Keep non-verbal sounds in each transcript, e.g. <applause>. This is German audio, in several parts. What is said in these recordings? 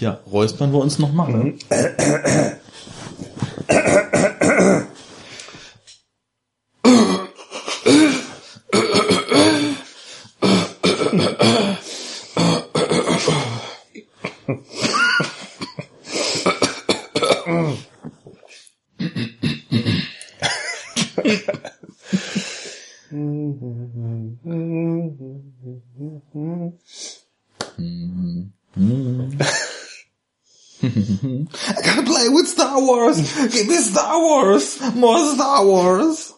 Ja, räuspern wir uns noch mal. Ne? I gotta play with Star Wars. Give me Star Wars. More Star Wars.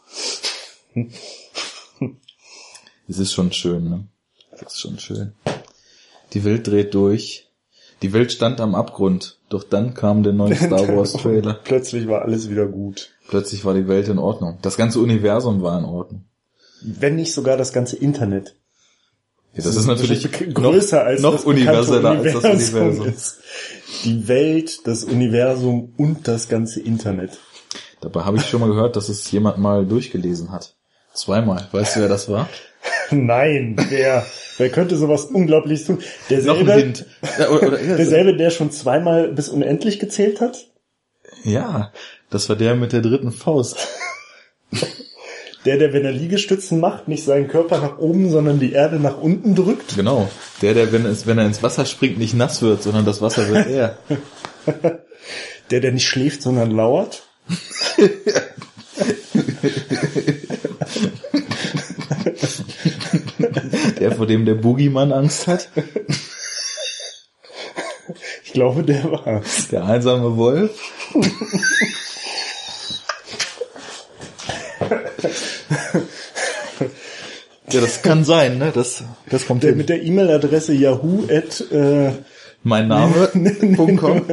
Es ist schon schön, ne? Es ist schon schön. Die Welt dreht durch. Die Welt stand am Abgrund. Doch dann kam der neue <laughs> Star Wars Trailer. Plötzlich war alles wieder gut. Plötzlich war die Welt in Ordnung. Das ganze Universum war in Ordnung. Wenn nicht sogar das ganze Internet. Ja, das, ist natürlich <laughs> größer als noch das universeller als das Universum. ist. Die Welt, das Universum und das ganze Internet. Dabei habe ich schon mal gehört, dass es jemand mal durchgelesen hat. Zweimal. Weißt du, wer das war? <laughs> Nein, wer, wer könnte sowas Unglaubliches tun? Noch ein Derselbe. <laughs> Ja, oder, oder, derselbe, der schon zweimal bis unendlich gezählt hat? ja, das war der mit der dritten Faust. Der, der, wenn er Liegestützen macht, nicht seinen Körper nach oben, sondern die Erde nach unten drückt? Genau. Der, der, wenn, es, wenn er ins Wasser springt, nicht nass wird, sondern das Wasser wird <laughs> er. Der, der nicht schläft, sondern lauert? <laughs> Der, vor dem der Boogeyman Angst hat. Ich glaube, der war. Der einsame Wolf. <laughs> <laughs> Ja, das <laughs> kann sein, ne? Das, das kommt Der hin. mit der E-Mail-Adresse yahoo at äh, Mein Name. <laughs> Com.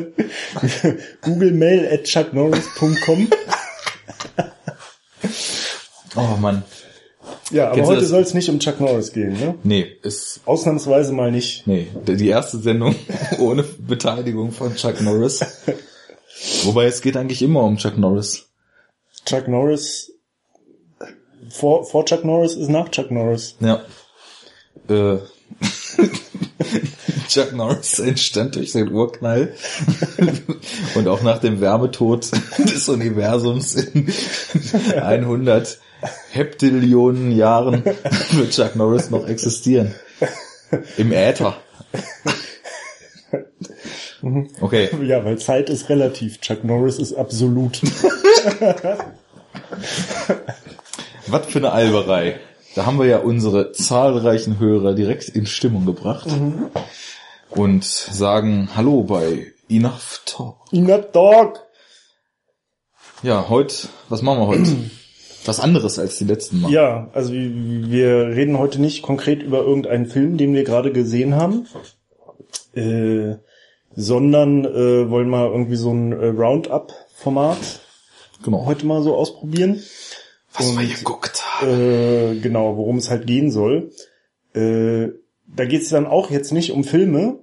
googlemail at chucknorris.com. Oh Mann. Ja, aber Kennst heute soll es nicht um Chuck Norris gehen, ne? Nee, ist, Ausnahmsweise mal nicht. nee, die erste Sendung ohne Beteiligung von Chuck Norris. Wobei es geht eigentlich immer um Chuck Norris. Chuck Norris vor, vor Chuck Norris ist nach Chuck Norris. Ja. Äh, <laughs> Chuck Norris entstand durch den Urknall <laughs> und auch nach dem Wärmetod des Universums in 100 Heptillionen Jahren wird Chuck Norris noch existieren. Im Äther. Okay, Ja, weil Zeit ist relativ. Chuck Norris ist absolut. <laughs> was für eine Alberei. Da haben wir ja unsere zahlreichen Hörer direkt in Stimmung gebracht und sagen Hallo bei Enough Talk. Enough Dog! Ja, heute, was machen wir heute? was anderes als die letzten Mal. Ja, also wir wir reden heute nicht konkret über irgendeinen Film, den wir gerade gesehen haben, äh, sondern äh, wollen mal irgendwie so ein äh, Roundup-Format genau. heute mal so ausprobieren. Was wir geguckt haben. Äh, genau, worum es halt gehen soll. Äh, da geht es dann auch jetzt nicht um Filme,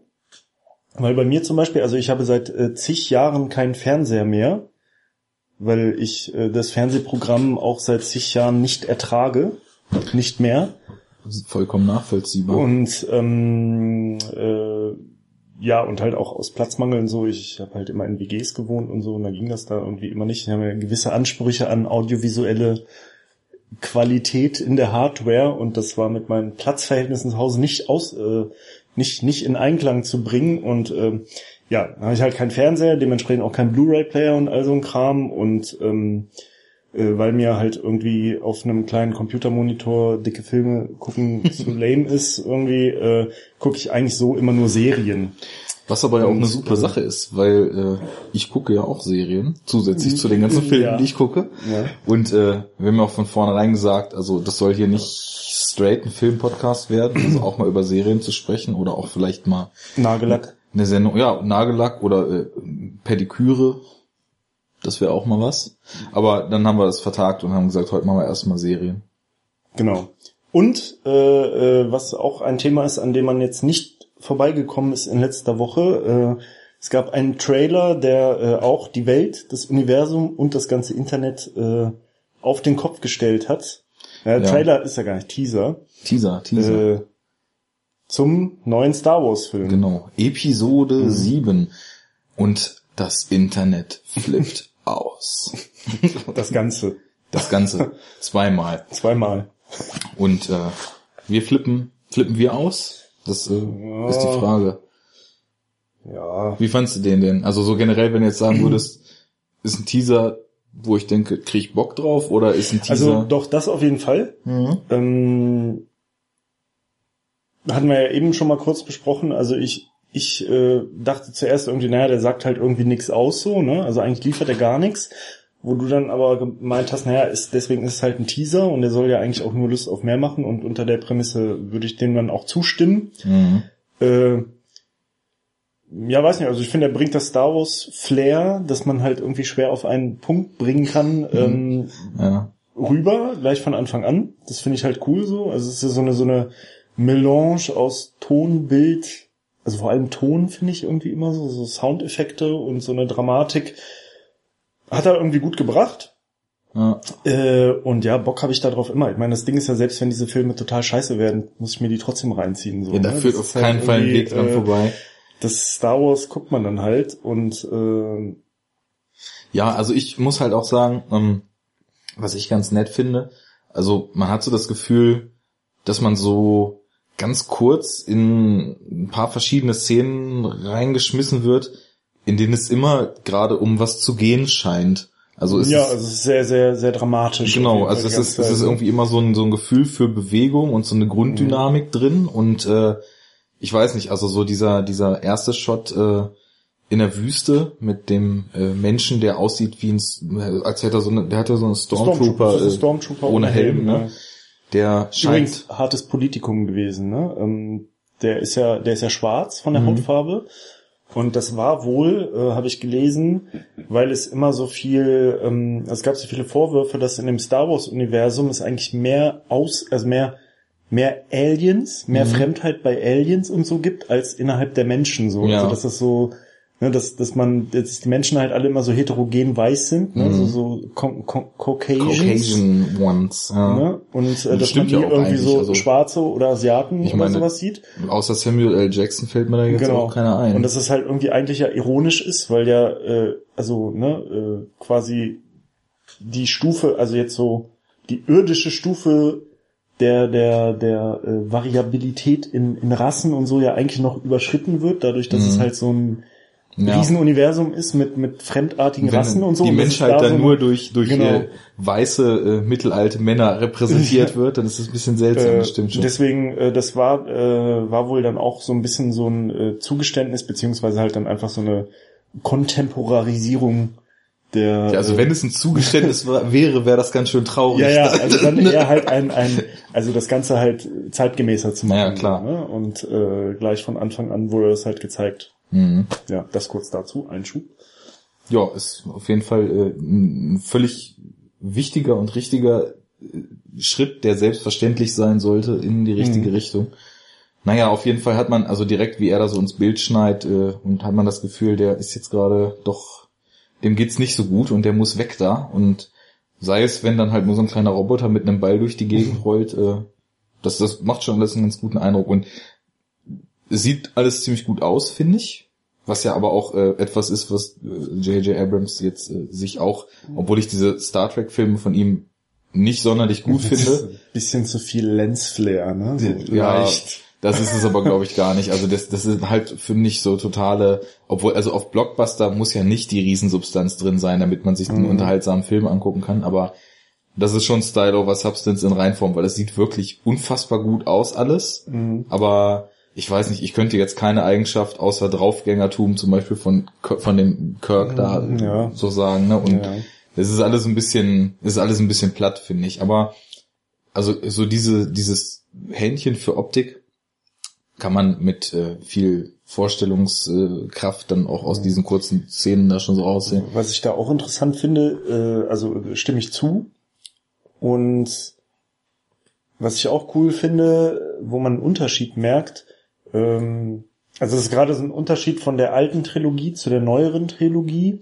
weil bei mir zum Beispiel, also ich habe seit äh, zig Jahren keinen Fernseher mehr, weil ich äh, das Fernsehprogramm auch seit zig Jahren nicht ertrage, nicht mehr. Vollkommen nachvollziehbar. Und ähm, äh, ja, und halt auch aus Platzmangel und so. Ich habe halt immer in WGs gewohnt und so, und da ging das da irgendwie immer nicht. Wir haben ja gewisse Ansprüche an audiovisuelle Qualität in der Hardware und das war mit meinen Platzverhältnissen zu Hause nicht aus, äh, nicht, nicht in Einklang zu bringen. Und ähm, ja, habe ich halt keinen Fernseher, dementsprechend auch keinen Blu-ray-Player und all so ein Kram. Und ähm, äh, weil mir halt irgendwie auf einem kleinen Computermonitor dicke Filme gucken <laughs> zu lame ist, irgendwie äh, gucke ich eigentlich so immer nur Serien. Was aber ja auch eine super äh, Sache ist, weil äh, ich gucke ja auch Serien, zusätzlich zu den ganzen Filmen, Ja. die ich gucke. Ja. Und äh, wir haben ja auch von vornherein gesagt, also das soll hier nicht straight ein Film-Podcast werden, also auch mal über Serien zu sprechen oder auch vielleicht mal Nagellack. eine Sendung, ja, Nagellack oder äh, Pediküre, das wäre auch mal was. Aber dann haben wir das vertagt und haben gesagt, heute machen wir erstmal Serien. Genau. Und äh, äh, was auch ein Thema ist, an dem man jetzt nicht vorbeigekommen ist in letzter Woche. Äh, es gab einen Trailer, der äh, auch die Welt, das Universum und das ganze Internet äh, auf den Kopf gestellt hat. Ja, Ja. Trailer ist ja gar nicht Teaser. Teaser, Teaser. Äh, zum neuen Star Wars Film. Genau. Episode mhm. 7. Und das Internet flippt <laughs> aus. <laughs> Das Ganze. Das Ganze. Zweimal. Zweimal. Und äh, wir flippen, flippen wir aus? Das äh, ja. ist die Frage. Ja. Wie fandst du den denn? Also so generell, wenn du jetzt sagen würdest, ist ein Teaser, wo ich denke, krieg ich Bock drauf oder ist ein Teaser? Also doch, das auf jeden Fall. Mhm. Ähm, hatten wir ja eben schon mal kurz besprochen. Also ich, ich äh, dachte zuerst irgendwie, naja, der sagt halt irgendwie nichts aus so, ne? Also eigentlich liefert er gar nichts. Wo du dann aber gemeint hast, naja, ist, deswegen ist es halt ein Teaser und der soll ja eigentlich auch nur Lust auf mehr machen und unter der Prämisse würde ich dem dann auch zustimmen. Mhm. Äh, ja, weiß nicht, also ich finde, er bringt das Star Wars Flair, dass man halt irgendwie schwer auf einen Punkt bringen kann, mhm. ähm, ja. rüber, gleich von Anfang an. Das finde ich halt cool so. Also es ist so eine, so eine Melange aus Ton, Bild, also vor allem Ton finde ich irgendwie immer so, so Soundeffekte und so eine Dramatik. Hat er irgendwie gut gebracht. Ja. Äh, und ja, Bock habe ich darauf immer. Ich meine, das Ding ist ja, selbst wenn diese Filme total scheiße werden, muss ich mir die trotzdem reinziehen. So, ja, da ne? führt auf halt keinen Fall ein Weg dran äh, vorbei das Star Wars guckt man dann halt und äh, ja, also ich muss halt auch sagen, ähm, was ich ganz nett finde, also man hat so das Gefühl, dass man so ganz kurz in ein paar verschiedene Szenen reingeschmissen wird, in denen es immer gerade um was zu gehen scheint. Also es ja, ist, also es ist sehr, sehr, sehr dramatisch. Genau, also es ist, es ist irgendwie immer so ein, so ein Gefühl für Bewegung und so eine Grunddynamik mhm. drin und äh, ich weiß nicht, also so dieser, dieser erste Shot äh, in der Wüste mit dem äh, Menschen, der aussieht wie ein, äh, als hätte er so eine, der hatte so einen Stormtrooper, Stormtrooper, äh, Stormtrooper ohne Helm, ne? Der scheint Übrigens hartes Politikum gewesen, ne? Ähm, der ist ja, der ist ja schwarz von der mhm. Hautfarbe. Und das war wohl, äh, habe ich gelesen, weil es immer so viel, ähm, es gab so viele Vorwürfe, dass in dem Star Wars Universum es eigentlich mehr aus, also mehr mehr Aliens, mehr mhm. Fremdheit bei Aliens und so gibt, als innerhalb der Menschen so. Ja. Also dass das so, ne, dass, dass man, dass die Menschen halt alle immer so heterogen weiß sind, ne, mhm. so, so Caucasians. Caucasian ones, ja. Ne? Und äh, dass man die ja irgendwie so also, Schwarze oder Asiaten ich oder meine, sowas sieht. Außer Samuel L. Jackson fällt mir da jetzt genau. auch keiner ein. Und dass es halt irgendwie eigentlich ja ironisch ist, weil ja, äh, also, ne, äh, quasi die Stufe, also jetzt so die irdische Stufe der der der äh, Variabilität in, in Rassen und so ja eigentlich noch überschritten wird, dadurch, dass mhm. es halt so ein ja. Riesenuniversum ist mit mit fremdartigen Wenn Rassen und so. Die Menschheit da dann so nur durch durch genau. äh, weiße äh, mittelalte Männer repräsentiert <laughs> wird, dann ist das ein bisschen seltsam, äh, stimmt schon. Deswegen, äh, das war äh, war wohl dann auch so ein bisschen so ein äh, Zugeständnis beziehungsweise halt dann einfach so eine Kontemporarisierung der, ja, also wenn es ein Zugeständnis <laughs> wäre, wäre das ganz schön traurig. Ja, ja, also dann <laughs> eher halt ein, ein also das Ganze halt zeitgemäßer zu machen. Ja, klar. Ne? Und äh, gleich von Anfang an wurde das halt gezeigt. Mhm. Ja, das kurz dazu, Einschub. Ja, ist auf jeden Fall äh, ein völlig wichtiger und richtiger äh, Schritt, der selbstverständlich sein sollte in die richtige mhm. Richtung. Naja, auf jeden Fall hat man, also direkt wie er da so ins Bild schneit, äh, und hat man das Gefühl, der ist jetzt gerade doch dem geht's nicht so gut und der muss weg da. Und sei es, wenn dann halt nur so ein kleiner Roboter mit einem Ball durch die Gegend rollt, äh, das, das macht schon alles einen ganz guten Eindruck. Und sieht alles ziemlich gut aus, finde ich. Was ja aber auch äh, etwas ist, was J.J. Äh, Abrams jetzt äh, sich auch, obwohl ich diese Star Trek-Filme von ihm nicht sonderlich gut finde. Bisschen zu viel Lensflare, ne? So ja, leicht. Das ist es aber, glaube ich, gar nicht. Also das, das ist halt, finde ich, so totale, obwohl, also auf Blockbuster muss ja nicht die Riesensubstanz drin sein, damit man sich einen mhm. unterhaltsamen Film angucken kann, aber das ist schon Style over Substance in Reinform, weil das sieht wirklich unfassbar gut aus alles, mhm. aber ich weiß nicht, ich könnte jetzt keine Eigenschaft außer Draufgängertum zum Beispiel von, von dem Kirk da mhm, ja. so sagen, ne, und ja. das ist alles ein bisschen, das ist alles ein bisschen platt, finde ich, aber also so diese, dieses Händchen für Optik kann man mit äh, viel Vorstellungskraft dann auch aus diesen kurzen Szenen da schon so aussehen. Was ich da auch interessant finde, äh, also stimme ich zu. Und was ich auch cool finde, wo man einen Unterschied merkt, ähm, also es ist gerade so ein Unterschied von der alten Trilogie zu der neueren Trilogie.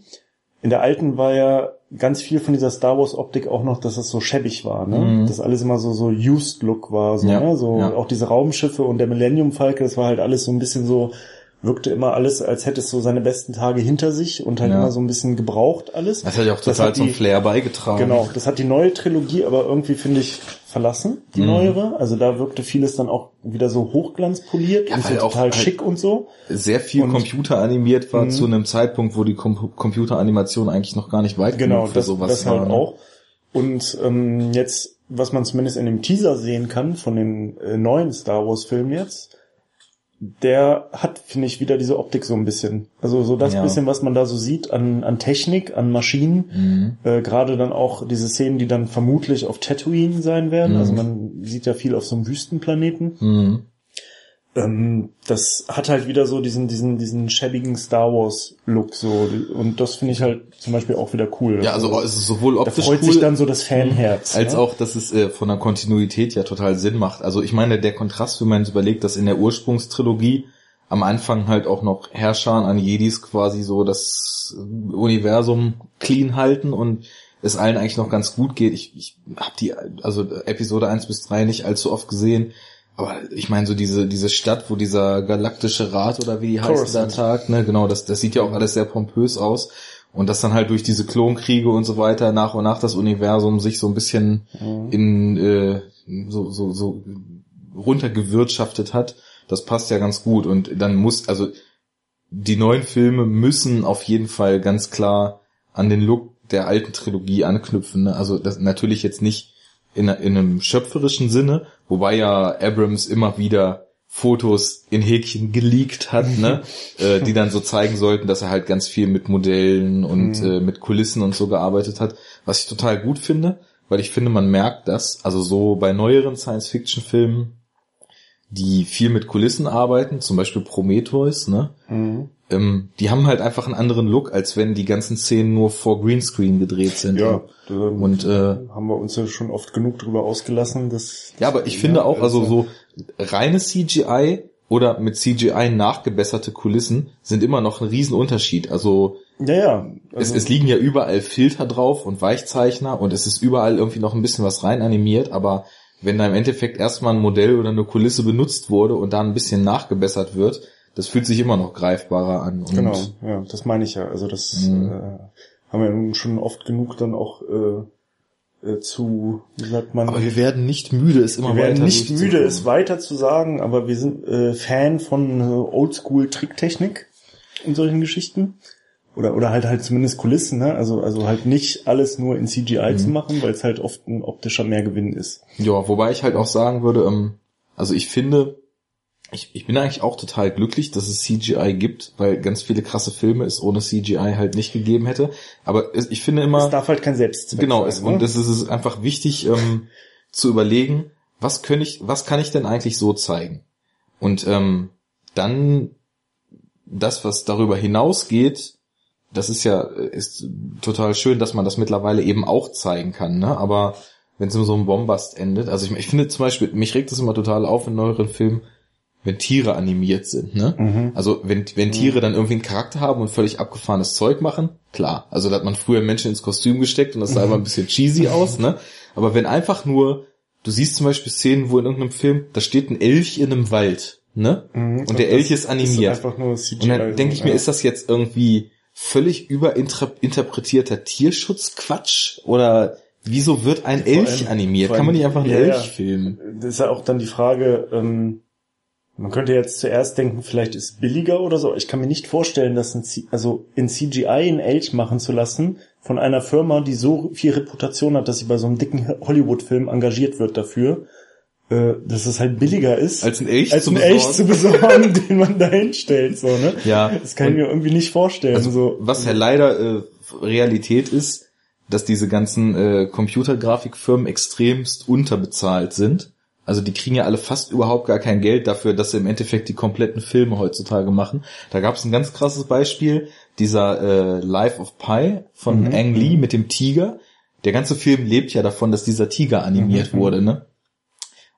In der alten war ja ganz viel von dieser Star Wars Optik auch noch, dass es so schäbig war, ne? Mhm. Dass alles immer so so used Look war, so, ja. ne? So ja. auch diese Raumschiffe und der Millennium Falke, das war halt alles so ein bisschen so wirkte immer alles, als hätte es so seine besten Tage hinter sich und halt ja. immer so ein bisschen gebraucht alles. Das hat ja auch total zum Flair beigetragen. Genau, das hat die neue Trilogie aber irgendwie, finde ich, verlassen, die mhm. neuere. Also da wirkte vieles dann auch wieder so hochglanzpoliert ja, und so total halt schick und so. Sehr viel und, computeranimiert war mhm. zu einem Zeitpunkt, wo die Com Computeranimation eigentlich noch gar nicht weit genau, genug für das, sowas das war. Halt auch. Und ähm, jetzt, was man zumindest in dem Teaser sehen kann von den äh, neuen Star Wars Filmen jetzt, der hat, finde ich, wieder diese Optik so ein bisschen. Also so das ja. bisschen, was man da so sieht an, an Technik, an Maschinen. Mhm. Äh, Gerade dann auch diese Szenen, die dann vermutlich auf Tatooine sein werden. Mhm. Also man sieht ja viel auf so einem Wüstenplaneten. Mhm ähm, das hat halt wieder so diesen, diesen, diesen schäbigen Star Wars Look so. Und das finde ich halt zum Beispiel auch wieder cool. Ja, also es ist sowohl optisch da freut cool, sich dann so das Fanherz. Als ja? auch, dass es äh, von der Kontinuität ja total Sinn macht. Also ich meine, der Kontrast, wenn man sich überlegt, dass in der Ursprungstrilogie am Anfang halt auch noch Herrschern an Jedis quasi so das Universum clean halten und es allen eigentlich noch ganz gut geht. Ich, ich habe die, also Episode 1 bis 3 nicht allzu oft gesehen aber ich meine, so diese, diese Stadt, wo dieser galaktische Rat oder wie heißt der Tag, ne, genau, das, das sieht ja auch alles sehr pompös aus. Und dass dann halt durch diese Klonkriege und so weiter nach und nach das Universum sich so ein bisschen mhm. in äh, so, so, so runtergewirtschaftet hat, das passt ja ganz gut. Und dann muss, also die neuen Filme müssen auf jeden Fall ganz klar an den Look der alten Trilogie anknüpfen. Ne? Also das natürlich jetzt nicht in, in einem schöpferischen Sinne, wobei ja Abrams immer wieder Fotos in Häkchen geleakt hat, <laughs> ne, äh, die dann so zeigen sollten, dass er halt ganz viel mit Modellen und mhm. äh, mit Kulissen und so gearbeitet hat, was ich total gut finde, weil ich finde, man merkt das, also so bei neueren Science-Fiction-Filmen, die viel mit Kulissen arbeiten, zum Beispiel Prometheus, ne, mhm ähm, die haben halt einfach einen anderen Look, als wenn die ganzen Szenen nur vor Greenscreen gedreht sind. Ja, und äh, haben wir uns ja schon oft genug drüber ausgelassen, dass ja, aber ich ja, finde auch, also, so reine CGI oder mit CGI nachgebesserte Kulissen sind immer noch ein Riesenunterschied. Also ja, ja. Also es, es liegen ja überall Filter drauf und Weichzeichner und es ist überall irgendwie noch ein bisschen was rein animiert, aber wenn da im Endeffekt erstmal ein Modell oder eine Kulisse benutzt wurde und da ein bisschen nachgebessert wird, das fühlt sich immer noch greifbarer an. genau, ja, das meine ich ja. Also das mhm. äh, haben wir nun schon oft genug dann auch äh, äh, zu, wie sagt man? Aber wir werden nicht müde, es immer wir weiter werden nicht müde, es weiter zu sagen, aber wir sind äh, Fan von äh, Oldschool-Tricktechnik in solchen Geschichten. Oder, oder halt halt zumindest Kulissen, ne? Also, also halt nicht alles nur in CGI mhm. zu machen, weil es halt oft ein optischer Mehrgewinn ist. Ja, wobei ich halt auch sagen würde, ähm, also ich finde, ich, ich bin eigentlich auch total glücklich, dass es CGI gibt, weil ganz viele krasse Filme es ohne CGI halt nicht gegeben hätte. Aber es, ich finde immer. Es darf halt kein Selbstzweck Genau, sein, es, ne? und es ist einfach wichtig ähm, zu überlegen, was kann ich, was kann ich denn eigentlich so zeigen? Und ähm, dann das, was darüber hinausgeht, das ist ja ist total schön, dass man das mittlerweile eben auch zeigen kann. Ne? Aber wenn es in so einem Bombast endet, also ich, ich finde zum Beispiel, mich regt das immer total auf in neueren Filmen wenn Tiere animiert sind, ne? Mhm. Also wenn, wenn Tiere dann irgendwie einen Charakter haben und völlig abgefahrenes Zeug machen, klar. Also da hat man früher Menschen ins Kostüm gesteckt und das sah mhm. immer ein bisschen cheesy <laughs> aus, ne? Aber wenn einfach nur, du siehst zum Beispiel Szenen, wo in irgendeinem Film, da steht ein Elch in einem Wald, ne? Mhm. Und der Elch ist animiert. Ist einfach nur CGI und dann denke ich mir, ja. ist das jetzt irgendwie völlig überinterpretierter Tierschutzquatsch oder wieso wird ein Elch allem, animiert? Kann man nicht einfach einen ja, Elch ja. filmen? Das ist ja auch dann die Frage, ähm, man könnte jetzt zuerst denken, vielleicht ist es billiger oder so. Ich kann mir nicht vorstellen, dass ein C also in CGI ein Elch machen zu lassen von einer Firma, die so viel Reputation hat, dass sie bei so einem dicken Hollywood-Film engagiert wird dafür, dass es halt billiger ist, als ein Elch, als zu, ein besorgen. Elch zu besorgen, <laughs> den man da hinstellt. So, ne? Ja. Das kann ich mir irgendwie nicht vorstellen. Also, so. Was ja leider äh, Realität ist, dass diese ganzen äh, Computergrafikfirmen extremst unterbezahlt sind also die kriegen ja alle fast überhaupt gar kein Geld dafür, dass sie im Endeffekt die kompletten Filme heutzutage machen. Da gab es ein ganz krasses Beispiel, dieser äh, Life of Pi von mhm. Ang Lee mit dem Tiger. Der ganze Film lebt ja davon, dass dieser Tiger animiert mhm. wurde, ne?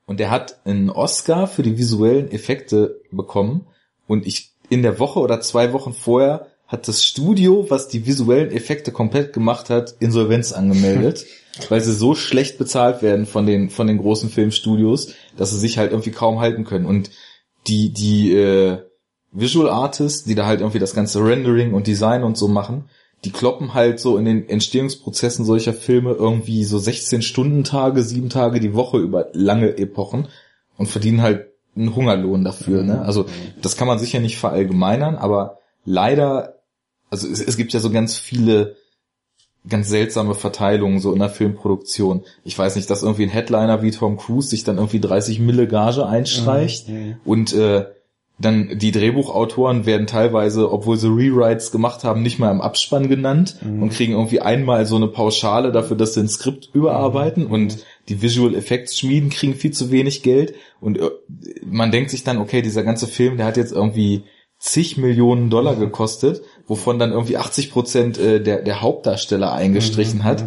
Und der hat einen Oscar für die visuellen Effekte bekommen. Und ich in der Woche oder zwei Wochen vorher hat das Studio, was die visuellen Effekte komplett gemacht hat, Insolvenz angemeldet, <laughs> weil sie so schlecht bezahlt werden von den von den großen Filmstudios, dass sie sich halt irgendwie kaum halten können. Und die die äh, Visual Artists, die da halt irgendwie das ganze Rendering und Design und so machen, die kloppen halt so in den Entstehungsprozessen solcher Filme irgendwie so 16 Stunden Tage, sieben Tage die Woche über lange Epochen und verdienen halt einen Hungerlohn dafür. Ne? Also das kann man sicher nicht verallgemeinern, aber leider also es, es gibt ja so ganz viele ganz seltsame Verteilungen so in der Filmproduktion. Ich weiß nicht, dass irgendwie ein Headliner wie Tom Cruise sich dann irgendwie 30 Mille Gage einstreicht Mhm. und äh, dann die Drehbuchautoren werden teilweise, obwohl sie Rewrites gemacht haben, nicht mal im Abspann genannt Mhm. und kriegen irgendwie einmal so eine Pauschale dafür, dass sie ein Skript überarbeiten Mhm. und die Visual Effects Schmieden kriegen viel zu wenig Geld und äh, man denkt sich dann, okay, dieser ganze Film, der hat jetzt irgendwie zig Millionen Dollar gekostet, wovon dann irgendwie 80 Prozent äh, der, der Hauptdarsteller eingestrichen hat.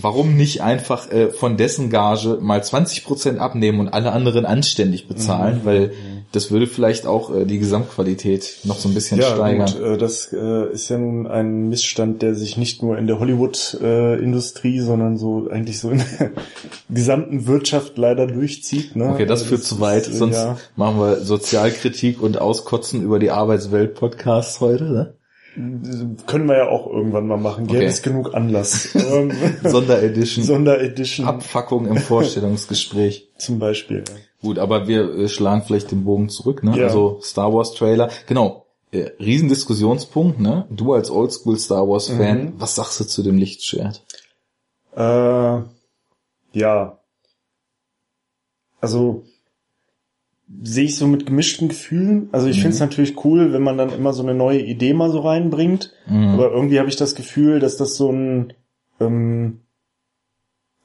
Warum nicht einfach äh, von dessen Gage mal 20 Prozent abnehmen und alle anderen anständig bezahlen? Weil das würde vielleicht auch äh, die Gesamtqualität noch so ein bisschen Ja, steigern. gut, äh, das äh, ist ja nun ein Missstand, der sich nicht nur in der Hollywood-Industrie, sondern so eigentlich so in der <laughs> gesamten Wirtschaft leider durchzieht. Ne? Okay, das Also führt zu weit, ist, äh, sonst Ja, machen wir Sozialkritik und Auskotzen über die Arbeitswelt-Podcasts heute, ne? Können wir ja auch irgendwann mal machen. Gäbe Okay. es genug Anlass. <laughs> Ähm, Sonderedition. <laughs> Sonderedition Abfuckung im Vorstellungsgespräch. <laughs> zum Beispiel. ja. Gut, aber wir äh, schlagen vielleicht den Bogen zurück, ne? Ja. Also Star Wars Trailer. Genau. Äh, Riesendiskussionspunkt, ne? Du als Oldschool Star Wars Fan, Mhm. was sagst du zu dem Lichtschwert? Äh, ja. Also sehe ich so mit gemischten Gefühlen. Also ich Mhm. finde es natürlich cool, wenn man dann immer so eine neue Idee mal so reinbringt. Mhm. Aber irgendwie habe ich das Gefühl, dass das so ein ähm,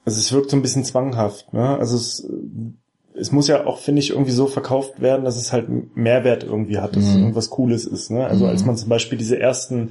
also es wirkt so ein bisschen zwanghaft. Ne? Also es, es muss ja auch, finde ich, irgendwie so verkauft werden, dass es halt Mehrwert irgendwie hat, dass es Mhm. irgendwas Cooles ist. Ne? Also Mhm. als man zum Beispiel diese ersten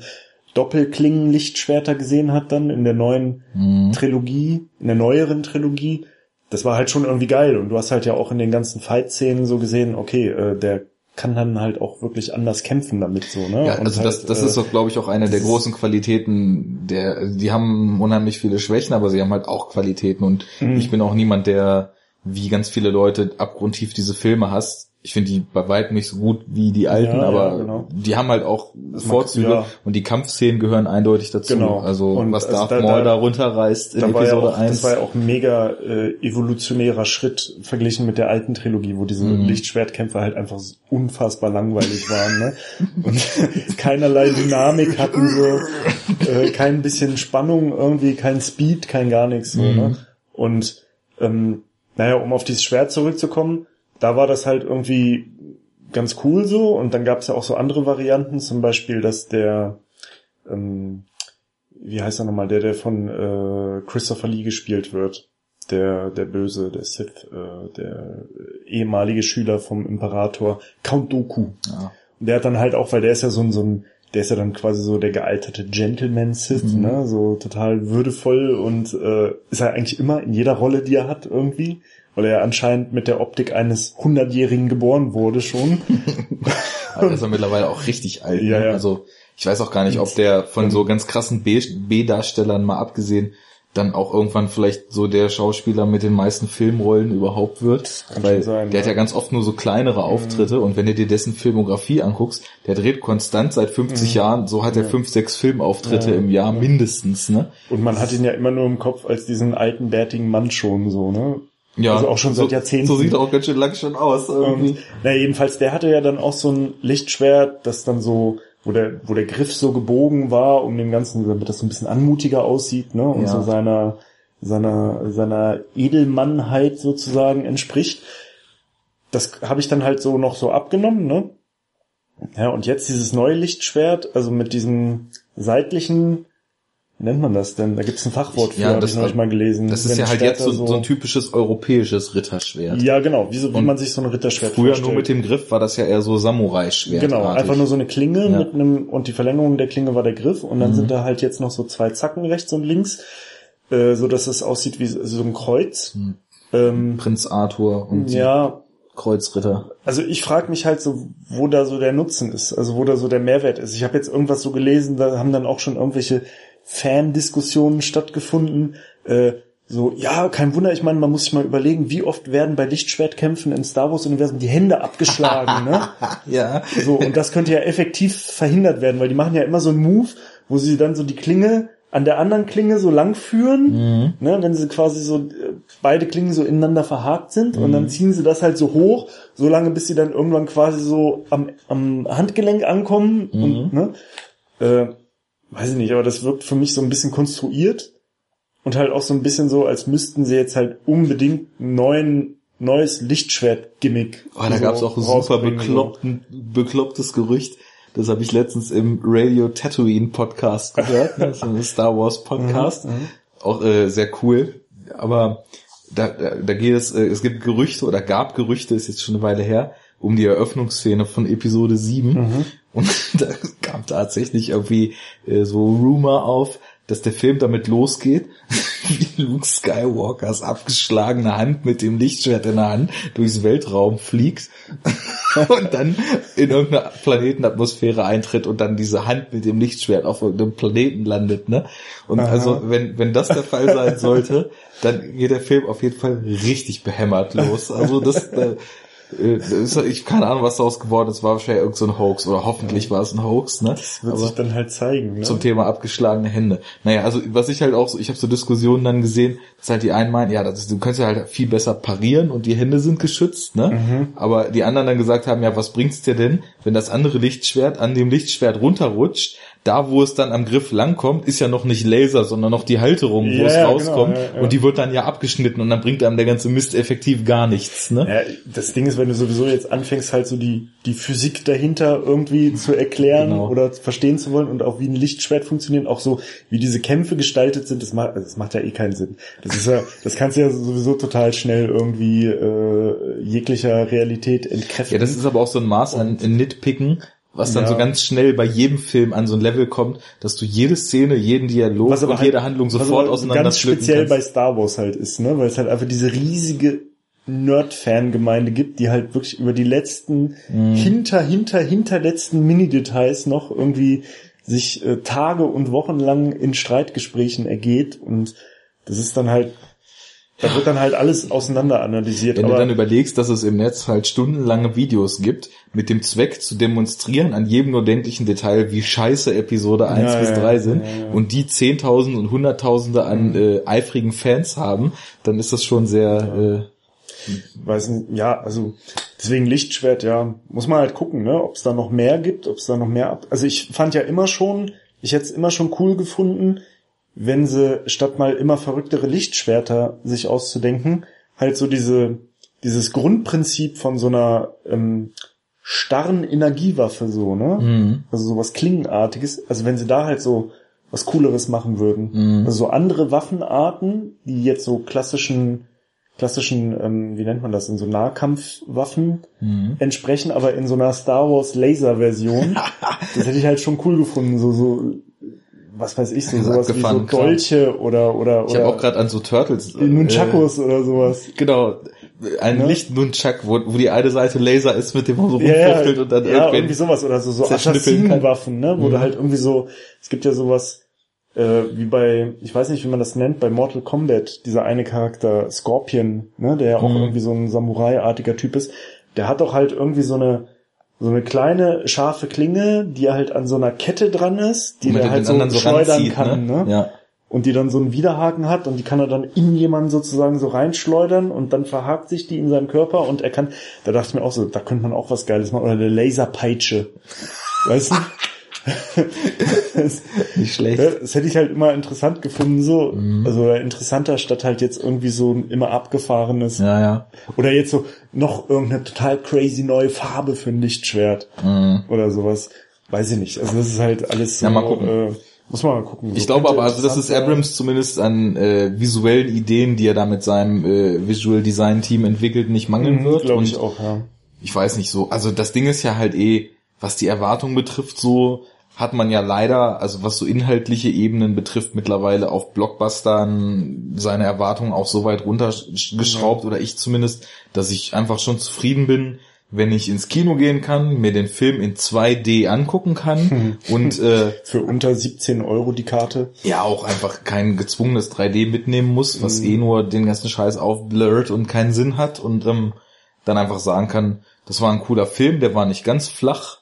Doppelklingen-Lichtschwerter gesehen hat dann in der neuen Mhm. Trilogie, in der neueren Trilogie, das war halt schon irgendwie geil. Und du hast halt ja auch in den ganzen Fight-Szenen so gesehen, okay, äh, der kann dann halt auch wirklich anders kämpfen damit so, ne? Ja, also das, halt, das äh, ist doch, glaube ich, auch eine der das großen Qualitäten. Der, die haben unheimlich viele Schwächen, aber sie haben halt auch Qualitäten. Und Mhm. ich bin auch niemand, der wie ganz viele Leute abgrundtief diese Filme hasst. Ich finde die bei weitem nicht so gut wie die alten, Ja, ja, aber genau. die haben halt auch mag- Vorzüge ja. und die Kampfszenen gehören eindeutig dazu. Genau. Also Und was also Darth da- Maul da- runterreißt in da war ja Episode auch, 1. Das war ja auch ein mega äh, evolutionärer Schritt verglichen mit der alten Trilogie, wo diese Mhm. Lichtschwertkämpfe halt einfach unfassbar langweilig waren, ne? Und <laughs> keinerlei Dynamik hatten, so äh, kein bisschen Spannung irgendwie, kein Speed, kein gar nichts so, Mhm. ne? Und ähm, naja, um auf dieses Schwert zurückzukommen, da war das halt irgendwie ganz cool so und dann gab es ja auch so andere Varianten, zum Beispiel, dass der ähm, wie heißt er nochmal, der, der von äh, Christopher Lee gespielt wird. Der, der Böse, der Sith, äh, der ehemalige Schüler vom Imperator, Count Doku. ja. Und der hat dann halt auch, weil der ist ja so ein, so ein der ist ja dann quasi so der gealterte Gentleman Sith, Mhm. ne, so total würdevoll und äh, ist er eigentlich immer in jeder Rolle, die er hat irgendwie, weil er ja anscheinend mit der Optik eines hundertjährigen geboren wurde schon. Aber <laughs> ist er mittlerweile auch richtig alt. Ja, ne? ja. Also ich weiß auch gar nicht, ob der von so ganz krassen B- B-Darstellern mal abgesehen dann auch irgendwann vielleicht so der Schauspieler mit den meisten Filmrollen überhaupt wird. kann Weil sein, der hat ja. ja ganz oft nur so kleinere Auftritte und wenn du dir dessen Filmografie anguckst, der dreht konstant seit 50 Jahren, so hat er fünf, sechs Filmauftritte Ja. im Jahr mindestens, ne? Und man hat ihn ja immer nur im Kopf als diesen alten, bärtigen Mann schon so, ne? Ja, Also auch schon so, seit Jahrzehnten. So sieht er auch ganz schön lang schon aus irgendwie. Und, na jedenfalls, der hatte ja dann auch so ein Lichtschwert, das dann so, wo der, wo der Griff so gebogen war, um dem Ganzen, damit das so ein bisschen anmutiger aussieht, ne? Und Ja. so seiner, seiner, seiner Edelmannheit sozusagen entspricht. Das habe ich dann halt so noch so abgenommen, ne? Ja, und jetzt dieses neue Lichtschwert, also mit diesem seitlichen, nennt man das denn? Da gibt's ein Fachwort für, Ja, habe das- ich noch nicht mal gelesen. Das ist Wenn ja halt jetzt so, so ein typisches europäisches Ritterschwert. Ja, genau, wie, so, wie man sich so ein Ritterschwert Früher vorstellt. nur mit dem Griff war das ja eher so Samurai-Schwert. Genau, einfach nur so eine Klinge Ja. mit einem, und die Verlängerung der Klinge war der Griff und dann Mhm. sind da halt jetzt noch so zwei Zacken rechts und links, äh, so dass es aussieht wie so ein Kreuz. Mhm. Ähm, Prinz Arthur und ja, Kreuzritter. Also ich frage mich halt so, wo da so der Nutzen ist, also wo da so der Mehrwert ist. Ich habe jetzt irgendwas so gelesen, da haben dann auch schon irgendwelche Fan-Diskussionen stattgefunden. Äh, so, ja, kein Wunder, ich meine, man muss sich mal überlegen, wie oft werden bei Lichtschwertkämpfen im Star Wars-Universum die Hände abgeschlagen, ne? <laughs> ja. So, und das könnte ja effektiv verhindert werden, weil die machen ja immer so einen Move, wo sie dann so die Klinge an der anderen Klinge so lang führen, Mhm. ne, wenn sie quasi so äh, beide Klingen so ineinander verhakt sind und Mhm. dann ziehen sie das halt so hoch, so lange bis sie dann irgendwann quasi so am, am Handgelenk ankommen Mhm. und ne, äh, weiß ich nicht, aber das wirkt für mich so ein bisschen konstruiert und halt auch so ein bisschen so, als müssten sie jetzt halt unbedingt einen neuen neues Lichtschwert-Gimmick. Oh, da so gab's auch ein super so. bekloppten, beklopptes Gerücht. Das habe ich letztens im Radio Tatooine Podcast gehört. ne? Ist ein Star Wars Podcast. Mhm, Auch äh, sehr cool. Aber da, da, da geht es, äh, es gibt Gerüchte oder gab Gerüchte, ist jetzt schon eine Weile her, um die Eröffnungsszene von Episode 7. Mhm. Und <laughs> da tatsächlich irgendwie äh, so Rumor auf, dass der Film damit losgeht, <laughs> wie Luke Skywalkers abgeschlagene Hand mit dem Lichtschwert in der Hand durchs Weltraum fliegt <laughs> und dann in irgendeine Planetenatmosphäre eintritt und dann diese Hand mit dem Lichtschwert auf irgendeinem Planeten landet, ne? Und Aha. also, wenn, wenn das der Fall sein sollte, dann geht der Film auf jeden Fall richtig behämmert los. Also das, äh, ich keine Ahnung, was daraus geworden ist, war wahrscheinlich irgend so ein Hoax oder hoffentlich war es ein Hoax, ne? Das wird sich dann halt zeigen. Ne? zum Thema abgeschlagene Hände. Naja, also was ich halt auch so, ich habe so Diskussionen dann gesehen, dass halt die einen meinen, ja, das ist, du kannst ja halt viel besser parieren und die Hände sind geschützt, ne? Mhm. Aber die anderen dann gesagt haben, ja, was bringt's dir denn, wenn das andere Lichtschwert an dem Lichtschwert runterrutscht? Da, wo es dann am Griff langkommt, ist ja noch nicht Laser, sondern noch die Halterung, wo Ja, es genau, rauskommt. ja, ja. Und die wird dann ja abgeschnitten und dann bringt einem der ganze Mist effektiv gar nichts, ne? Ja, das Ding ist, wenn du sowieso jetzt anfängst, halt so die, die Physik dahinter irgendwie zu erklären Genau. oder verstehen zu wollen und auch wie ein Lichtschwert funktioniert, auch so wie diese Kämpfe gestaltet sind, das macht, also das macht ja eh keinen Sinn. Das ist ja, das kannst du ja sowieso total schnell irgendwie äh, jeglicher Realität entkräften. Ja, das ist aber auch so ein Maß an Nitpicken, was dann Ja. so ganz schnell bei jedem Film an so ein Level kommt, dass du jede Szene, jeden Dialog und halt- jede Handlung was sofort aber auseinander ganz speziell bei kannst. Star Wars halt ist, ne, weil es halt einfach diese riesige Nerd-Fan-Gemeinde gibt, die halt wirklich über die letzten Mhm. hinter, hinter, hinterletzten Mini-Details noch irgendwie sich äh, Tage und Wochen lang in Streitgesprächen ergeht und das ist dann halt, da wird dann halt alles auseinander analysiert. Wenn aber du dann überlegst, dass es im Netz halt stundenlange Videos gibt, mit dem Zweck zu demonstrieren an jedem nur denklichen Detail, wie scheiße Episode 1 Ja, bis ja, 3 sind ja, ja. und die Zehntausende und Hunderttausende an äh, eifrigen Fans haben, dann ist das schon sehr, weiß nicht, ja, also deswegen Lichtschwert, ja, muss man halt gucken, ne, ob es da noch mehr gibt, ob es da noch mehr ab. Also ich fand ja immer schon, ich hätte es immer schon cool gefunden, wenn sie statt mal immer verrücktere Lichtschwerter sich auszudenken, halt so diese dieses Grundprinzip von so einer ähm, starren Energiewaffe so, ne? äh, mh, Also sowas Klingenartiges. Also wenn sie da halt so was Cooleres machen würden. Mhm. Also so andere Waffenarten, die jetzt so klassischen, klassischen, ähm, wie nennt man das, in so Nahkampfwaffen mh. entsprechen, aber in so einer Star Wars Laser-Version. <laughs> das hätte ich halt schon cool gefunden. So, so, was weiß ich, so ist <laughs> sowas wie so. Dolche oder, oder, Ich habe oder auch gerade an so Turtles. äh, Nunchakos oder sowas. Genau, ein Ne? Licht-Nunchak, wo, wo die eine Seite Laser ist, mit dem man so Ja, rumfuchtelt und dann ja, irgendwann irgendwie sowas oder so, so. Assassinenwaffen, ne, wo Mhm. du halt irgendwie so, es gibt ja sowas, äh, wie bei, ich weiß nicht, wie man das nennt, bei Mortal Kombat, dieser eine Charakter, Scorpion, ne, der ja auch Mhm. irgendwie so ein Samurai-artiger Typ ist, der hat doch halt irgendwie so eine, so eine kleine scharfe Klinge, die halt an so einer Kette dran ist, die er halt so schleudern ranzieht, kann, ne? Ja. Und die dann so einen Widerhaken hat und die kann er dann in jemanden sozusagen so reinschleudern und dann verhakt sich die in seinem Körper und er kann, da dachte ich mir auch so, da könnte man auch was Geiles machen, oder eine Laserpeitsche. Weißt du? <laughs> <laughs> das, Nicht schlecht. ja, das hätte ich halt immer interessant gefunden, so. Mhm. Also interessanter statt halt jetzt irgendwie so ein immer abgefahrenes. Ja, ja. Oder jetzt so noch irgendeine total crazy neue Farbe für ein Lichtschwert Mhm. oder sowas. Weiß ich nicht. Also das ist halt alles so, Ja, mal gucken. Äh, muss man mal gucken. Ich So glaube könnte aber, also das ist. Abrams zumindest an äh, visuellen Ideen, die er da mit seinem äh, Visual Design Team entwickelt, nicht mangeln Mhm, wird. Glaube ich auch, ja. ich weiß nicht so, also das Ding ist ja halt eh, was die Erwartung betrifft, so hat man ja leider, also was so inhaltliche Ebenen betrifft, mittlerweile auf Blockbustern seine Erwartungen auch so weit runtergeschraubt, oder ich zumindest, dass ich einfach schon zufrieden bin, wenn ich ins Kino gehen kann, mir den Film in 2D angucken kann <laughs> und äh, Für unter 17 Euro die Karte. ja auch einfach kein gezwungenes 3D mitnehmen muss, was eh nur den ganzen Scheiß aufblurrt und keinen Sinn hat und ähm, dann einfach sagen kann, das war ein cooler Film, der war nicht ganz flach,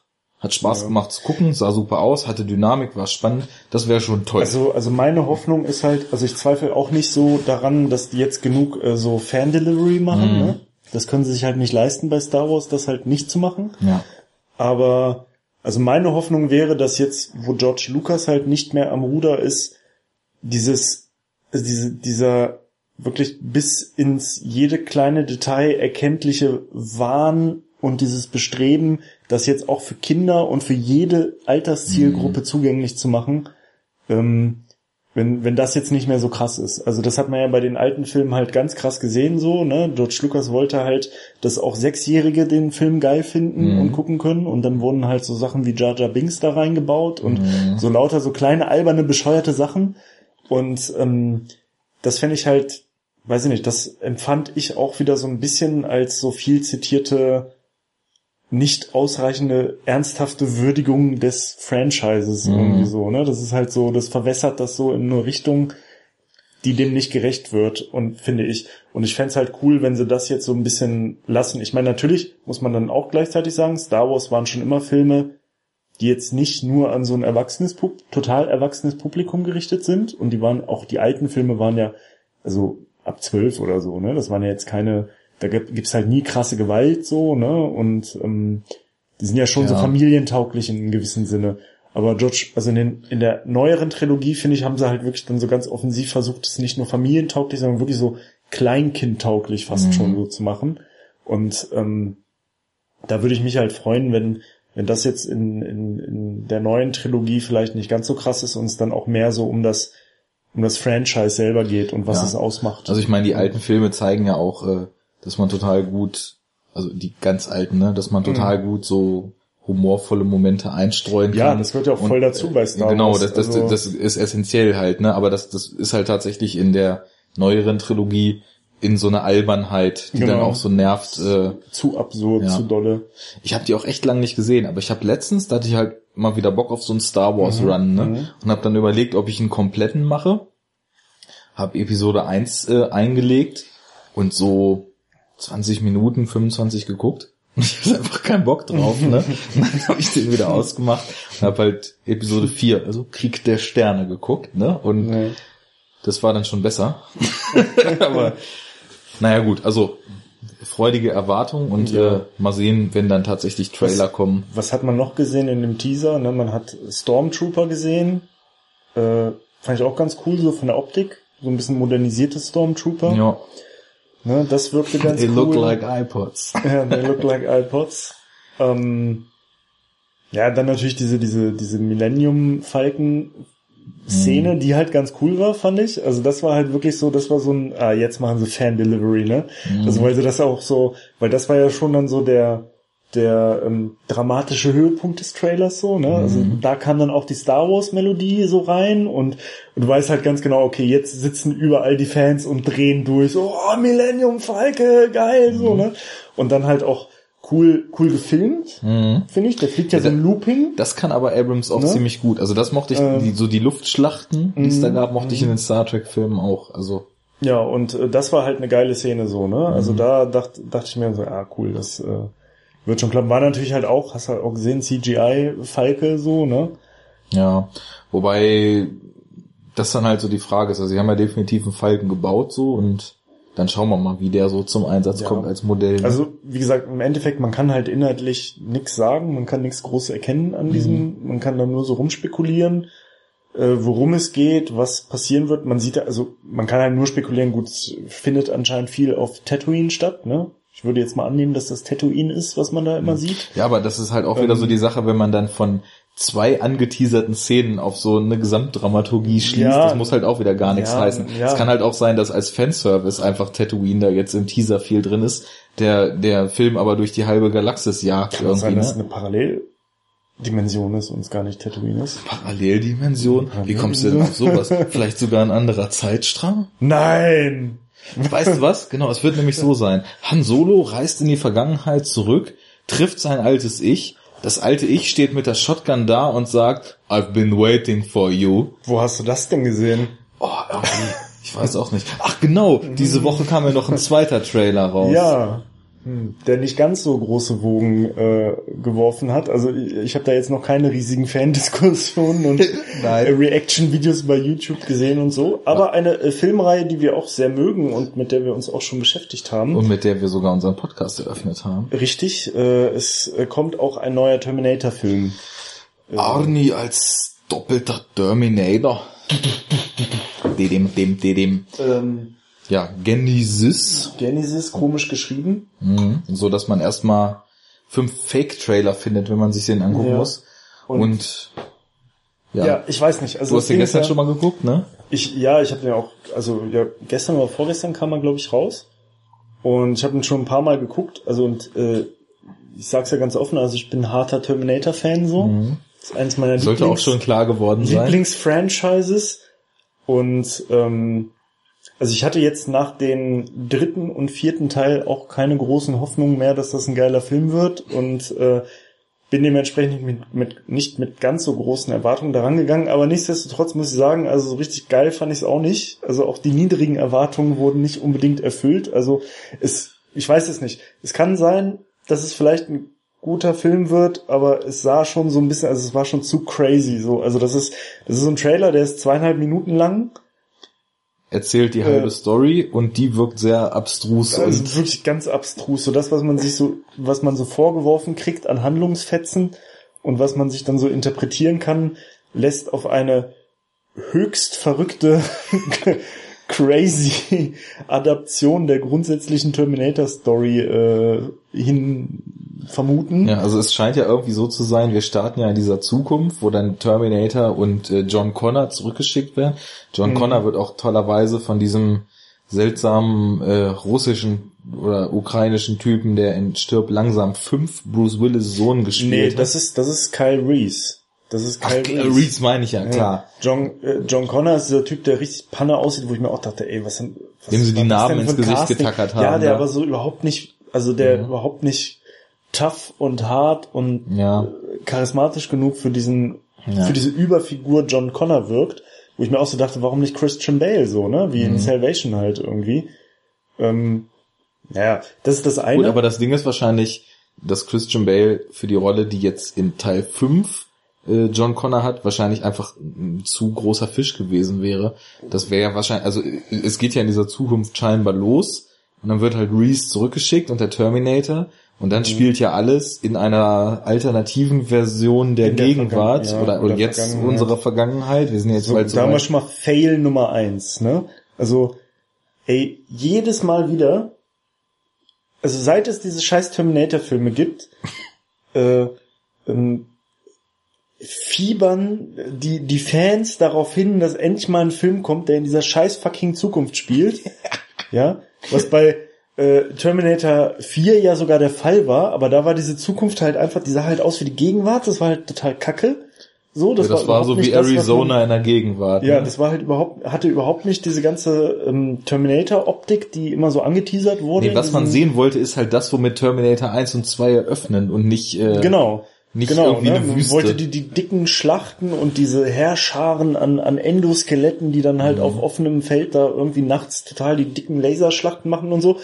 hat Spaß Ja. gemacht zu gucken, sah super aus, hatte Dynamik, war spannend, das wäre schon toll. Also, also meine Hoffnung ist halt, also ich zweifle auch nicht so daran, dass die jetzt genug äh, so Fan-Delivery machen. Mhm. Ne? Das können sie sich halt nicht leisten bei Star Wars, das halt nicht zu machen. ja. Aber also meine Hoffnung wäre, dass jetzt, wo George Lucas halt nicht mehr am Ruder ist, dieses, also diese, dieser wirklich bis ins jede kleine Detail erkenntliche Wahn und dieses Bestreben, das jetzt auch für Kinder und für jede Alterszielgruppe zugänglich zu machen, ähm, wenn, wenn das jetzt nicht mehr so krass ist. Also das hat man ja bei den alten Filmen halt ganz krass gesehen so, ne? George Lucas wollte halt, dass auch Sechsjährige den Film geil finden Mhm. und gucken können und dann wurden halt so Sachen wie Jar Jar Binks da reingebaut und so lauter so kleine, alberne, bescheuerte Sachen und ähm, das fände ich halt, weiß ich nicht, das empfand ich auch wieder so ein bisschen als so viel zitierte nicht ausreichende ernsthafte Würdigung des Franchises irgendwie so, ne? Das ist halt so, das verwässert das so in eine Richtung, die dem nicht gerecht wird und finde ich. Und ich fänd's halt cool, wenn sie das jetzt so ein bisschen lassen. Ich meine, natürlich muss man dann auch gleichzeitig sagen, Star Wars waren schon immer Filme, die jetzt nicht nur an so ein erwachsenes, total erwachsenes Publikum gerichtet sind. Und die waren, auch die alten Filme waren ja, also ab zwölf oder so, ne? Das waren ja jetzt keine, da gibt- gibt's halt nie krasse Gewalt so, ne? Und ähm, die sind ja schon so Ja. familientauglich in einem gewissen Sinne. Aber George, also in, den, in der neueren Trilogie, finde ich, haben sie halt wirklich dann so ganz offensiv versucht, es nicht nur familientauglich, sondern wirklich so kleinkindtauglich fast Mhm. schon so zu machen. Und ähm, da würde ich mich halt freuen, wenn, wenn das jetzt in, in, in der neuen Trilogie vielleicht nicht ganz so krass ist und es dann auch mehr so um das, um das Franchise selber geht und was Ja. es ausmacht. Also ich meine, die alten Filme zeigen ja auch, äh, dass man total gut, also die ganz alten, ne, dass man total gut so humorvolle Momente einstreuen Mhm. Ja, kann. das gehört ja auch voll dazu bei Star genau, Wars. das, das, Also- das ist essentiell halt, ne? Aber das, das ist halt tatsächlich in der neueren Trilogie in so eine Albernheit, die dann Genau. auch so nervt. Äh, zu absurd, Ja. zu dolle. ich habe die auch echt lange nicht gesehen, aber ich habe letztens, da hatte ich halt mal wieder Bock auf so einen Star Wars Mhm, Run, ne? Und habe dann überlegt, ob ich einen kompletten mache. Habe Episode 1 äh, eingelegt und so 20 Minuten, 25 geguckt. Und <laughs> ich hatte einfach keinen Bock drauf, ne? Und <laughs> dann habe ich den wieder ausgemacht und habe halt Episode 4, also Krieg der Sterne geguckt, ne? Und Nee. das war dann schon besser. <laughs> Aber naja gut, also freudige Erwartung und Ja. äh, mal sehen, wenn dann tatsächlich Trailer Was- kommen. Was hat man noch gesehen in dem Teaser? Ne, man hat Stormtrooper gesehen. Äh, fand ich auch ganz cool, so von der Optik. So ein bisschen modernisierte Stormtrooper. Ja, Ne, das wirkte ganz they cool. look like iPods. <laughs> Ja, they look like iPods. Ähm, ja, dann natürlich diese, diese, diese Millennium-Falken-Szene, die halt ganz cool war, fand ich. Also das war halt wirklich so, das war so ein, ah, jetzt machen sie Fan-Delivery, ne? Also weil sie das auch so, weil das war ja schon dann so der, der ähm, dramatische Höhepunkt des Trailers so, ne? Also da kam dann auch die Star Wars Melodie so rein und, und du weißt halt ganz genau, okay, jetzt sitzen überall die Fans und drehen durch, so, oh, Millennium Falke, geil, so, ne? Und dann halt auch cool, cool gefilmt, Mhm. finde ich. Der fliegt ja so im Looping. Das kann aber Abrams auch Ne? ziemlich gut. Also das mochte ich, Ähm. die, so die Luftschlachten, die es da Mhm. gab, mochte ich in den Star Trek Filmen auch. Also Ja, und äh, das war halt eine geile Szene so, ne? Also Mhm. da dachte dachte ich mir so, ah cool, das äh, wird schon klappen. War natürlich halt auch, hast halt auch gesehen, CGI Falke so, ne? ja, wobei das dann halt so die Frage ist. Also sie haben ja definitiv einen Falken gebaut so und dann schauen wir mal, wie der so zum Einsatz Ja. kommt als Modell. Also, wie gesagt, im Endeffekt, man kann halt inhaltlich nichts sagen, man kann nichts groß erkennen an diesem, man kann dann nur so rumspekulieren, äh, worum es geht, was passieren wird. Man sieht, ja- also man kann halt nur spekulieren, gut, es findet anscheinend viel auf Tatooine statt, ne? Ich würde jetzt mal annehmen, dass das Tatooine ist, was man da immer sieht. Ja, aber das ist halt auch wieder Ähm, so die Sache, wenn man dann von zwei angeteaserten Szenen auf so eine Gesamtdramaturgie schließt, Ja. das muss halt auch wieder gar nichts Ja, heißen. ja. Es kann halt auch sein, dass als Fanservice einfach Tatooine da jetzt im Teaser viel drin ist, der, der Film aber durch die halbe Galaxis jagt Kann auch sein, irgendwie, dass es ne? eine Parallel Dimension ist und es gar nicht Tatooine ist. Paralleldimension? Wie kommst du denn auf sowas? <laughs> Vielleicht sogar ein anderer Zeitstrahl? Nein! <laughs> Weißt du was? Genau, es wird nämlich so sein. Han Solo reist in die Vergangenheit zurück, trifft sein altes Ich. Das alte Ich steht mit der Shotgun da und sagt, I've been waiting for you. Wo hast du das denn gesehen? Oh, irgendwie, ich weiß auch nicht. Ach genau, diese Woche kam ja noch ein zweiter Trailer raus. Ja. Hm, Der nicht ganz so große Wogen äh, geworfen hat. Also ich, ich habe da jetzt noch keine riesigen Fan-Diskussionen und <laughs> äh, Reaction-Videos bei YouTube gesehen und so. Aber eine äh, Filmreihe, die wir auch sehr mögen und mit der wir uns auch schon beschäftigt haben. Und mit der wir sogar unseren Podcast eröffnet haben. Richtig, äh, es äh, kommt auch ein neuer Terminator-Film. Arnie als doppelter Terminator. Dedim, <laughs> dem, dedim. Ähm, Ja, Genesis. Genesis, komisch geschrieben. Mhm. So dass man erstmal fünf Fake-Trailer findet, wenn man sich den angucken Ja. muss. Und- Und, ja. Ja. ich weiß nicht. Also du hast den gestern ja- schon mal geguckt, ne? Ich, ja, ich habe den auch, also ja, gestern oder vorgestern kam er, glaube ich, raus. Und ich habe ihn schon ein paar Mal geguckt. Also und äh, ich sag's ja ganz offen, also ich bin ein harter Terminator-Fan so. Das ist eins meiner Mhm. Sollte auch schon klar geworden sein. Lieblingsfranchises. Und ähm, also ich hatte jetzt nach den dritten und vierten Teil auch keine großen Hoffnungen mehr, dass das ein geiler Film wird. Und äh, bin dementsprechend mit, mit, nicht mit ganz so großen Erwartungen daran gegangen, aber nichtsdestotrotz muss ich sagen, also so richtig geil fand ich es auch nicht. Also auch die niedrigen Erwartungen wurden nicht unbedingt erfüllt. Also es, ich weiß es nicht. Es kann sein, dass es vielleicht ein guter Film wird, aber es sah schon so ein bisschen, also es war schon zu crazy so. Also das ist, das ist so ein Trailer, der ist zweieinhalb Minuten lang. Erzählt die halbe Story und die wirkt sehr abstrus Also und wirklich ganz abstrus. So das, was man sich so, was man so vorgeworfen kriegt an Handlungsfetzen und was man sich dann so interpretieren kann, lässt auf eine höchst verrückte, <laughs> crazy Adaption der grundsätzlichen Terminator-Story äh, hin vermuten. Ja, also es scheint ja irgendwie so zu sein, wir starten ja in dieser Zukunft, wo dann Terminator und äh, John Connor zurückgeschickt werden. John Mhm. Connor wird auch tollerweise von diesem seltsamen äh, russischen oder ukrainischen Typen, der in Stirb langsam fünf Bruce Willis Sohn gespielt Nee, hat. das ist, das ist Kyle Reese. Das ist Ach, Kyle äh, Reese meine ich ja, klar. John, äh, John Connor ist dieser Typ, der richtig Panne aussieht, wo ich mir auch dachte, ey, was, denn- was Dem sie die Narben ins Gesicht Casting? getackert Ja, haben, der ja. aber so überhaupt nicht, also der überhaupt nicht tough und hart und Ja. äh, charismatisch genug für diesen, Ja. für diese Überfigur John Connor wirkt, wo ich mir auch so dachte, warum nicht Christian Bale so, ne, wie Mhm. in Salvation halt irgendwie. Ähm, naja, das ist das eine. Gut, aber das Ding ist wahrscheinlich, dass Christian Bale für die Rolle, die jetzt in Teil 5 äh, John Connor hat, wahrscheinlich einfach ein zu großer Fisch gewesen wäre. Das wäre ja wahrscheinlich, also äh, es geht ja in dieser Zukunft scheinbar los und dann wird halt Reese zurückgeschickt und der Terminator und Mhm. dann spielt ja alles in einer alternativen Version der, der Gegenwart ja, oder, oder oder jetzt Vergangenheit. unserer Vergangenheit. Wir sind jetzt So, bald so da haben wir schon mal Fail Nummer eins, ne? Also, ey, jedes Mal wieder, also seit es diese scheiß Terminator-Filme gibt, <laughs> äh, ähm, fiebern die, die Fans darauf hin, dass endlich mal ein Film kommt, der in dieser scheiß fucking Zukunft spielt. <laughs> ja, was bei äh, Terminator 4 ja sogar der Fall war, aber da war diese Zukunft halt einfach, die sah halt aus wie die Gegenwart, das war halt total kacke. So, Das, das war, überhaupt so wie das, was man- Arizona in der Gegenwart. ja, ne? das war halt überhaupt, hatte überhaupt nicht diese ganze ähm, Terminator-Optik, die immer so angeteasert wurde. Nee, was man sehen wollte, ist halt das, womit Terminator 1 und 2 eröffnen und nicht, äh, Genau. Nicht genau, irgendwie ne? eine Man Wüste. wollte die, die dicken Schlachten und diese Heerscharen an, an Endoskeletten, die dann Mhm. halt auf offenem Feld da irgendwie nachts total die dicken Laserschlachten machen und so.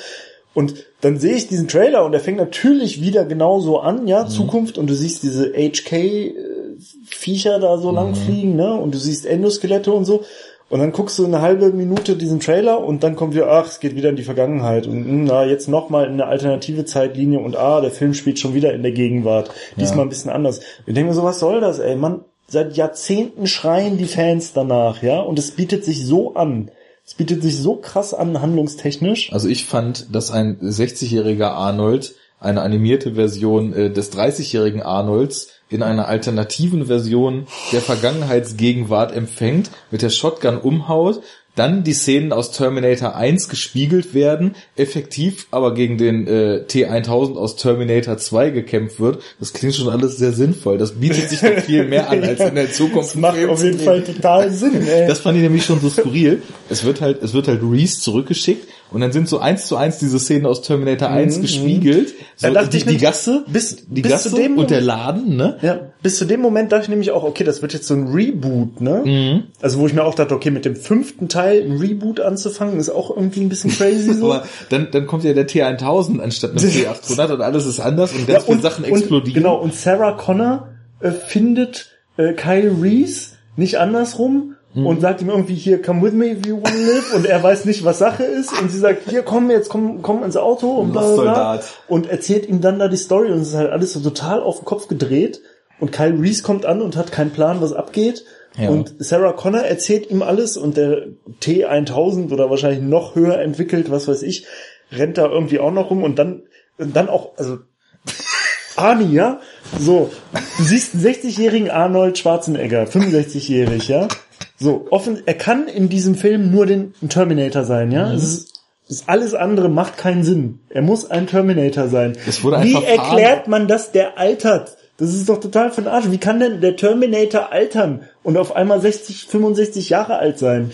Und dann sehe ich diesen Trailer und der fängt natürlich wieder genauso an, Mhm. ja, Zukunft, und du siehst diese HK-Viecher da so lang Mhm. fliegen, ne, und du siehst Endoskelette und so. Und dann guckst du eine halbe Minute diesen Trailer und dann kommt wieder, ach, es geht wieder in die Vergangenheit und hm, na, jetzt nochmal in eine alternative Zeitlinie und ah, der Film spielt schon wieder in der Gegenwart. Diesmal ein bisschen anders. Ich denke mir so, was soll das, ey, man, seit Jahrzehnten schreien die Fans danach, ja, und es bietet sich so an. Es bietet sich so krass an, handlungstechnisch. Also ich fand, dass ein 60-jähriger Arnold eine animierte Version äh, des 30-jährigen Arnolds in einer alternativen Version der Vergangenheitsgegenwart empfängt, mit der Shotgun umhaut, dann die Szenen aus Terminator 1 gespiegelt werden, effektiv aber gegen den äh, T1000 aus Terminator 2 gekämpft wird. Das klingt schon alles sehr sinnvoll. Das bietet sich doch viel mehr an, als in der <laughs> Zukunft. Das macht auf jeden Fall total Sinn, ey. Das fand ich nämlich schon so skurril. Es wird halt, es wird halt Reese zurückgeschickt und dann sind so eins zu eins diese Szenen aus Terminator 1 Mhm, gespiegelt. So, Da dachte die, ich die nämlich, Gasse, bis- die bis Gasse zu dem und der Laden, ne? Ja, bis zu dem Moment dachte ich nämlich auch, okay, das wird jetzt so ein Reboot, ne? Mhm. Also wo ich mir auch dachte, okay, mit dem fünften Teil ein Reboot anzufangen, ist auch irgendwie ein bisschen crazy so. <laughs> Aber dann, dann kommt ja der T1000 anstatt einem <laughs> T800 und alles ist anders und Ja, ganz viele Sachen explodieren. Und, genau, und Sarah Connor äh, findet äh, Kyle Reese nicht andersrum Mhm. und sagt ihm irgendwie hier, come with me if you wanna live und er weiß nicht, was Sache ist und sie sagt, hier komm jetzt, komm, komm ins Auto und bla, bla, bla und erzählt ihm dann da die Story und es ist halt alles so total auf den Kopf gedreht und Kyle Reese kommt an und hat keinen Plan, was abgeht Ja. und Sarah Connor erzählt ihm alles und der T1000 oder wahrscheinlich noch höher entwickelt, was weiß ich, rennt da irgendwie auch noch rum und dann, und dann auch, also <laughs> Arnie, ja? So, du siehst einen 60-jährigen Arnold Schwarzenegger, 65-jährig, ja? So, offen, er kann in diesem Film nur den ein Terminator sein, ja? Es ist, ist alles andere macht keinen Sinn. Er muss ein Terminator sein. Es wurde Wie erklärt man das, der altert? Das ist doch total den Arsch. Wie kann denn der Terminator altern und auf einmal 60, 65 Jahre alt sein?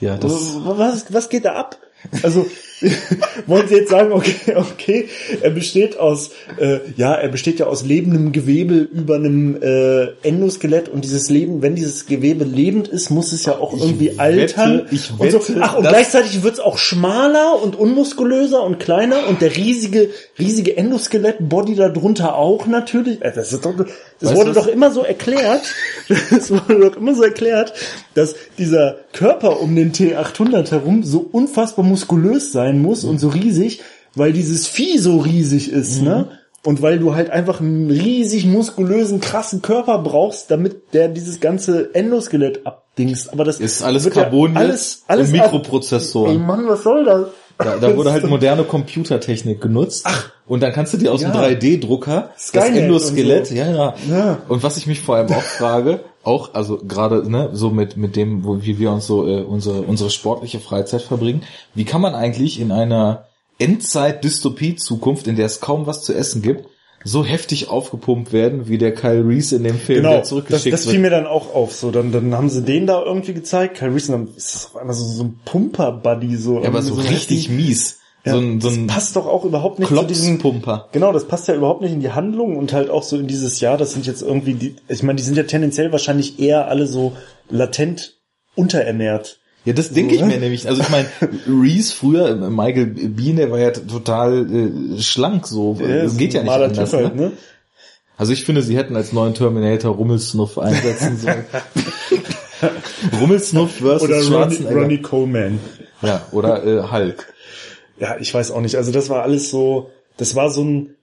Ja, das, Was, was geht da ab? Also <laughs> wollen Sie jetzt sagen, okay, okay, er besteht aus, äh, ja, er besteht ja aus lebendem Gewebe über einem äh, Endoskelett und dieses Leben, wenn dieses Gewebe lebend ist, muss es ja auch irgendwie wette, altern. ich und so. wette, Ach, und gleichzeitig wird es auch schmaler und unmuskulöser und kleiner und der riesige, riesige Endoskelett-Body darunter auch natürlich. Äh, Das, ist doch, das Weißt wurde du, doch immer so erklärt, <laughs> das wurde doch immer so erklärt, dass dieser Körper um den T800 herum so unfassbar muskulös sein muss und so riesig, weil dieses Vieh so riesig ist, ne? Und weil du halt einfach einen riesig muskulösen, krassen Körper brauchst, damit der dieses ganze Endoskelett abdingst. Aber das ist alles wird ja Carbon alles, alles und Mikroprozessoren. Ey Mann, was soll das? Da, da wurde halt moderne Computertechnik genutzt. Und dann kannst du dir aus Ja. dem 3D-Drucker das Endoskelett, und so. ja, ja, Ja. Und was ich mich vor allem auch frage, auch, also gerade, ne, so mit, mit dem, wo, wie wir uns so äh, unsere, unsere sportliche Freizeit verbringen, wie kann man eigentlich in einer Endzeit-Dystopie-Zukunft, in der es kaum was zu essen gibt, so heftig aufgepumpt werden, wie der Kyle Reese in dem Film, Genau, der das, zurückgeschickt das fiel mir dann auch auf. So, dann, dann haben sie den da irgendwie gezeigt. Kyle Reese, und dann ist das auf einmal so, so ein Pumper-Buddy. So, Ja, aber so irgendwie richtig mies. Ja, so ein, so das ein passt doch auch überhaupt nicht zu diesem Klopspumper. Genau, das passt ja überhaupt nicht in die Handlung und halt auch so in dieses Jahr, das sind jetzt irgendwie die, ich meine, die sind ja tendenziell wahrscheinlich eher alle so latent unterernährt. Ja, das denke ich mir nämlich. Also ich meine, Reese früher, Michael Bean, der war ja total äh, schlank so. das geht ja nicht anders. Typ halt, Ne? ne? Also ich finde, sie hätten als neuen Terminator Rummelsnuff einsetzen <laughs> sollen. Rummelsnuff versus Oder Ronnie. Ronnie Coleman. Ja, oder äh, Hulk. Ja, ich weiß auch nicht. Also das war alles so, das war so ein,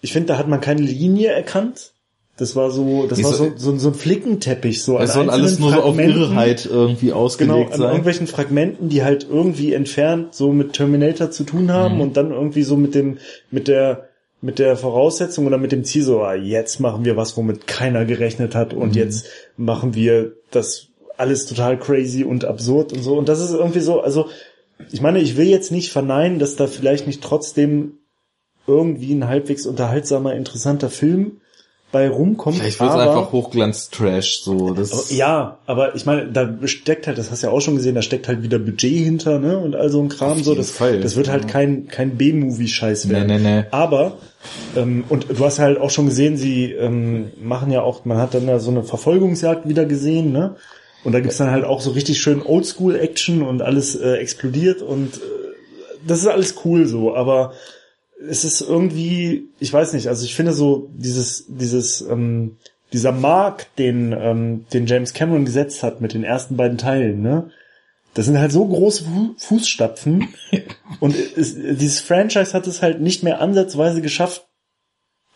ich finde, da hat man keine Linie erkannt. Das war so, das Wie war so- so, so, ein Flickenteppich, so an Es soll alles nur so auf. Irrheit irgendwie Genau, ausgelegt an sein. irgendwelchen Fragmenten, die halt irgendwie entfernt so mit Terminator zu tun Mhm. haben und dann irgendwie so mit dem, mit der, mit der Voraussetzung oder mit dem Ziel so, ah, jetzt machen wir was, womit keiner gerechnet hat Mhm. und jetzt machen wir das alles total crazy und absurd und so. Und das ist irgendwie so, also, ich meine, ich will jetzt nicht verneinen, dass da vielleicht nicht trotzdem irgendwie ein halbwegs unterhaltsamer, interessanter Film bei rumkommt. Vielleicht wird es einfach Hochglanz-Trash. So, das ja, aber ich meine, da steckt halt, das hast du ja auch schon gesehen, da steckt halt wieder Budget hinter, ne? Und all so ein Kram. So, das, Fall. das wird halt kein, kein B-Movie-Scheiß werden. Nee, nee, nee. Aber, ähm, und du hast halt auch schon gesehen, sie ähm, machen ja auch, man hat dann ja so eine Verfolgungsjagd wieder gesehen, ne? Und da gibt's dann halt auch so richtig schön Oldschool-Action und alles äh, explodiert und äh, das ist alles cool so, aber es ist irgendwie, ich weiß nicht, also ich finde so dieses, dieses, ähm, dieser Mark, den, ähm, den James Cameron gesetzt hat mit den ersten beiden Teilen, ne? Das sind halt so große Fu Fußstapfen <laughs> und es, dieses Franchise hat es halt nicht mehr ansatzweise geschafft,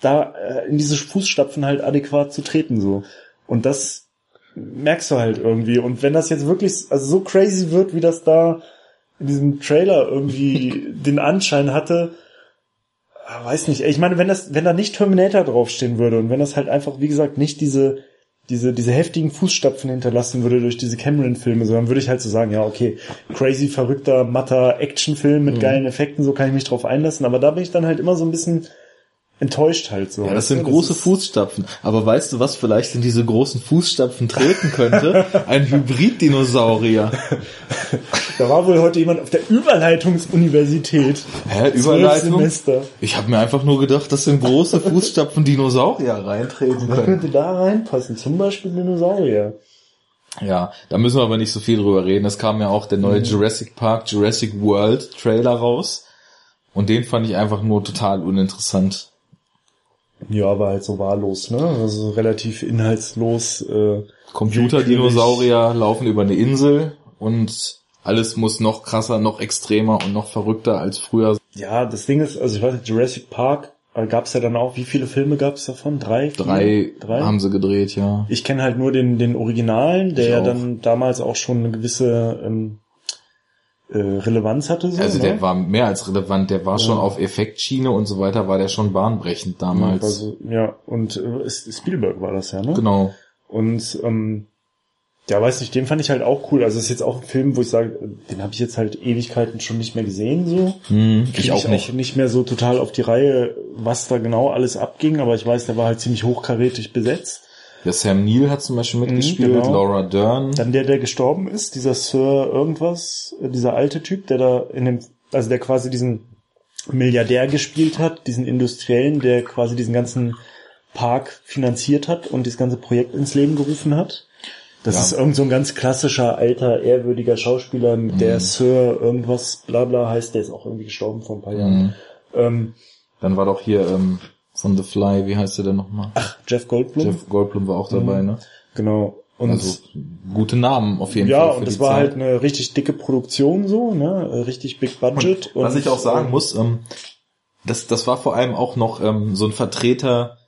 da äh, in diese Fußstapfen halt adäquat zu treten so. Und das merkst du halt irgendwie. Und wenn das jetzt wirklich also so crazy wird, wie das da in diesem Trailer irgendwie <laughs> den Anschein hatte, weiß nicht. Ich meine, wenn das, wenn da nicht Terminator draufstehen würde und wenn das halt einfach, wie gesagt, nicht diese diese, diese heftigen Fußstapfen hinterlassen würde durch diese Cameron-Filme, sondern würde ich halt so sagen, ja, okay, crazy, verrückter, matter Actionfilm mit Mhm. geilen Effekten, so kann ich mich drauf einlassen, aber da bin ich dann halt immer so ein bisschen enttäuscht halt so. Ja, das sind große ist- Fußstapfen. Aber weißt du, was vielleicht in diese großen Fußstapfen treten könnte? <laughs> Ein Hybrid-Dinosaurier. Da war wohl heute jemand auf der Überleitungsuniversität. Hä, Überleitung? Semester. Ich habe mir einfach nur gedacht, dass in große Fußstapfen Dinosaurier reintreten können. könnte da reinpassen? Zum Beispiel Dinosaurier. Ja, da müssen wir aber nicht so viel drüber reden. Es kam ja auch der neue Jurassic Park, Jurassic World Trailer raus. Und den fand ich einfach nur total uninteressant. Ja, war halt so wahllos, ne? Also relativ inhaltslos. Äh, Computerdinosaurier laufen über eine Insel und alles muss noch krasser, noch extremer und noch verrückter als früher. ja, das Ding ist, also ich weiß nicht, Jurassic Park äh, gab's ja dann auch, wie viele Filme gab's davon? Drei? Drei, Drei? haben sie gedreht, ja. Ich kenne halt nur den, den Originalen, der ja dann damals auch schon eine gewisse ähm, äh, Relevanz hatte. So, Also ne? der war mehr als relevant, der war schon auf Effektschiene und so weiter, war der schon bahnbrechend damals. Also, ja, und äh, Spielberg war das ja, ne? Genau. Und ähm, ja, weiß nicht, den fand ich halt auch cool. Also es ist jetzt auch ein Film, wo ich sage, den habe ich jetzt halt Ewigkeiten schon nicht mehr gesehen, so. Hm, Krieg ich auch nicht. nicht mehr so total auf die Reihe, was da genau alles abging, aber ich weiß, der war halt ziemlich hochkarätig besetzt. Ja, Sam Neill hat zum Beispiel mitgespielt, genau. Laura Dern. Dann der, der gestorben ist, dieser Sir irgendwas, äh, dieser alte Typ, der da in dem, also der quasi diesen Milliardär gespielt hat, diesen Industriellen, der quasi diesen ganzen Park finanziert hat und das ganze Projekt ins Leben gerufen hat. Das Ja. ist irgend so ein ganz klassischer, alter, ehrwürdiger Schauspieler, Mhm. der Sir irgendwas bla bla heißt, der ist auch irgendwie gestorben vor ein paar Jahren. Mhm. Ähm, Dann war doch hier ähm, von The Fly, wie heißt der denn nochmal? Jeff Goldblum, Jeff Goldblum war auch dabei, ne? genau. Und Also gute Namen auf jeden ja, Fall. für und das war Zeit. halt eine richtig dicke Produktion so, ne, richtig big budget. Was und, ich auch sagen muss, ähm, das, das war vor allem auch noch ähm, so ein Vertreter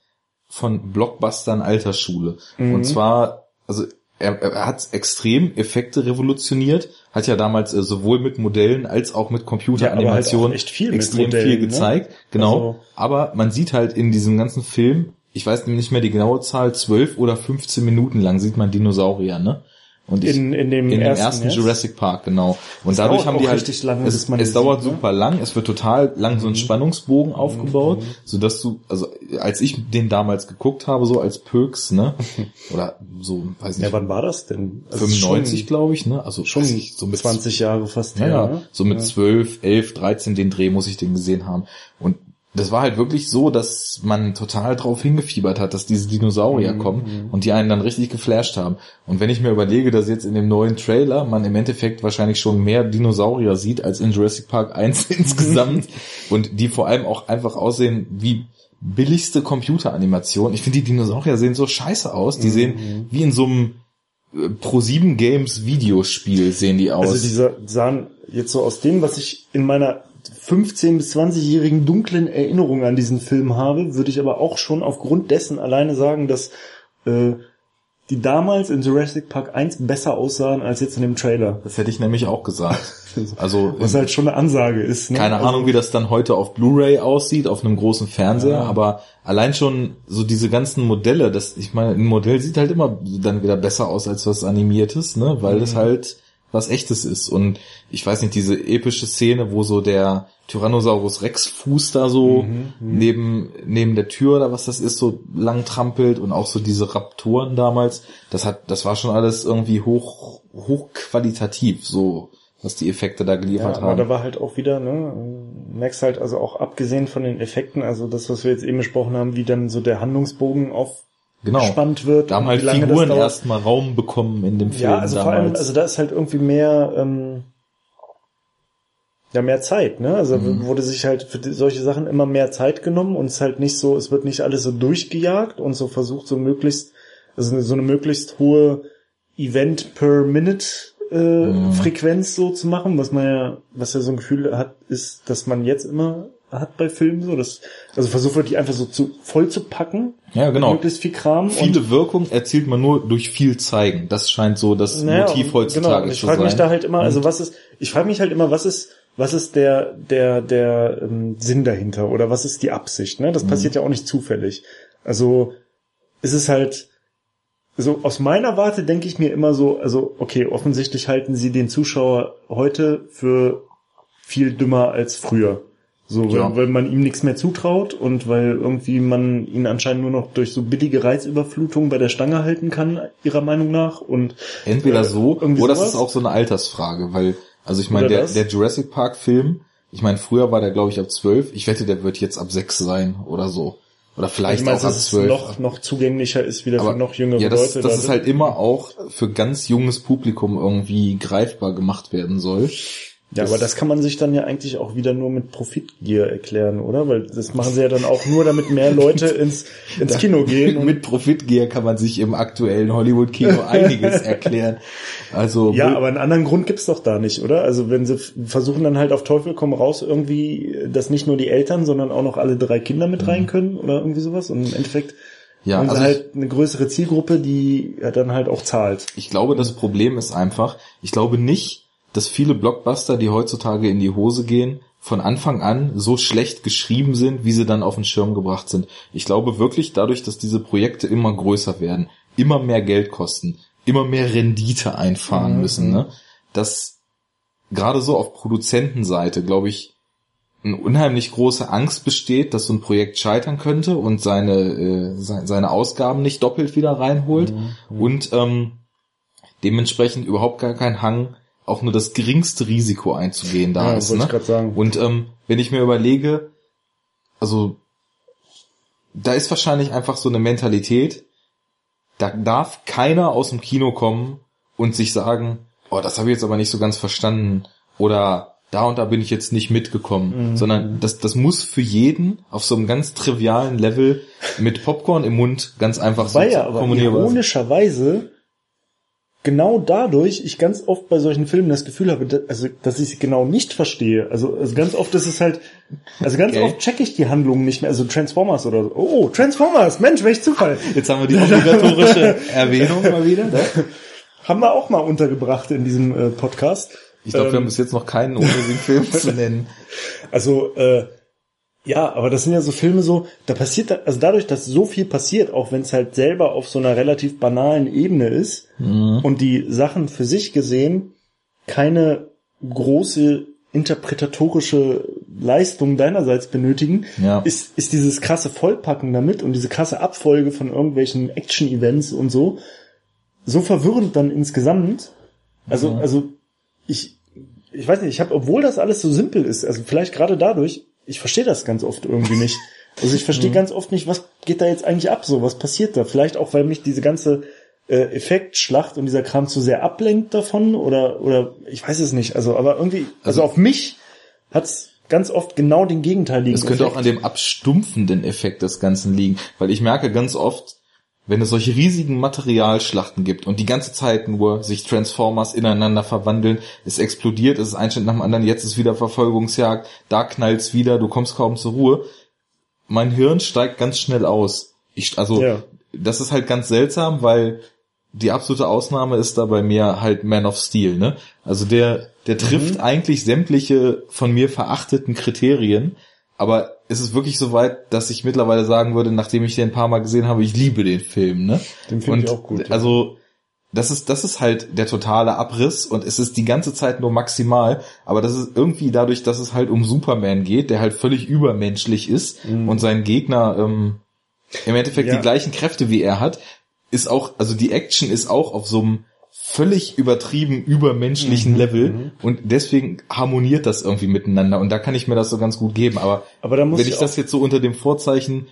von Blockbustern alter Schule. Mhm. Und zwar, also er, er hat extrem Effekte revolutioniert, hat ja damals äh, sowohl mit Modellen als auch mit Ja, Computeranimationen aber halt viel extrem Modellen, viel ne? gezeigt. Genau. Also- aber man sieht halt in diesem ganzen Film, ich weiß nicht mehr die genaue Zahl, 12 oder 15 Minuten lang sieht man Dinosaurier, ne? Und ich, In, in dem in dem ersten, ersten? Jurassic Park, genau. Und dadurch haben die halt, lange, es, es dauert sieht, ne? super lang, es wird total lang so ein Spannungsbogen aufgebaut, so dass du, also als ich den damals geguckt habe, so als Pöks, ne, <laughs> oder so, weiß Ja, nicht, wann war das denn? Also 95 schon, glaube ich, ne, also schon ich, so mit 20 Jahre fast ja, her, ja, ne? so mit 12, 11, 13 den Dreh muss ich den gesehen haben und das war halt wirklich so, dass man total drauf hingefiebert hat, dass diese Mhm, Dinosaurier kommen und die einen dann richtig geflasht haben. Und wenn ich mir überlege, dass jetzt in dem neuen Trailer man im Endeffekt wahrscheinlich schon mehr Dinosaurier sieht als in Jurassic Park <laughs> 1 <laughs> insgesamt und die vor allem auch einfach aussehen wie billigste Computeranimation. Ich finde, die Dinosaurier sehen so scheiße aus. Mhm. Die sehen wie in so einem äh, Pro7 Games Videospiel sehen die aus. Also dieser sahen jetzt so aus dem, was ich in meiner 15 bis 20-jährigen dunklen Erinnerung an diesen Film habe, würde ich aber auch schon aufgrund dessen alleine sagen, dass äh, die damals in Jurassic Park 1 besser aussahen als jetzt in dem Trailer. Das hätte ich nämlich auch gesagt. <laughs> Also Was halt schon eine Ansage ist. Ne? keine Also, Ahnung, wie das dann heute auf Blu-ray aussieht, auf einem großen Fernseher, Ja. aber allein schon so diese ganzen Modelle, das, ich meine, ein Modell sieht halt immer dann wieder besser aus als was animiertes, ne, weil Mhm. es halt was echtes ist und ich weiß nicht, diese epische Szene, wo so der Tyrannosaurus Rex Fuß da so Mhm, neben neben der Tür oder was das ist so lang trampelt und auch so diese Raptoren damals, das hat das war schon alles irgendwie hoch hochqualitativ so was die Effekte da Ja, geliefert aber haben. da war halt auch wieder, ne, merkst halt also auch abgesehen von den Effekten, also das, was wir jetzt eben besprochen haben, wie dann so der Handlungsbogen aufgespannt wird. Da haben halt Figuren erstmal Raum bekommen in dem Film Ja, also vor damals. allem, also da ist halt irgendwie mehr, ähm, ja, mehr Zeit, ne? Also Mhm. wurde sich halt für solche Sachen immer mehr Zeit genommen und es ist halt nicht so, es wird nicht alles so durchgejagt und so versucht so möglichst, also so eine möglichst hohe Event per Minute äh, Mhm. Frequenz so zu machen, was man ja, was ja so ein Gefühl hat, ist, dass man jetzt immer hat bei Filmen so, dass, also versucht wird, die einfach so zu, voll zu packen. Ja, genau. Möglichst viel Kram. Viele Wirkung erzielt man nur durch viel zeigen. Das scheint so das Naja, Motiv heutzutage genau, ich zu frage sein. mich da halt immer, also was ist, ich frage mich halt immer, was ist, was ist der, der, der ähm, Sinn dahinter oder was ist die Absicht? Ne? Mhm. Das passiert ja auch nicht zufällig. Also es ist halt, so aus meiner Warte denke ich mir immer so, also okay, offensichtlich halten sie den Zuschauer heute für viel dümmer als früher. So, weil, Ja. weil man ihm nichts mehr zutraut und weil irgendwie man ihn anscheinend nur noch durch so billige Reizüberflutung bei der Stange halten kann, ihrer Meinung nach. Und Entweder Äh, so, oder das sowas? ist auch so eine Altersfrage, weil, also ich meine, der, das? der Jurassic Park Film, ich meine, früher war der, glaube ich, ab zwölf. Ich wette, der wird jetzt ab sechs sein oder so. Oder vielleicht ich meine, auch ab zwölf. noch, noch zugänglicher ist wieder Aber für noch jüngere ja, das, Leute. das da ist halt immer auch für ganz junges Publikum irgendwie greifbar gemacht werden soll. Ja, aber das kann man sich dann ja eigentlich auch wieder nur mit Profitgier erklären, oder? Weil das machen sie ja dann auch nur, damit mehr Leute <laughs> ins, ins Kino gehen. <laughs> Und, Mit Profitgier kann man sich im aktuellen Hollywood-Kino <laughs> einiges erklären. Also ja, aber einen anderen Grund gibt's doch da nicht, oder? Also wenn sie versuchen dann halt auf Teufel komm raus irgendwie, dass nicht nur die Eltern, sondern auch noch alle drei Kinder mit rein können oder irgendwie sowas. Und im Endeffekt Ja, haben sie also halt eine größere Zielgruppe, die ja dann halt auch zahlt. ich glaube, das Problem ist einfach, ich glaube nicht, dass viele Blockbuster, die heutzutage in die Hose gehen, von Anfang an so schlecht geschrieben sind, wie sie dann auf den Schirm gebracht sind. Ich glaube wirklich dadurch, dass diese Projekte immer größer werden, immer mehr Geld kosten, immer mehr Rendite einfahren Mhm. müssen, ne? dass gerade so auf Produzentenseite, glaube ich, eine unheimlich große Angst besteht, dass so ein Projekt scheitern könnte und seine, äh, se- seine Ausgaben nicht doppelt wieder reinholt und ähm, dementsprechend überhaupt gar kein Hang, auch nur das geringste Risiko einzugehen da Ja, ist. Ne? ich sagen. Und ähm, wenn ich mir überlege, also da ist wahrscheinlich einfach so eine Mentalität, da darf keiner aus dem Kino kommen und sich sagen, oh, das habe ich jetzt aber nicht so ganz verstanden oder da und da bin ich jetzt nicht mitgekommen, Mhm. sondern das, das muss für jeden auf so einem ganz trivialen Level mit Popcorn im Mund ganz einfach so ja aber kommunierbar ironischerweise genau dadurch ich ganz oft bei solchen Filmen das Gefühl habe, dass, also, dass ich sie genau nicht verstehe. Also, also ganz oft ist es halt, also ganz Okay. oft checke ich die Handlung nicht mehr. Also Transformers oder so. Oh, Transformers, Mensch, welch Zufall. Jetzt haben wir die obligatorische <laughs> Erwähnung mal wieder. Ne? Haben wir auch mal untergebracht in diesem äh, Podcast. Ich glaube, wir Ähm, haben bis jetzt noch keinen ohne den Film <laughs> zu nennen. Also, äh, ja, aber das sind ja so Filme so, da passiert, also dadurch, dass so viel passiert, auch wenn es halt selber auf so einer relativ banalen Ebene ist und die Sachen für sich gesehen keine große interpretatorische Leistung deinerseits benötigen, Ja. ist, ist dieses krasse Vollpacken damit und diese krasse Abfolge von irgendwelchen Action-Events und so so verwirrend dann insgesamt. Also, also ich, ich weiß nicht, ich habe, obwohl das alles so simpel ist, also vielleicht gerade dadurch, ich verstehe das ganz oft irgendwie nicht. Also ich verstehe ganz oft nicht, was geht da jetzt eigentlich ab, so was passiert da. Vielleicht auch, weil mich diese ganze äh, Effektschlacht und dieser Kram zu sehr ablenkt davon oder oder ich weiß es nicht. Also, aber irgendwie, also, auf mich hat's ganz oft genau den gegenteiligen. Es könnte auch Effekt. an dem abstumpfenden Effekt des Ganzen liegen, weil ich merke ganz oft, wenn es solche riesigen Materialschlachten gibt und die ganze Zeit nur sich Transformers ineinander verwandeln, es explodiert, es ist ein Schritt nach dem anderen, jetzt ist wieder Verfolgungsjagd, da knallt's wieder, du kommst kaum zur Ruhe. Mein Hirn steigt ganz schnell aus. Ich, also, Ja. das ist halt ganz seltsam, weil die absolute Ausnahme ist da bei mir halt Man of Steel, ne? Also der, der trifft eigentlich sämtliche von mir verachteten Kriterien, aber es ist wirklich so weit, dass ich mittlerweile sagen würde, nachdem ich den ein paar Mal gesehen habe, ich liebe den Film, ne? Den finde ich auch gut, ja. Also, das ist, das ist halt der totale Abriss und es ist die ganze Zeit nur maximal, aber das ist irgendwie dadurch, dass es halt um Superman geht, der halt völlig übermenschlich ist und sein Gegner ähm, im Endeffekt Mhm. Ja. die gleichen Kräfte wie er hat, ist auch, also die Action ist auch auf so einem völlig übertrieben Mhm. übermenschlichen Level und deswegen harmoniert das irgendwie miteinander und da kann ich mir das so ganz gut geben, aber, Aber wenn ich ich das jetzt so unter dem Vorzeichen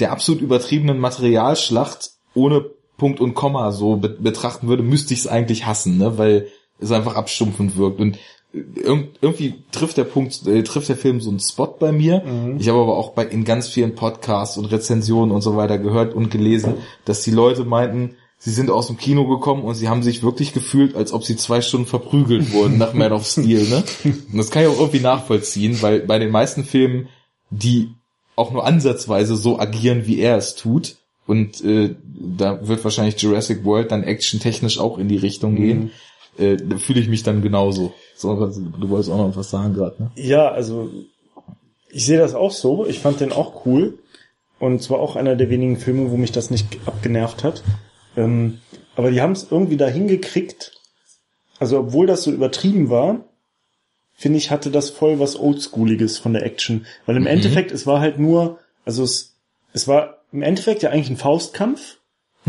der absolut übertriebenen Materialschlacht ohne Punkt und Komma so be betrachten würde, müsste ich es eigentlich hassen, ne? weil es einfach abstumpfend wirkt und äh, irg irgendwie trifft der Punkt, äh, trifft der Film so einen Spot bei mir. Ich habe aber auch bei in ganz vielen Podcasts und Rezensionen und so weiter gehört und gelesen, dass die Leute meinten, sie sind aus dem Kino gekommen und sie haben sich wirklich gefühlt, als ob sie zwei Stunden verprügelt wurden nach Man of Steel. Ne? Und das kann ich auch irgendwie nachvollziehen, weil bei den meisten Filmen, die auch nur ansatzweise so agieren, wie er es tut, und äh, da wird wahrscheinlich Jurassic World dann actiontechnisch auch in die Richtung gehen, äh, da fühle ich mich dann genauso. So, du wolltest auch noch was sagen gerade, ne? Ja, also ich sehe das auch so. Ich fand den auch cool. Und zwar auch einer der wenigen Filme, wo mich das nicht abgenervt hat. Ähm, aber die haben es irgendwie da hingekriegt. Also obwohl das so übertrieben war, finde ich, hatte das voll was Oldschooliges von der Action. Weil im Mhm. Endeffekt, es war halt nur, also es, es war im Endeffekt ja eigentlich ein Faustkampf,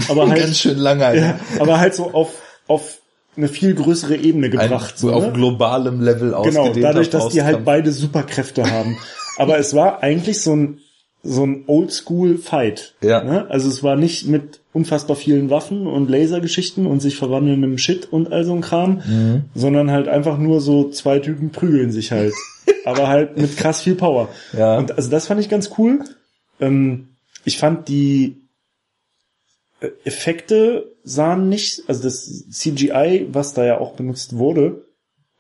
aber <laughs> halt, Ganz schön lange, ja, aber halt so auf, auf eine viel größere Ebene Ein, gebracht. so, auf ne? globalem Level Genau, ausgedehnter dadurch, dass die halt Faustkampf. beide Superkräfte haben. <laughs> Aber es war eigentlich so ein so ein Oldschool-Fight. Ja. Ne? Also es war nicht mit unfassbar vielen Waffen und Lasergeschichten und sich verwandelndem Shit und all so ein Kram, Mhm. sondern halt einfach nur so zwei Typen prügeln sich halt. <laughs> aber halt mit krass viel Power. Ja. Und also das fand ich ganz cool. Ähm, ich fand die äh, Effekte sahen nicht, also das CGI, was da ja auch benutzt wurde,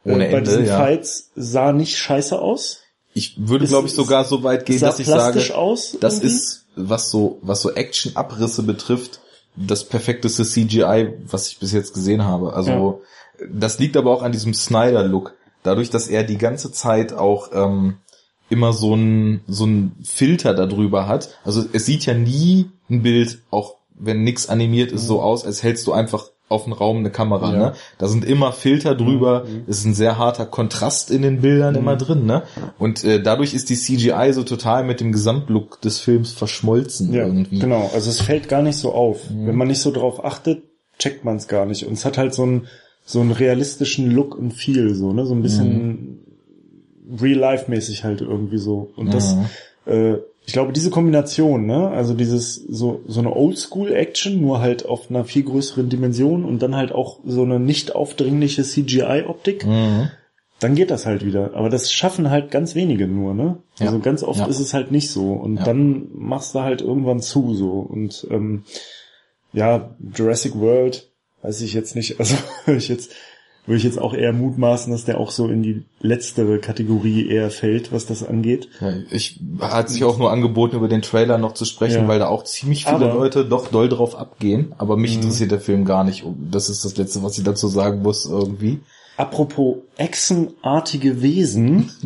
äh, Ohne bei Ende, diesen ja. Fights sah nicht scheiße aus. Ich würde, glaube ich, sogar so weit gehen, dass ich sage, aus das irgendwie. ist, was so, was so Action-Abrisse betrifft, das perfekteste CGI, was ich bis jetzt gesehen habe. Also, das liegt aber auch an diesem Snyder-Look. Dadurch, dass er die ganze Zeit auch ähm, immer so ein so ein Filter darüber hat. Also es sieht ja nie ein Bild, auch wenn nix animiert ist, so aus, als hältst du einfach auf den Raum eine Kamera. Ja. Ne? Da sind immer Filter drüber. Es ist ein sehr harter Kontrast in den Bildern immer drin. Ne? Und äh, dadurch ist die CGI so total mit dem Gesamtlook des Films verschmolzen Ja, irgendwie. genau. Also es fällt gar nicht so auf. Wenn man nicht so drauf achtet, checkt man es gar nicht. Und es hat halt so einen so einen realistischen Look und Feel, so ne, so ein bisschen Real-Life-mäßig halt irgendwie so. Und das, äh, ich glaube, diese Kombination, ne, also dieses so so eine Oldschool-Action, nur halt auf einer viel größeren Dimension und dann halt auch so eine nicht aufdringliche CGI-Optik. Mhm. dann geht das halt wieder. Aber das schaffen halt ganz wenige nur, ne? Ja. Also ganz oft Ja. ist es halt nicht so. Und Ja. dann machst du halt irgendwann zu so. Und ähm, ja, Jurassic World, weiß ich jetzt nicht. Also <laughs> ich jetzt würde ich jetzt auch eher mutmaßen, dass der auch so in die letztere Kategorie eher fällt, was das angeht. Ja, ich hat sich auch nur angeboten, über den Trailer noch zu sprechen, Ja. weil da auch ziemlich viele Aber- Mhm. Leute doch doll drauf abgehen. Aber mich interessiert der Film gar nicht. Das ist das Letzte, was ich dazu sagen muss irgendwie. Apropos echsenartige Wesen. <laughs>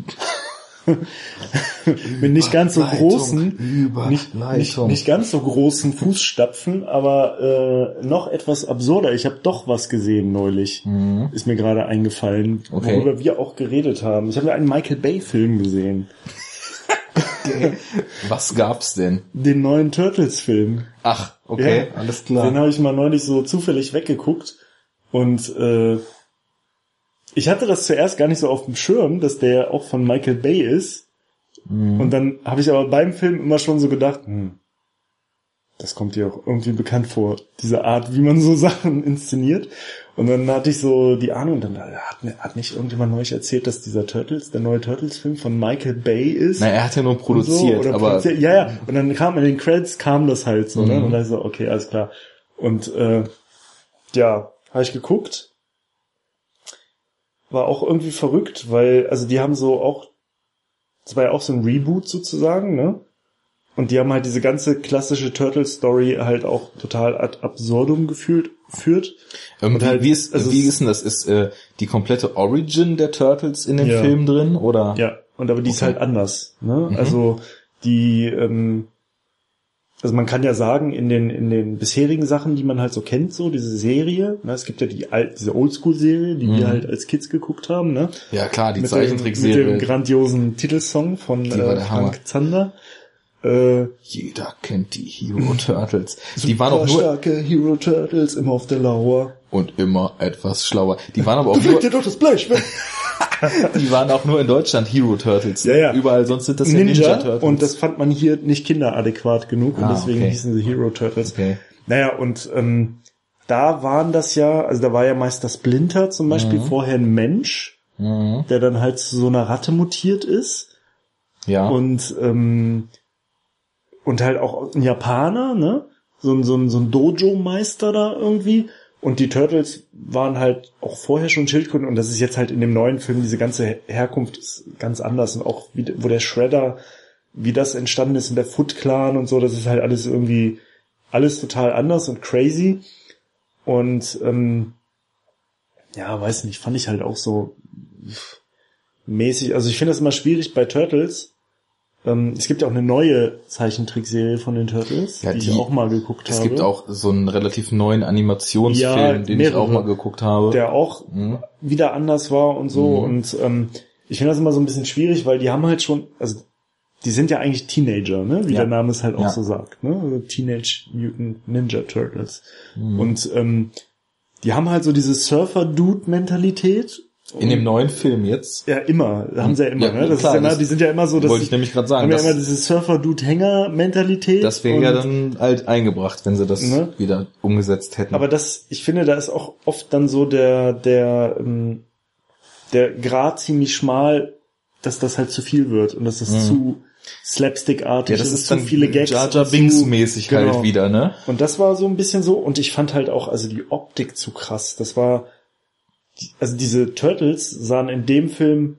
mit nicht ganz so großen, nicht, nicht, nicht ganz so großen Fußstapfen, aber äh, noch etwas absurder. Ich habe doch was gesehen neulich, ist mir gerade eingefallen, Mhm. Okay. worüber wir auch geredet haben. Ich habe ja einen Michael Bay Film gesehen, Was gab's denn? den neuen Turtles Film. Ach, okay, Ja, alles Den klar. habe ich mal neulich so zufällig weggeguckt und äh, ich hatte das zuerst gar nicht so auf dem Schirm, dass der auch von Michael Bay ist. Mhm. Und dann habe ich aber beim Film immer schon so gedacht, hm, das kommt dir auch irgendwie bekannt vor, diese Art, wie man so <laughs> Sachen inszeniert. Und dann hatte ich so die Ahnung, dann hat, mir- hat nicht irgendjemand neulich erzählt, dass dieser Turtles, der neue Turtles-Film von Michael Bay ist. Na, er hat ja nur so, produziert, oder aber produziert. Ja, ja. Und dann kam in den Credits kam das halt so, ne? Mhm. Und dann so, okay, alles klar. Und äh, ja, habe ich geguckt. War auch irgendwie verrückt, weil, also die haben so auch, das war ja auch so ein Reboot sozusagen, ne? Und die haben halt diese ganze klassische Turtle-Story halt auch total ad absurdum gefühlt, führt. ähm, wie, halt, wie, ist, also wie ist denn das? Ist äh, die komplette Origin der Turtles in dem Ja. Film drin? Oder? Ja, und aber die ist Okay. halt anders. Ne? Mhm. Also die, ähm, also man kann ja sagen, in den, in den bisherigen Sachen, die man halt so kennt, so diese Serie, ne, es gibt ja die alt, diese Oldschool-Serie, die wir Mhm. halt als Kids geguckt haben, ne? Ja, klar, die dem, mit Zeichentrickserie. dem grandiosen Titelsong von äh, der Hammer. Frank Zander. Äh, Jeder kennt die Hero Turtles. Die waren auch nur starke Hero Turtles, immer auf der Lauer. und immer etwas schlauer. Die waren aber auch nur, dir doch das Blech. <laughs> <laughs> die waren auch nur in Deutschland Hero Turtles. Ja, ja. Überall sonst sind das ja Ninja, Ninja Turtles. und das fand man hier nicht kinderadäquat genug und Ah, deswegen okay. hießen sie Hero Turtles. Okay. Naja, und ähm, da waren das ja, also da war ja meist das Splinter zum Beispiel vorher ein Mensch, Mhm. der dann halt zu so einer Ratte mutiert ist Ja. und ähm, und halt auch ein Japaner, ne? So ein, so ein, so ein Dojo-Meister da irgendwie. Und die Turtles waren halt auch vorher schon Schildkröten und das ist jetzt halt in dem neuen Film, diese ganze Herkunft ist ganz anders und auch wie, wo der Shredder, wie das entstanden ist in der Foot Clan und so, das ist halt alles irgendwie, alles total anders und crazy. Und ähm, ja, weiß nicht, fand ich halt auch so mäßig, also ich finde das immer schwierig bei Turtles, Ähm, es gibt ja auch eine neue Zeichentrickserie von den Turtles, Ja, die, die- ich auch mal geguckt Es habe. gibt auch so einen relativ neuen Animationsfilm, Ja, den ich mehrere. auch mal geguckt habe. der auch Mhm. wieder anders war und so. Und ähm, ich finde das immer so ein bisschen schwierig, weil die haben halt schon, also die sind ja eigentlich Teenager, ne? Wie Ja. der Name es halt auch so sagt, ne? Also Teenage Mutant Ninja Turtles. Mhm. Und ähm, die haben halt so diese Surfer-Dude-Mentalität. In dem neuen Film jetzt Ja, immer. Haben sie ja immer, Ja, ne? Das klar, ist ja, das die sind ja immer so, dass wollte ich nämlich gerade sagen. haben ja immer diese Surfer-Dude-Hänger-Mentalität. das wäre ja Und- dann halt eingebracht, wenn sie das Ne? wieder umgesetzt hätten. Aber das, ich finde, da ist auch oft dann so der, der, ähm, der Grad ziemlich schmal, dass das halt zu viel wird und dass das zu slapstickartig Mhm. ja, das ist zu dann viele Gags. Jar Jar und Binks zu- mäßig genau. halt wieder, ne? Und das war so ein bisschen so, und ich fand halt auch, also die Optik zu krass. Das war, also diese Turtles sahen in dem Film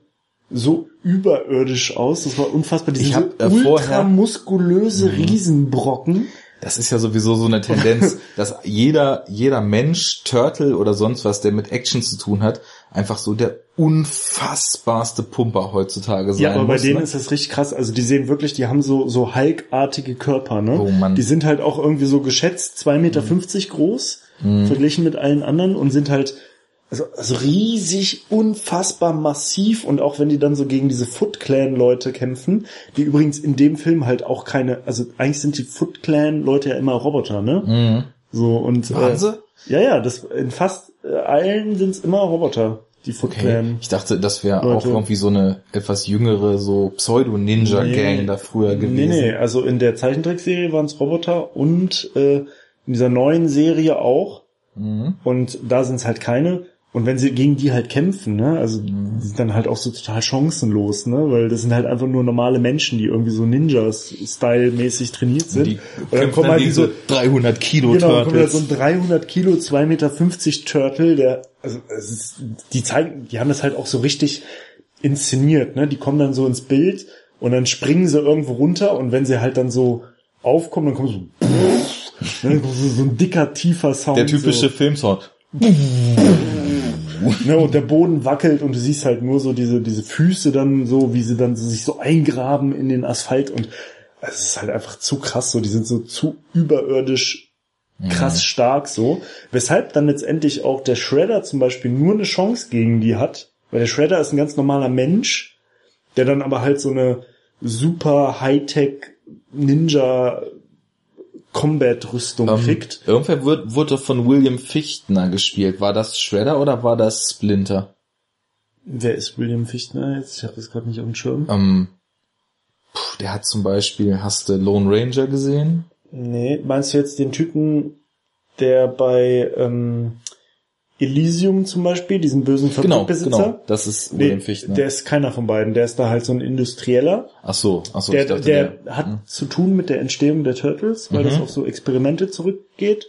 so überirdisch aus. Das war unfassbar. Die Ich hab, so äh, vorher- ultramuskulöse Riesenbrocken. Das ist ja sowieso so eine Tendenz, <laughs> dass jeder, jeder Mensch, Turtle oder sonst was, der mit Action zu tun hat, einfach so der unfassbarste Pumper heutzutage sein Ja, aber bei muss. denen ne? ist das richtig krass. Also die sehen wirklich, die haben so, so Hulk-artige Körper, ne? Oh Mann. Mhm. Die sind halt auch irgendwie so geschätzt 2,50 Meter groß, verglichen mit allen anderen und sind halt, also, also riesig, unfassbar massiv und auch wenn die dann so gegen diese Foot Clan Leute kämpfen, die übrigens in dem Film halt auch keine, also eigentlich sind die Foot Clan Leute ja immer Roboter, ne? Mhm. So und, Waren äh, sie? ja, ja, das, in fast äh, allen sind es immer Roboter, die Foot Okay. Clan. Ich dachte, das wäre auch irgendwie so eine etwas jüngere, so Pseudo-Ninja-Gang Nee. da früher gewesen. Nee, nee, also in der Zeichentrickserie waren es Roboter und äh, in dieser neuen Serie auch. Mhm. Und da sind es halt keine. Und wenn sie gegen die halt kämpfen, ne, also Mhm. die sind dann halt auch so total chancenlos, ne, weil das sind halt einfach nur normale Menschen, die irgendwie so Ninjas-Style-mäßig trainiert sind. Die und dann kommen dann halt diese, so 300 Kilo genau, kommt halt so ein 300 Kilo, 2,50 Meter Turtle, der, also ist, die zeigen, die haben das halt auch so richtig inszeniert, ne, die kommen dann so ins Bild und dann springen sie irgendwo runter und wenn sie halt dann so aufkommen, dann kommt so, <laughs> ne, so, so ein dicker, tiefer Sound. Der typische so. Filmsound. <laughs> <laughs> Ne, und der Boden wackelt und du siehst halt nur so diese, diese Füße dann so, wie sie dann so sich so eingraben in den Asphalt und es ist halt einfach zu krass so, die sind so zu überirdisch krass stark so, weshalb dann letztendlich auch der Shredder zum Beispiel nur eine Chance gegen die hat, weil der Shredder ist ein ganz normaler Mensch, der dann aber halt so eine super Hightech Ninja Combat Rüstung Ähm, kriegt. Irgendwer wird, wurde von William Fichtner gespielt. War das Shredder oder war das Splinter? Wer ist William Fichtner jetzt? Ich habe das gerade nicht auf dem Schirm. Ähm, puh, der hat zum Beispiel, hast du Lone Ranger gesehen? Nee, meinst du jetzt den Typen, der bei ähm, Elysium zum Beispiel, diesen bösen Genau, Fabrikbesitzer? genau. Das ist Nee, Fichtner. der ist keiner von beiden. Der ist da halt so ein Industrieller. ach so, ach so, der dachte, der, der, hat zu tun mit der Entstehung der Turtles, weil Mhm. das auf so Experimente zurückgeht.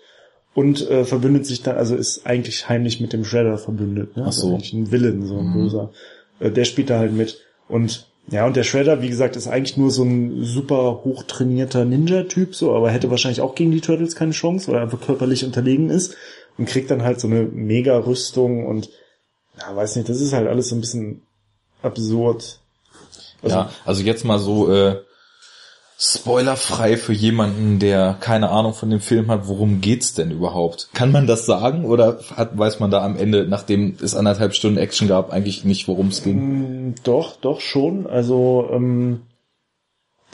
Und äh, verbündet sich dann, also ist eigentlich heimlich mit dem Shredder verbündet. Ne? Ach so. Also ein Villain, so ein Mhm. böser. Äh, der spielt da halt mit. Und ja, und der Shredder, wie gesagt, ist eigentlich nur so ein super hochtrainierter Ninja-Typ, so, aber hätte wahrscheinlich auch gegen die Turtles keine Chance, weil er einfach körperlich unterlegen ist und kriegt dann halt so eine Mega-Rüstung und ja, weiß nicht, das ist halt alles so ein bisschen absurd. Also, ja, also jetzt mal so äh, spoilerfrei für jemanden, der keine Ahnung von dem Film hat, worum geht's denn überhaupt? Kann man das sagen oder hat, weiß man da am Ende, nachdem es anderthalb Stunden Action gab, eigentlich nicht, worum es ging? Mm, Doch, doch schon. Also ähm,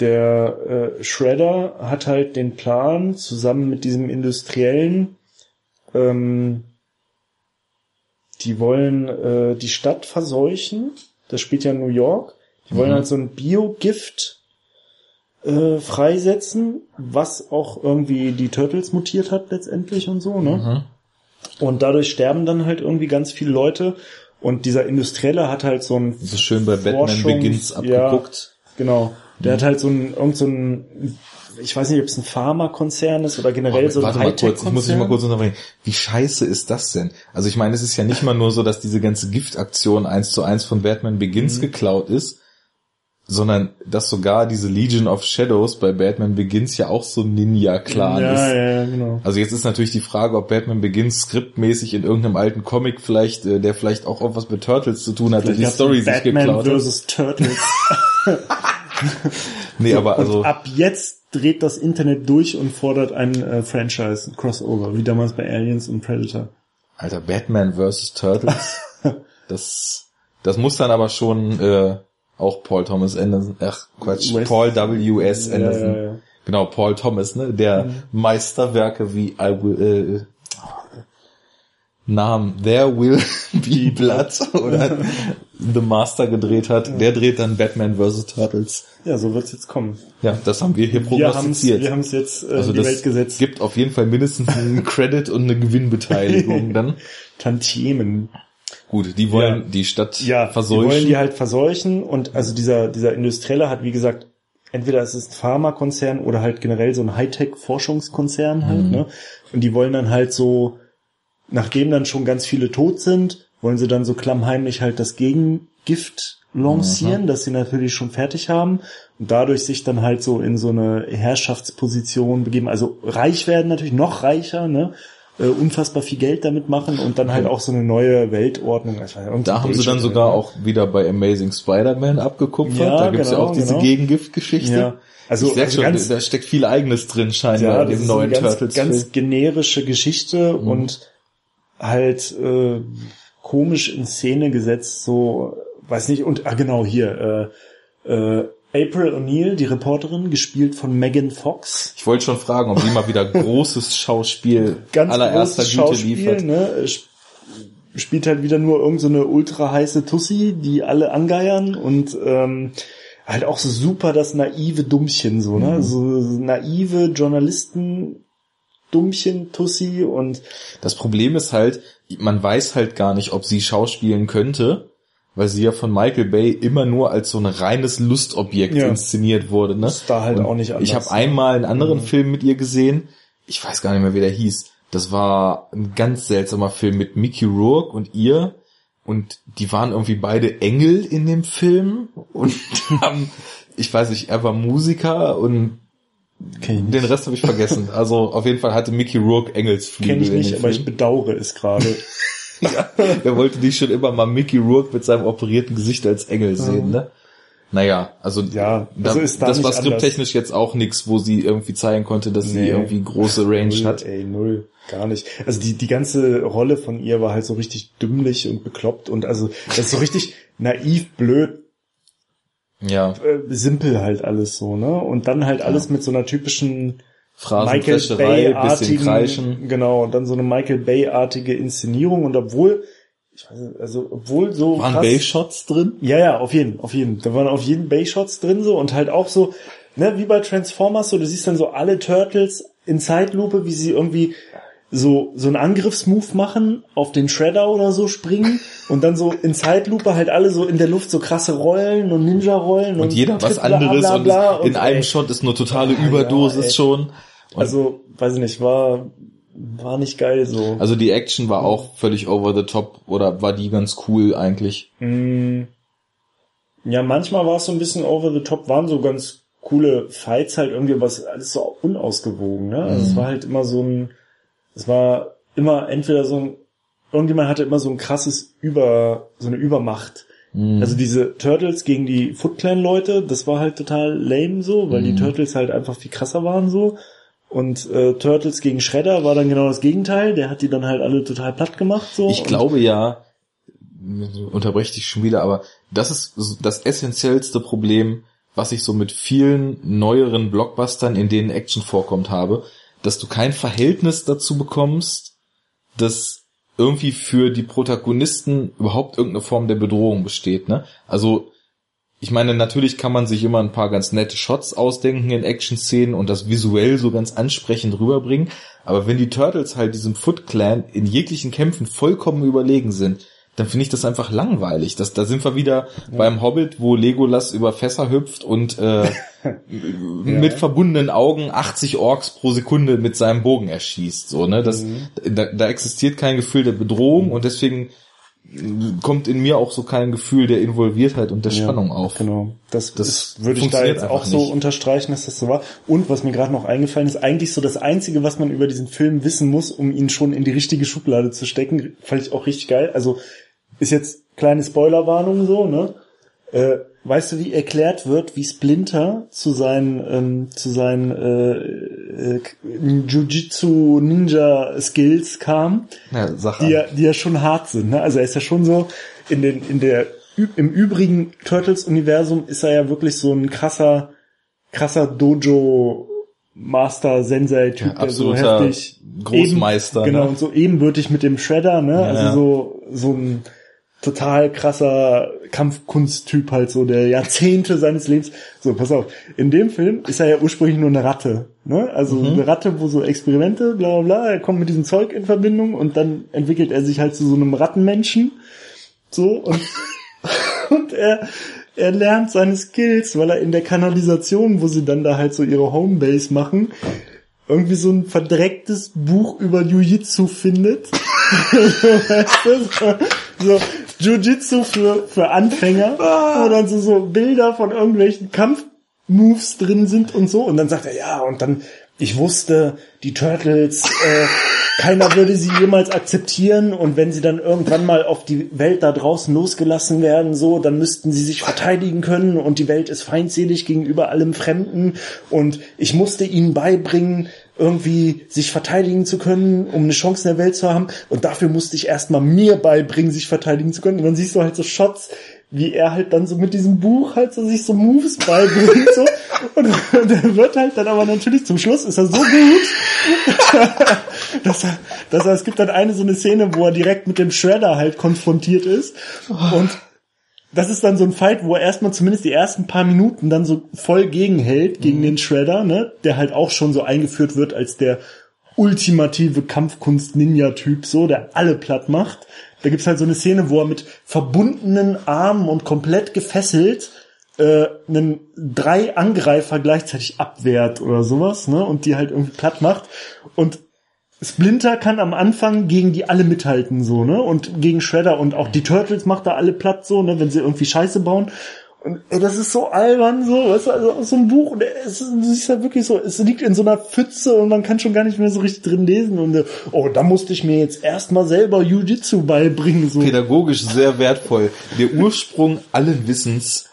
der äh, Shredder hat halt den Plan, zusammen mit diesem Industriellen, ähm, die wollen äh, die Stadt verseuchen. Das spielt ja in New York. Die wollen Mhm. halt so ein Biogift äh, freisetzen, was auch irgendwie die Turtles mutiert hat letztendlich und so, ne? Mhm. Und dadurch sterben dann halt irgendwie ganz viele Leute. Und dieser Industrielle hat halt so ein So schön bei Batman Forschungs- Begins abgeguckt. Genau. Der hat halt so ein, irgend so ein, ich weiß nicht, ob es ein Pharmakonzern ist oder generell so ein Warte mal kurz, ich muss dich mal kurz unterbrechen. Wie scheiße ist das denn? Also ich meine, es ist ja nicht mal nur so, dass diese ganze Giftaktion eins zu eins von Batman Begins Mhm. geklaut ist, sondern dass sogar diese Legion of Shadows bei Batman Begins ja auch so Ninja-Clan ja, ist. ja, ja, genau. Also jetzt ist natürlich die Frage, ob Batman Begins skriptmäßig in irgendeinem alten Comic vielleicht, äh, der vielleicht auch was mit Turtles zu tun hat, die Story sich Batman geklaut hat. versus Turtles. <laughs> <laughs> nee, aber also Und ab jetzt dreht das Internet durch und fordert ein äh, Franchise, ein Crossover, wie damals bei Aliens und Predator. Alter, Batman vs. Turtles. <laughs> das, das muss dann aber schon äh, auch Paul Thomas Anderson, ach Quatsch, West- Paul W.S. Ja, Anderson. ja, ja. Genau, Paul Thomas, ne? Der Meisterwerke wie I will, äh, Namen There Will <laughs> Be Blood <laughs> oder The Master gedreht hat, der dreht dann Batman vs. Turtles. Ja, so wird's jetzt kommen. Ja, das haben wir hier prognostiziert. wir haben's jetzt äh, also in die das Welt gesetzt. gibt auf jeden Fall mindestens einen <laughs> Credit und eine Gewinnbeteiligung dann. Tantiemen. Gut, die wollen Ja. die Stadt Ja, verseuchen. die wollen die halt verseuchen und also dieser, dieser Industrielle hat, wie gesagt, entweder es ist ein Pharmakonzern oder halt generell so ein Hightech-Forschungskonzern halt, Mhm. ne? Und die wollen dann halt so, nachdem dann schon ganz viele tot sind, wollen sie dann so klammheimlich halt das Gegengift lancieren, das sie natürlich schon fertig haben und dadurch sich dann halt so in so eine Herrschaftsposition begeben, also reich werden natürlich, noch reicher, ne? Äh, unfassbar viel Geld damit machen und dann halt auch so eine neue Weltordnung. Also da haben sie dann sogar auch wieder bei Amazing Spider-Man abgekupfert. Ja, da gibt's ja genau, auch diese genau. Gegengiftgeschichte. Ja. Also- ich also schon, ganz- da steckt viel Eigenes drin scheinbar ja, in dem ist neuen ganz, Turtles. ganz generische Geschichte Mhm. und halt äh, komisch in Szene gesetzt, so weiß nicht und ah genau hier äh, äh, April O'Neil, die Reporterin, gespielt von Megan Fox. Ich wollte schon fragen, ob die mal wieder großes Schauspiel <laughs> Ganz allererster großes Güte Schauspiel, liefert. ne? Sp- Spielt halt wieder nur irgendeine so eine ultra heiße Tussi, die alle angeiern und ähm, halt auch so super das naive Dummchen, so, Mhm. ne? So naive Journalisten Dummchen, Tussi und Das Problem ist halt, man weiß halt gar nicht, ob sie schauspielen könnte, weil sie ja von Michael Bay immer nur als so ein reines Lustobjekt Ja. inszeniert wurde. Ne? ist da halt Und auch nicht anders. Ich habe einmal einen anderen Film mit ihr gesehen. Ich weiß gar nicht mehr, wie der hieß. Das war ein ganz seltsamer Film mit Mickey Rourke und ihr. Und die waren irgendwie beide Engel in dem Film und <laughs> haben, ich weiß nicht, er war Musiker und den nicht, Rest habe ich vergessen. <laughs> Also auf jeden Fall hatte Mickey Rourke Engelsflügel kenn ich nicht aber ich bedauere es gerade. <laughs> ja, er wollte die schon immer mal Mickey Rourke mit seinem operierten Gesicht als Engel sehen, ne? Naja, also, Ja, also da das nicht war skripttechnisch jetzt auch nichts, wo sie irgendwie zeigen konnte, dass sie Nee. irgendwie große Range null, hat. Ey, null, gar nicht. Also die, die ganze Rolle von ihr war halt so richtig dümmlich und bekloppt und also das ist so richtig naiv, blöd, Ja, äh, simpel halt alles so, ne? Und dann halt alles mit so einer typischen Michael Bay-artigen, genau, und dann so eine Michael Bay-artige Inszenierung und obwohl, ich weiß nicht, also obwohl so Waren Bay-Shots drin? Ja, ja, auf jeden, auf jeden. Da waren auf jeden Bay-Shots drin so und halt auch so, ne, wie bei Transformers, so, du siehst dann so alle Turtles in Zeitlupe, wie sie irgendwie so, so einen Angriffsmove machen, auf den Shredder oder so springen <laughs> und dann so in Zeitlupe halt alle so in der Luft so krasse Rollen und Ninja-Rollen und, Und jeder was Tritt, bla, anderes bla, und, es- in und, einem ey, Shot ist nur totale Ja, Überdosis ey. schon. Und Also, weiß ich nicht, war, war nicht geil so. also die Action war auch völlig over the top oder war die ganz cool eigentlich. Mm. Ja, manchmal war es so ein bisschen over the top, waren so ganz coole Fights halt irgendwie, was alles so unausgewogen, ne? Also es war halt immer so ein, es war immer entweder so ein, irgendjemand hatte immer so ein krasses Über, so eine Übermacht. Also diese Turtles gegen die Foot Clan Leute, das war halt total lame so, weil die Turtles halt einfach viel krasser waren so. Und äh, Turtles gegen Shredder war dann genau das Gegenteil. Der hat die dann halt alle total platt gemacht so. Ich glaube ja, unterbreche dich schon wieder, aber das ist das essentiellste Problem, was ich so mit vielen neueren Blockbustern, in denen Action vorkommt, habe, dass du kein Verhältnis dazu bekommst, dass irgendwie für die Protagonisten überhaupt irgendeine Form der Bedrohung besteht. Ne? Also ich meine, natürlich kann man sich immer ein paar ganz nette Shots ausdenken in Action-Szenen und das visuell so ganz ansprechend rüberbringen. Aber wenn die Turtles halt diesem Foot Clan in jeglichen Kämpfen vollkommen überlegen sind, dann finde ich das einfach langweilig. Das, da sind wir wieder beim Hobbit, wo Legolas über Fässer hüpft und äh, <laughs> mit verbundenen Augen 80 Orks pro Sekunde mit seinem Bogen erschießt. So, ne? das, da, da existiert kein Gefühl der Bedrohung und deswegen kommt in mir auch so kein Gefühl der Involviertheit und der Spannung auf. Genau. Das, Das würde ich da jetzt auch so nicht. unterstreichen, dass das so war. Und was mir gerade noch eingefallen ist, eigentlich so das Einzige, was man über diesen Film wissen muss, um ihn schon in die richtige Schublade zu stecken, fand ich auch richtig geil. Also ist jetzt kleine Spoilerwarnung so, ne? Äh, weißt du, wie erklärt wird, wie Splinter zu seinen, ähm, zu seinen äh, äh, Jiu-Jitsu Ninja Skills kam, Ja, sag die ja, die ja schon hart sind. Ne? Also er ist ja schon so in den, in der im übrigen Turtles-Universum ist er ja wirklich so ein krasser, krasser Dojo Master Sensei Typ, Ja, der so absoluter heftig Großmeister, Eben, genau, ne? und so ebenbürtig mit dem Shredder, ne? Ja. Also so, so ein total krasser Kampfkunsttyp halt so, der Jahrzehnte seines Lebens. So, pass auf. In dem Film ist er ja ursprünglich nur eine Ratte, ne? Also Mhm. eine Ratte, wo so Experimente, bla, bla, bla, er kommt mit diesem Zeug in Verbindung und dann entwickelt er sich halt zu so einem Rattenmenschen. So, und, <laughs> und er, er lernt seine Skills, weil er in der Kanalisation, wo sie dann da halt so ihre Homebase machen, irgendwie so ein verdrecktes Buch über Jiu-Jitsu findet. <laughs> weißt du, so, so Jiu-Jitsu für, für Anfänger, wo dann so, so Bilder von irgendwelchen Kampfmoves drin sind und so. Und dann sagt er, ja, und dann, ich wusste, die Turtles, äh, <laughs> keiner würde sie jemals akzeptieren. Und wenn sie dann irgendwann mal auf die Welt da draußen losgelassen werden, so, dann müssten sie sich verteidigen können. Und die Welt ist feindselig gegenüber allem Fremden. Und ich musste ihnen beibringen, irgendwie sich verteidigen zu können, um eine Chance in der Welt zu haben. Und dafür musste ich erstmal mir beibringen, sich verteidigen zu können. Und dann siehst du halt so Shots, wie er halt dann so mit diesem Buch halt so sich so Moves beibringt so. Und, und er wird halt dann aber natürlich zum Schluss ist er so gut, <laughs> dass er, dass er, es gibt dann eine so eine Szene, wo er direkt mit dem Shredder halt konfrontiert ist. Und das ist dann so ein Fight, wo er erstmal zumindest die ersten paar Minuten dann so voll gegenhält gegen den Shredder, ne, der halt auch schon so eingeführt wird als der ultimative Kampfkunst-Ninja-Typ, so, der alle platt macht. Da gibt's halt so eine Szene, wo er mit verbundenen Armen und komplett gefesselt äh, einen drei Angreifer gleichzeitig abwehrt oder sowas, ne, und die halt irgendwie platt macht. Und Splinter kann am Anfang gegen die alle mithalten, so, ne? Und gegen Shredder und auch die Turtles macht er alle platt, so, ne? Wenn sie irgendwie Scheiße bauen. Und ey, das ist so albern, so, weißt du, also aus so ein Buch, und es ist, du siehst halt wirklich so, es liegt in so einer Pfütze und man kann schon gar nicht mehr so richtig drin lesen und, oh, da musste ich mir jetzt erstmal selber Jiu-Jitsu beibringen, so. Pädagogisch sehr wertvoll. Der Ursprung allen Wissens,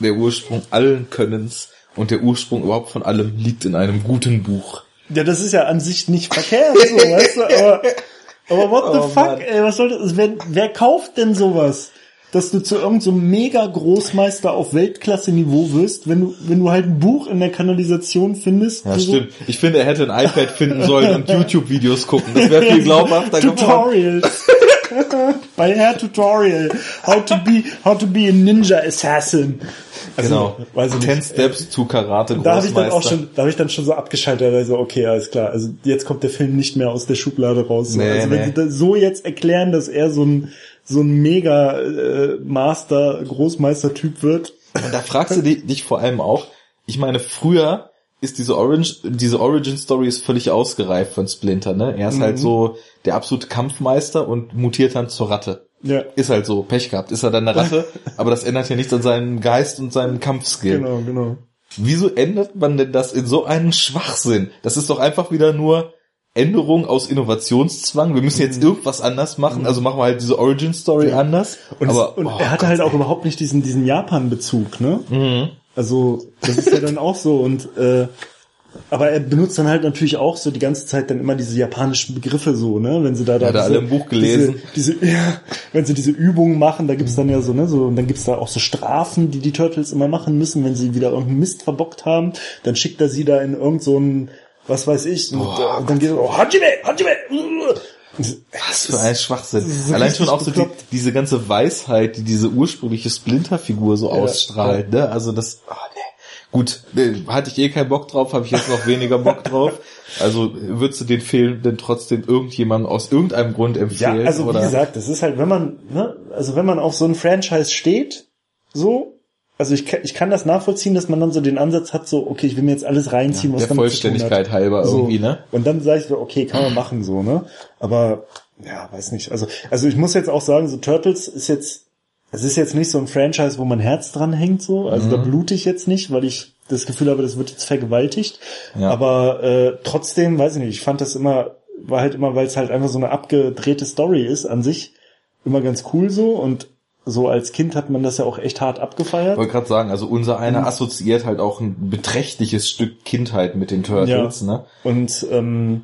der Ursprung allen Könnens und der Ursprung überhaupt von allem liegt in einem guten Buch. Ja, das ist ja an sich nicht verkehrt, so, weißt du, aber, aber what the <laughs> Oh, fuck, Mann. ey, was soll das, wer, wer kauft denn sowas? Dass du zu irgendeinem so mega Großmeister auf Weltklasse-Niveau wirst, wenn du, wenn du halt ein Buch in der Kanalisation findest. Ja, wo so stimmt. Ich finde, er hätte ein iPad finden sollen und <laughs> YouTube-Videos gucken. Das wäre viel glaubhafter geworden. Tutorials. <laughs> Bei Hair Tutorial. How to be, how to be a Ninja Assassin. Also, Genau. Weiß ich nicht. Ten Steps zu Karate Da habe ich dann auch Großmeister. schon, da habe ich dann schon so abgeschaltet, also okay, alles klar. Also jetzt kommt der Film nicht mehr aus der Schublade raus. So. Nee, also wenn nee. sie das so jetzt erklären, dass er so ein so ein mega äh, Master Großmeister-Typ wird. Und da fragst du dich, vor allem auch, ich meine, früher ist diese Orange, diese Origin Story ist völlig ausgereift von Splinter, ne? Er ist Mhm. halt so der absolute Kampfmeister und mutiert dann zur Ratte. Ja, Ist halt so, Pech gehabt. Ist er dann eine Ratte, <laughs> aber das ändert ja nichts an seinem Geist und seinem Kampfskill. genau, genau. Wieso ändert man denn das in so einen Schwachsinn? Das ist doch einfach wieder nur Änderung aus Innovationszwang. Wir müssen jetzt irgendwas anders machen, also machen wir halt diese Origin Story anders. Und, aber es, und oh er hatte halt auch überhaupt nicht diesen diesen Japan-Bezug, ne? Mhm. Also das ist ja dann auch so und äh, aber er benutzt dann halt natürlich auch so die ganze Zeit dann immer diese japanischen Begriffe so, ne? Wenn sie da da Hat er alle im Buch gelesen. Diese, diese <laughs> ja, wenn sie diese Übungen machen, da gibt's dann ja so, ne, so und dann gibt's da auch so Strafen, die die Turtles immer machen müssen, wenn sie wieder irgendeinen Mist verbockt haben, dann schickt er sie da in irgend so was weiß ich, und, Boah, äh, und dann geht er, oh, Hajime, Hajime. Was für ein Schwachsinn. so Allein schon auch so die, diese ganze Weisheit, die diese ursprüngliche Splinter-Figur so ausstrahlt, ne? Also das, ah, nee. Gut, ne, hatte ich eh keinen Bock drauf, habe ich jetzt noch weniger Bock drauf. Also würdest du den Film denn trotzdem irgendjemandem aus irgendeinem Grund Ja, empfehlen? also oder? wie gesagt, das ist halt, wenn man, ne, also wenn man auf so ein Franchise steht, so, also ich, kann- ich kann das nachvollziehen, dass man dann so den Ansatz hat, so, okay, ich will mir jetzt alles reinziehen, was der Vollständigkeit halber so. irgendwie, ne? Und dann sage ich so, okay, kann man <clears throat> machen, so, ne? Aber, ja, weiß nicht. Also, also ich muss jetzt auch sagen, so Turtles ist jetzt, es ist jetzt nicht so ein Franchise, wo mein Herz dran hängt, so. Also Mhm. da blute ich jetzt nicht, weil ich das Gefühl habe, das wird jetzt vergewaltigt. Ja. Aber äh, trotzdem, weiß ich nicht, ich fand das immer, war halt immer, weil es halt einfach so eine abgedrehte Story ist an sich, immer ganz cool so und so als Kind hat man das ja auch echt hart abgefeiert. Ich wollte gerade sagen, also unser einer mhm. assoziiert halt auch ein beträchtliches Stück Kindheit mit den Turtles, ja. ne? Und ähm,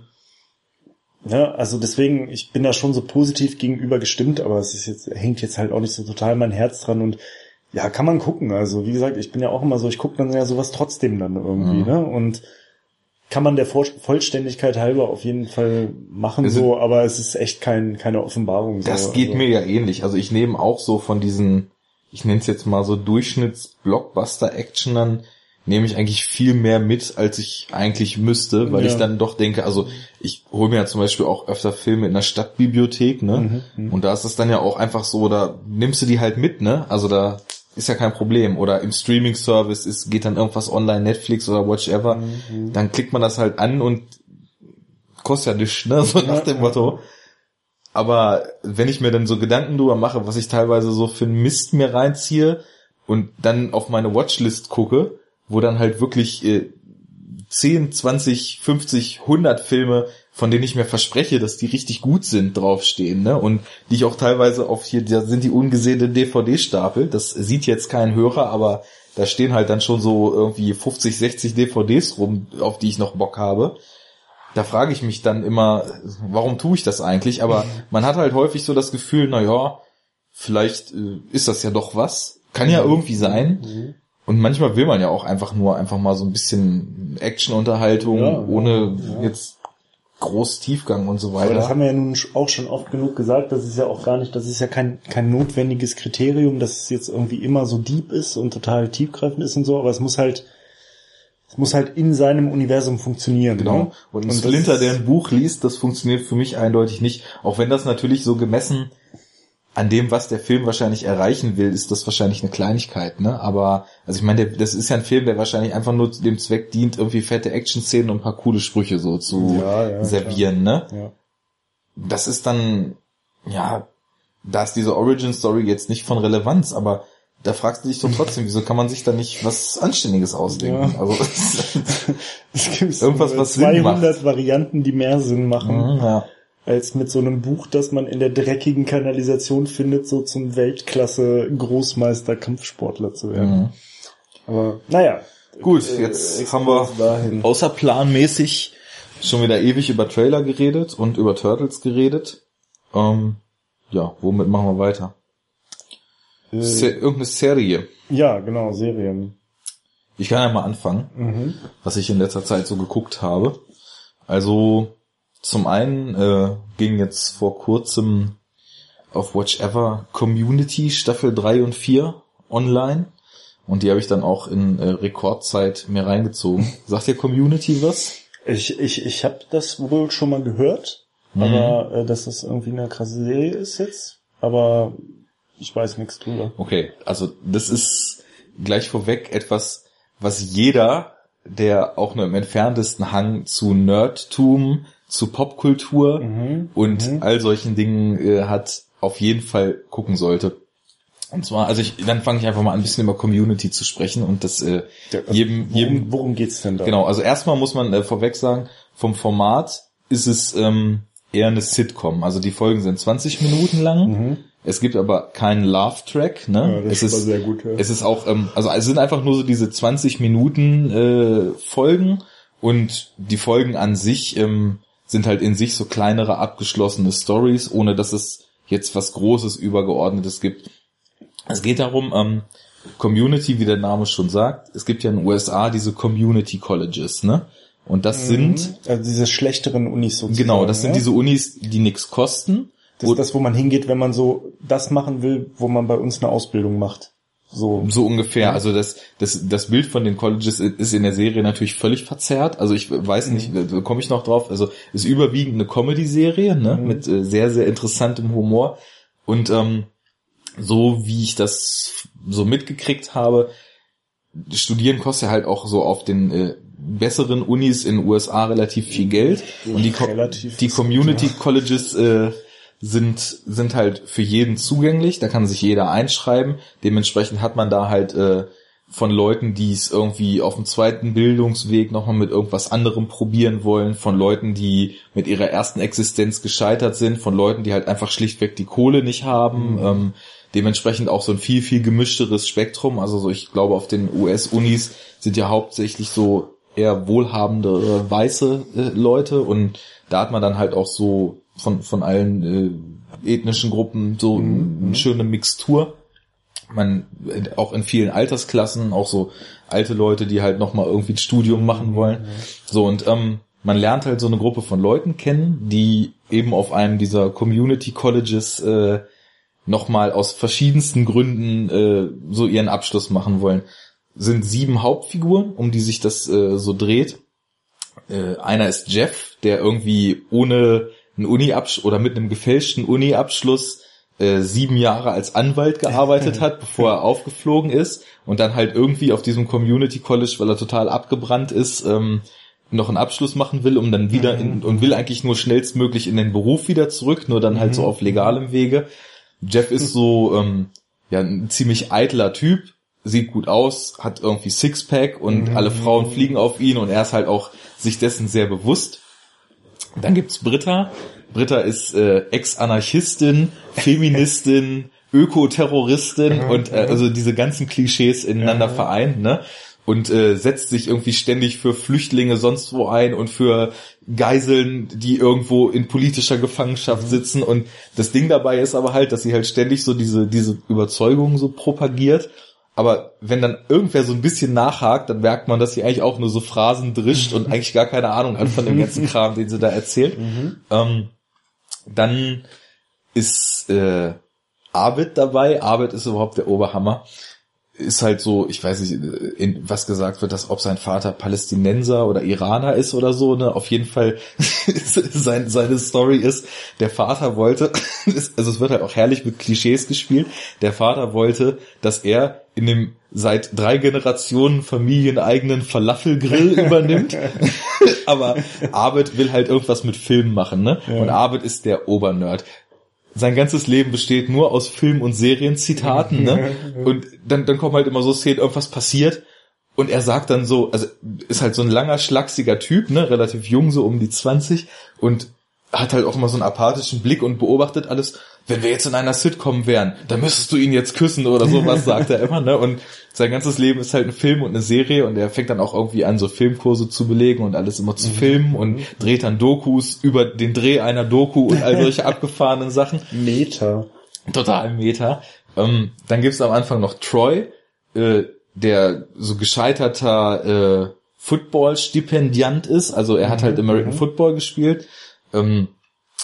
ja, also deswegen, ich bin da schon so positiv gegenüber gestimmt, aber es ist jetzt, hängt jetzt halt auch nicht so total mein Herz dran und ja, kann man gucken. Also wie gesagt, ich bin ja auch immer so, ich gucke dann ja sowas trotzdem dann irgendwie, mhm. ne? Und kann man der Vollständigkeit halber auf jeden Fall machen also, so, aber es ist echt kein, keine Offenbarung. Das so. geht also. mir ja ähnlich. Also ich nehme auch so von diesen, ich nenne es jetzt mal so Durchschnitts-Blockbuster-Actionern, nehme ich eigentlich viel mehr mit, als ich eigentlich müsste, weil ja. ich dann doch denke, also ich hole mir ja zum Beispiel auch öfter Filme in der Stadtbibliothek, ne? Mhm, mhm, und da ist es dann ja auch einfach so, da nimmst du die halt mit, ne? Also da ist ja kein Problem. Oder im Streaming-Service ist, geht dann irgendwas online, Netflix oder whatever, mhm. dann klickt man das halt an und kostet ja nichts, ne? <laughs> So nach dem Motto. Aber wenn ich mir dann so Gedanken drüber mache, was ich teilweise so für einen Mist mir reinziehe und dann auf meine Watchlist gucke, wo dann halt wirklich äh, 10, 20, 50, 100 Filme von denen ich mir verspreche, dass die richtig gut sind, draufstehen, ne? Und die ich auch teilweise auf hier, da sind die ungesehenen DVD-Stapel. Das sieht jetzt kein Hörer, aber da stehen halt dann schon so irgendwie 50, 60 DVDs rum, auf die ich noch Bock habe. Da frage ich mich dann immer, warum tue ich das eigentlich? Aber man hat halt häufig so das Gefühl, na ja, vielleicht äh, ist das ja doch was. Kann ja irgendwie sein. Mhm. Und manchmal will man ja auch einfach nur einfach mal so ein bisschen Action-Unterhaltung, ja, ohne ja. jetzt groß Tiefgang und so weiter. Aber das haben wir ja nun auch schon oft genug gesagt, das ist ja auch gar nicht, das ist ja kein, kein notwendiges Kriterium, dass es jetzt irgendwie immer so deep ist und total tiefgreifend ist und so, aber es muss halt, es muss halt in seinem Universum funktionieren. Genau. Ne? Und ein Splinter, der ein Buch liest, das funktioniert für mich eindeutig nicht. Auch wenn das natürlich so gemessen an dem, was der Film wahrscheinlich erreichen will, ist das wahrscheinlich eine Kleinigkeit, ne? Aber, also ich meine, das ist ja ein Film, der wahrscheinlich einfach nur dem Zweck dient, irgendwie fette Action-Szenen und ein paar coole Sprüche so zu ja, ja, servieren, klar. ne? Ja. Das ist dann, ja, da ist diese Origin-Story jetzt nicht von Relevanz, aber da fragst du dich doch <laughs> trotzdem, wieso kann man sich da nicht was Anständiges ausdenken? Ja. Also <laughs> <laughs> es gibt irgendwas, was 200 Varianten, die mehr Sinn machen. Mhm, ja als mit so einem Buch, das man in der dreckigen Kanalisation findet, so zum Weltklasse Großmeister Kampfsportler zu werden. Mhm. Aber naja. Gut, äh, jetzt äh, haben wir dahin. außerplanmäßig schon wieder ewig über Trailer geredet und über Turtles geredet. Ähm, ja, womit machen wir weiter? Äh, Se irgendeine Serie. Ja, genau, Serien. Ich kann ja mal anfangen, mhm. was ich in letzter Zeit so geguckt habe. Also zum einen äh, ging jetzt vor kurzem auf Watch Ever Community Staffel 3 und 4 online. Und die habe ich dann auch in äh, Rekordzeit mir reingezogen. <laughs> Sagt ihr Community was? Ich, ich, ich habe das wohl schon mal gehört, mhm. aber äh, dass das irgendwie eine krasse Serie ist jetzt. Aber ich weiß nichts drüber. Okay, also das ist gleich vorweg etwas, was jeder, der auch nur im entferntesten Hang zu Nerdtum, zu Popkultur mhm. und mhm. all solchen Dingen äh, hat, auf jeden Fall gucken sollte. Und zwar, also ich, dann fange ich einfach mal an, ein bisschen über Community zu sprechen und das äh, also jedem, worum, jedem. Worum geht's denn da? Genau, also erstmal muss man äh, vorweg sagen, vom Format ist es ähm, eher eine Sitcom. Also die Folgen sind 20 Minuten lang. Mhm. Es gibt aber keinen Love-Track, ne? Ja, das es ist sehr gut, ja. Es ist auch, ähm, also es sind einfach nur so diese 20 Minuten äh, Folgen und die Folgen an sich ähm, sind halt in sich so kleinere abgeschlossene Stories, ohne dass es jetzt was Großes, Übergeordnetes gibt. Es geht darum, ähm, Community, wie der Name schon sagt, es gibt ja in den USA diese Community Colleges, ne? Und das mhm. sind also diese schlechteren Unis sozusagen. Genau, das sind diese Unis, die nichts kosten. Das ist das, wo man hingeht, wenn man so das machen will, wo man bei uns eine Ausbildung macht. So, so ungefähr. Also das, das, das Bild von den Colleges ist in der Serie natürlich völlig verzerrt. Also ich weiß nicht, mhm. da komme ich noch drauf. Also ist überwiegend eine Comedy-Serie, ne, mhm. mit äh, sehr, sehr interessantem Humor. Und ähm, so wie ich das so mitgekriegt habe, studieren kostet halt auch so auf den äh, besseren Unis in den USA relativ viel Geld. Und die, Co die Community Colleges äh, sind, sind halt für jeden zugänglich, da kann sich jeder einschreiben. Dementsprechend hat man da halt äh, von Leuten, die es irgendwie auf dem zweiten Bildungsweg nochmal mit irgendwas anderem probieren wollen, von Leuten, die mit ihrer ersten Existenz gescheitert sind, von Leuten, die halt einfach schlichtweg die Kohle nicht haben. Mhm. Ähm, dementsprechend auch so ein viel, viel gemischteres Spektrum. Also so, ich glaube, auf den US-Unis sind ja hauptsächlich so eher wohlhabende weiße äh, Leute und da hat man dann halt auch so von, von allen äh, ethnischen Gruppen so Mhm. eine schöne Mixtur. Man, auch in vielen Altersklassen, auch so alte Leute, die halt nochmal irgendwie ein Studium machen wollen. So, und ähm, man lernt halt so eine Gruppe von Leuten kennen, die eben auf einem dieser Community Colleges äh, nochmal aus verschiedensten Gründen äh, so ihren Abschluss machen wollen. Sind sieben Hauptfiguren, um die sich das äh, so dreht. Äh, einer ist Jeff, der irgendwie ohne einen Uni-Abschluss oder mit einem gefälschten Uni-Abschluss äh, sieben Jahre als Anwalt gearbeitet hat, <laughs> bevor er aufgeflogen ist und dann halt irgendwie auf diesem Community College, weil er total abgebrannt ist, ähm, noch einen Abschluss machen will, um dann wieder in, und will eigentlich nur schnellstmöglich in den Beruf wieder zurück, nur dann halt so auf legalem Wege. Jeff ist so ähm, ja ein ziemlich eitler Typ, sieht gut aus, hat irgendwie Sixpack und alle Frauen fliegen auf ihn und er ist halt auch sich dessen sehr bewusst. Dann gibt's Britta. Britta ist äh, Ex-Anarchistin, Feministin, <laughs> Ökoterroristin und äh, also diese ganzen Klischees ineinander vereint, ne? Und äh, setzt sich irgendwie ständig für Flüchtlinge sonst wo ein und für Geiseln, die irgendwo in politischer Gefangenschaft sitzen. Und das Ding dabei ist aber halt, dass sie halt ständig so diese, diese Überzeugungen so propagiert. Aber wenn dann irgendwer so ein bisschen nachhakt, dann merkt man, dass sie eigentlich auch nur so Phrasen drischt und <laughs> eigentlich gar keine Ahnung hat von dem ganzen Kram, den sie da erzählt. Ähm, dann ist äh, Arvid dabei. Arvid ist überhaupt der Oberhammer. Ist halt so, ich weiß nicht, in, was gesagt wird, dass ob sein Vater Palästinenser oder Iraner ist oder so, ne? Auf jeden Fall <laughs> sein, seine Story ist, der Vater wollte, <laughs> also es wird halt auch herrlich mit Klischees gespielt, der Vater wollte, dass er in dem seit drei Generationen familieneigenen Falafelgrill <laughs> übernimmt. Aber Arvid will halt irgendwas mit Film machen, ne? Und Arvid ist der Obernerd sein ganzes Leben besteht nur aus Film- und Serienzitaten, ne? <laughs> Und dann, dann kommen halt immer so Szenen, irgendwas passiert und er sagt dann so, also ist halt so ein langer, schlachsiger Typ, ne? Relativ jung, so um die 20 und hat halt auch immer so einen apathischen Blick und beobachtet alles. Wenn wir jetzt in einer Sitcom wären, dann müsstest du ihn jetzt küssen oder sowas, sagt er immer, ne? Und sein ganzes Leben ist halt ein Film und eine Serie und er fängt dann auch irgendwie an, so Filmkurse zu belegen und alles immer zu filmen und dreht dann Dokus über den Dreh einer Doku und all solche <laughs> abgefahrenen Sachen. Meta. Total Meta. Ähm, dann gibt's am Anfang noch Troy, äh, der so gescheiterter äh, Football-Stipendiant ist. Also er hat halt American Football gespielt, ähm,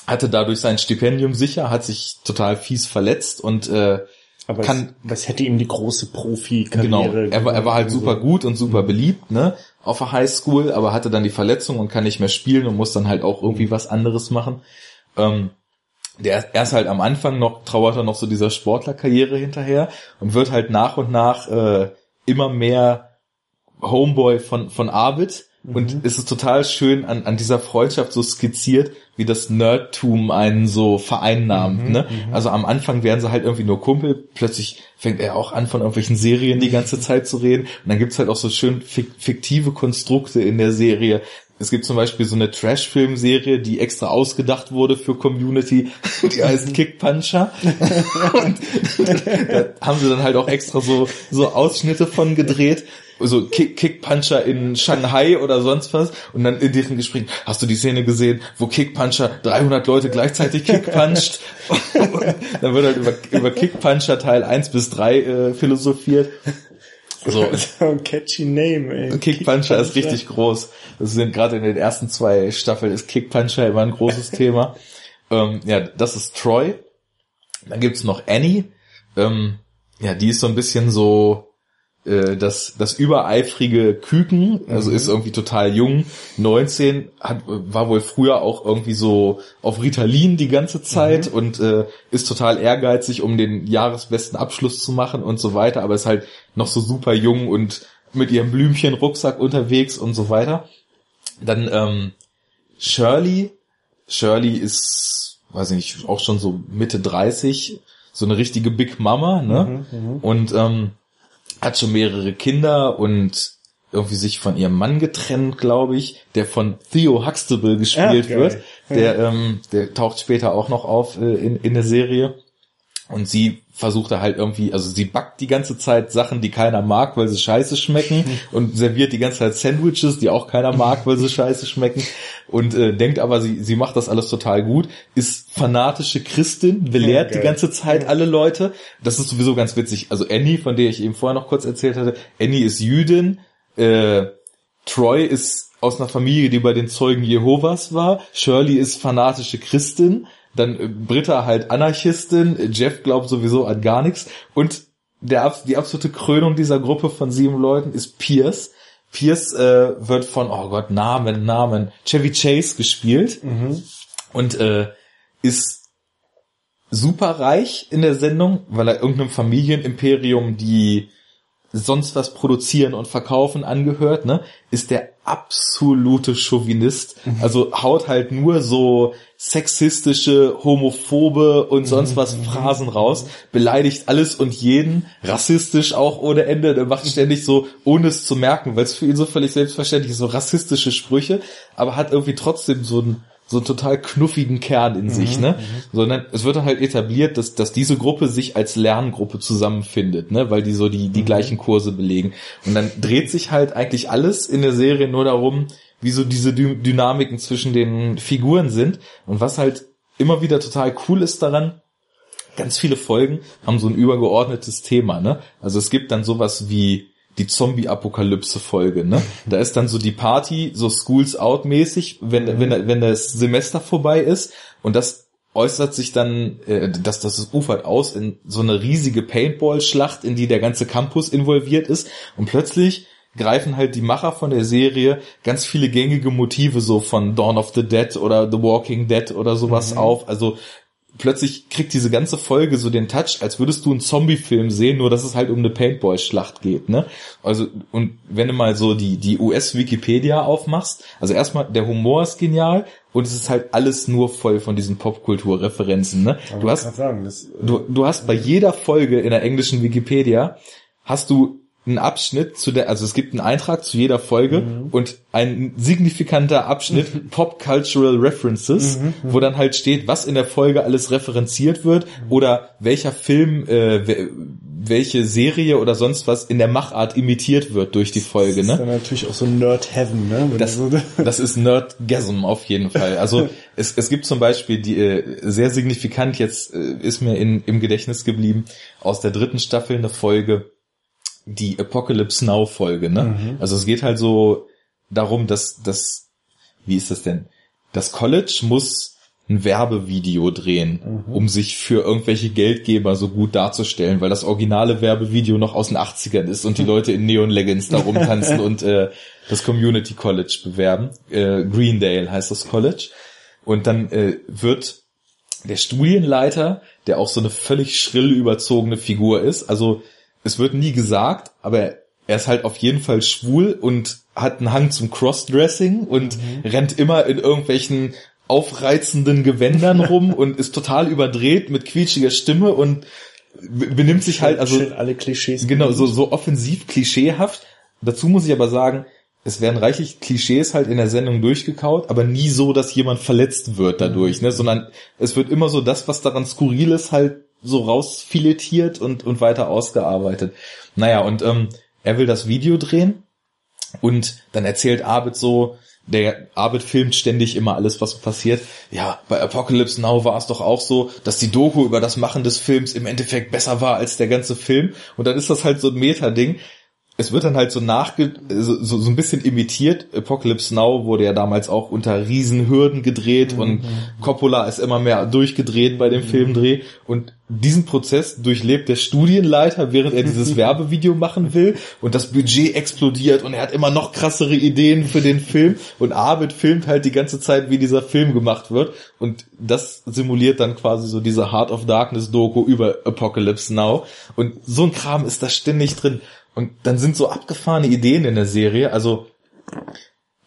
hatte dadurch sein Stipendium sicher, hat sich total fies verletzt und äh, Aber Kann- es, was hätte ihm die große Profi-Karriere Genau, er war, er war halt super gut und super beliebt, ne, auf der Highschool, aber hatte dann die Verletzung und kann nicht mehr spielen und muss dann halt auch irgendwie was anderes machen. Ähm, der erst halt am Anfang noch trauert er noch so dieser Sportlerkarriere hinterher und wird halt nach und nach äh, immer mehr Homeboy von von Arvid und es ist total schön an, an dieser Freundschaft so skizziert, wie das Nerdtum einen so vereinnahmt. ne? Also am Anfang wären sie halt irgendwie nur Kumpel, plötzlich fängt er auch an, von irgendwelchen Serien die ganze Zeit zu reden. Und dann gibt's halt auch so schön fik fiktive Konstrukte in der Serie. Es gibt zum Beispiel so eine Trash-Film-Serie, die extra ausgedacht wurde für Community, <laughs> die heißt Kick Puncher. <laughs> Und <laughs> da haben sie dann halt auch extra so, so Ausschnitte von gedreht. So Kick, Kick Puncher in Shanghai oder sonst was. Und dann in deren Gespräch, hast du die Szene gesehen, wo Kick Puncher 300 Leute gleichzeitig Kick puncht? <laughs> Und dann wird halt über, über Kick Puncher Teil 1 bis 3 äh, philosophiert. <laughs> So, ein catchy Name, ey. Kick Puncher ist richtig groß. Das sind gerade in den ersten zwei Staffeln ist Kick Puncher immer ein großes <laughs> Thema. Ähm, ja, das ist Troy. Dann gibt's noch Annie. Ähm, ja, die ist so ein bisschen so äh, das, das übereifrige Küken, also ist irgendwie total jung, 19, hat, war wohl früher auch irgendwie so auf Ritalin die ganze Zeit und äh, ist total ehrgeizig, um den jahresbesten Abschluss zu machen und so weiter, aber ist halt noch so super jung und mit ihrem Blümchenrucksack unterwegs und so weiter. Dann ähm, Shirley. Shirley ist, weiß ich nicht, auch schon so Mitte 30, so eine richtige Big Mama, ne? Und ähm, hat schon mehrere Kinder und irgendwie sich von ihrem Mann getrennt, glaube ich, der von Theo Huxtable gespielt Ah, geil. wird. Der, ähm, der taucht später auch noch auf äh, in, in der Serie. Und sie versucht da halt irgendwie, also sie backt die ganze Zeit Sachen, die keiner mag, weil sie scheiße schmecken <laughs> und serviert die ganze Zeit Sandwiches, die auch keiner mag, weil sie scheiße schmecken und äh, denkt aber, sie, sie macht das alles total gut, ist fanatische Christin, belehrt Ja, die ganze Zeit alle Leute. Das ist sowieso ganz witzig. Also Annie, von der ich eben vorher noch kurz erzählt hatte, Annie ist Jüdin, äh, Troy ist aus einer Familie, die bei den Zeugen Jehovas war. Shirley ist fanatische Christin. Dann äh, Britta halt Anarchistin. Jeff glaubt sowieso an gar nichts. Und der, die absolute Krönung dieser Gruppe von sieben Leuten ist Pierce. Pierce äh, wird von, oh Gott, Namen, Namen, Chevy Chase gespielt. Und äh, ist super reich in der Sendung, weil er irgendeinem Familienimperium, die sonst was produzieren und verkaufen angehört, ne, ist der absolute Chauvinist. Also haut halt nur so sexistische, homophobe und sonst was Phrasen raus, beleidigt alles und jeden, rassistisch auch ohne Ende, der macht ständig so, ohne es zu merken, weil es für ihn so völlig selbstverständlich ist, so rassistische Sprüche, aber hat irgendwie trotzdem so ein so einen total knuffigen Kern in sich, ne? Sondern es wird dann halt etabliert, dass, dass diese Gruppe sich als Lerngruppe zusammenfindet, ne? Weil die so die, die gleichen Kurse belegen. Und dann dreht sich halt eigentlich alles in der Serie nur darum, wie so diese Dy Dynamiken zwischen den Figuren sind. Und was halt immer wieder total cool ist daran, ganz viele Folgen haben so ein übergeordnetes Thema, ne? Also es gibt dann sowas wie die Zombie-Apokalypse-Folge, ne? <laughs> Da ist dann so die Party, so Schools Out-mäßig, wenn, wenn, wenn das Semester vorbei ist und das äußert sich dann, äh, dass das ufert aus in so eine riesige Paintball-Schlacht, in die der ganze Campus involviert ist und plötzlich greifen halt die Macher von der Serie ganz viele gängige Motive so von Dawn of the Dead oder The Walking Dead oder sowas auf. Also plötzlich kriegt diese ganze Folge so den Touch, als würdest du einen Zombie-Film sehen, nur dass es halt um eine Paintball-Schlacht geht, ne? Also, und wenn du mal so die, die US-Wikipedia aufmachst, also erstmal, der Humor ist genial und es ist halt alles nur voll von diesen Popkultur-Referenzen, ne? Du hast, sagen, das, äh, du, du hast bei jeder Folge in der englischen Wikipedia, hast du einen Abschnitt zu der, also es gibt einen Eintrag zu jeder Folge und ein signifikanter Abschnitt Pop Cultural References, wo dann halt steht, was in der Folge alles referenziert wird oder welcher Film, äh, we- welche Serie oder sonst was in der Machart imitiert wird durch die Folge, ist ne? dann natürlich auch so Nerd Heaven, ne? Wenn Das, so, <laughs> das ist Nerdgasm auf jeden Fall. Also es, es gibt zum Beispiel die äh, sehr signifikant jetzt äh, ist mir in, im Gedächtnis geblieben aus der dritten Staffel eine Folge, die Apocalypse Now Folge. Ne? Also es geht halt so darum, dass das wie ist das denn? Das College muss ein Werbevideo drehen, um sich für irgendwelche Geldgeber so gut darzustellen, weil das originale Werbevideo noch aus den 80ern ist und die <laughs> Leute in Neon Leggings da rumtanzen und äh, das Community College bewerben. Äh, Greendale heißt das College. Und dann äh, wird der Studienleiter, der auch so eine völlig schrill überzogene Figur ist, also es wird nie gesagt, aber er ist halt auf jeden Fall schwul und hat einen Hang zum Crossdressing und rennt immer in irgendwelchen aufreizenden Gewändern <laughs> rum und ist total überdreht mit quietschiger Stimme und be- benimmt sich halt also schön alle Klischees. genau so so offensiv klischeehaft. Dazu muss ich aber sagen, es werden reichlich Klischees halt in der Sendung durchgekaut, aber nie so, dass jemand verletzt wird dadurch, ne, sondern es wird immer so das, was daran skurril ist, halt so rausfiletiert und und weiter ausgearbeitet. Naja, und ähm, er will das Video drehen und dann erzählt Abed so, der Abed filmt ständig immer alles, was passiert. Ja, bei Apocalypse Now war es doch auch so, dass die Doku über das Machen des Films im Endeffekt besser war als der ganze Film. Und dann ist das halt so ein Meta-Ding. Es wird dann halt so nachge so, so, so ein bisschen imitiert. Apocalypse Now wurde ja damals auch unter Riesenhürden gedreht und Coppola ist immer mehr durchgedreht bei dem Filmdreh. Und diesen Prozess durchlebt der Studienleiter, während er dieses <laughs> Werbevideo machen will. Und das Budget explodiert und er hat immer noch krassere Ideen für den Film. Und Arvid filmt halt die ganze Zeit, wie dieser Film gemacht wird. Und das simuliert dann quasi so diese Heart of Darkness Doku über Apocalypse Now. Und so ein Kram ist da ständig drin und dann sind so abgefahrene Ideen in der Serie, also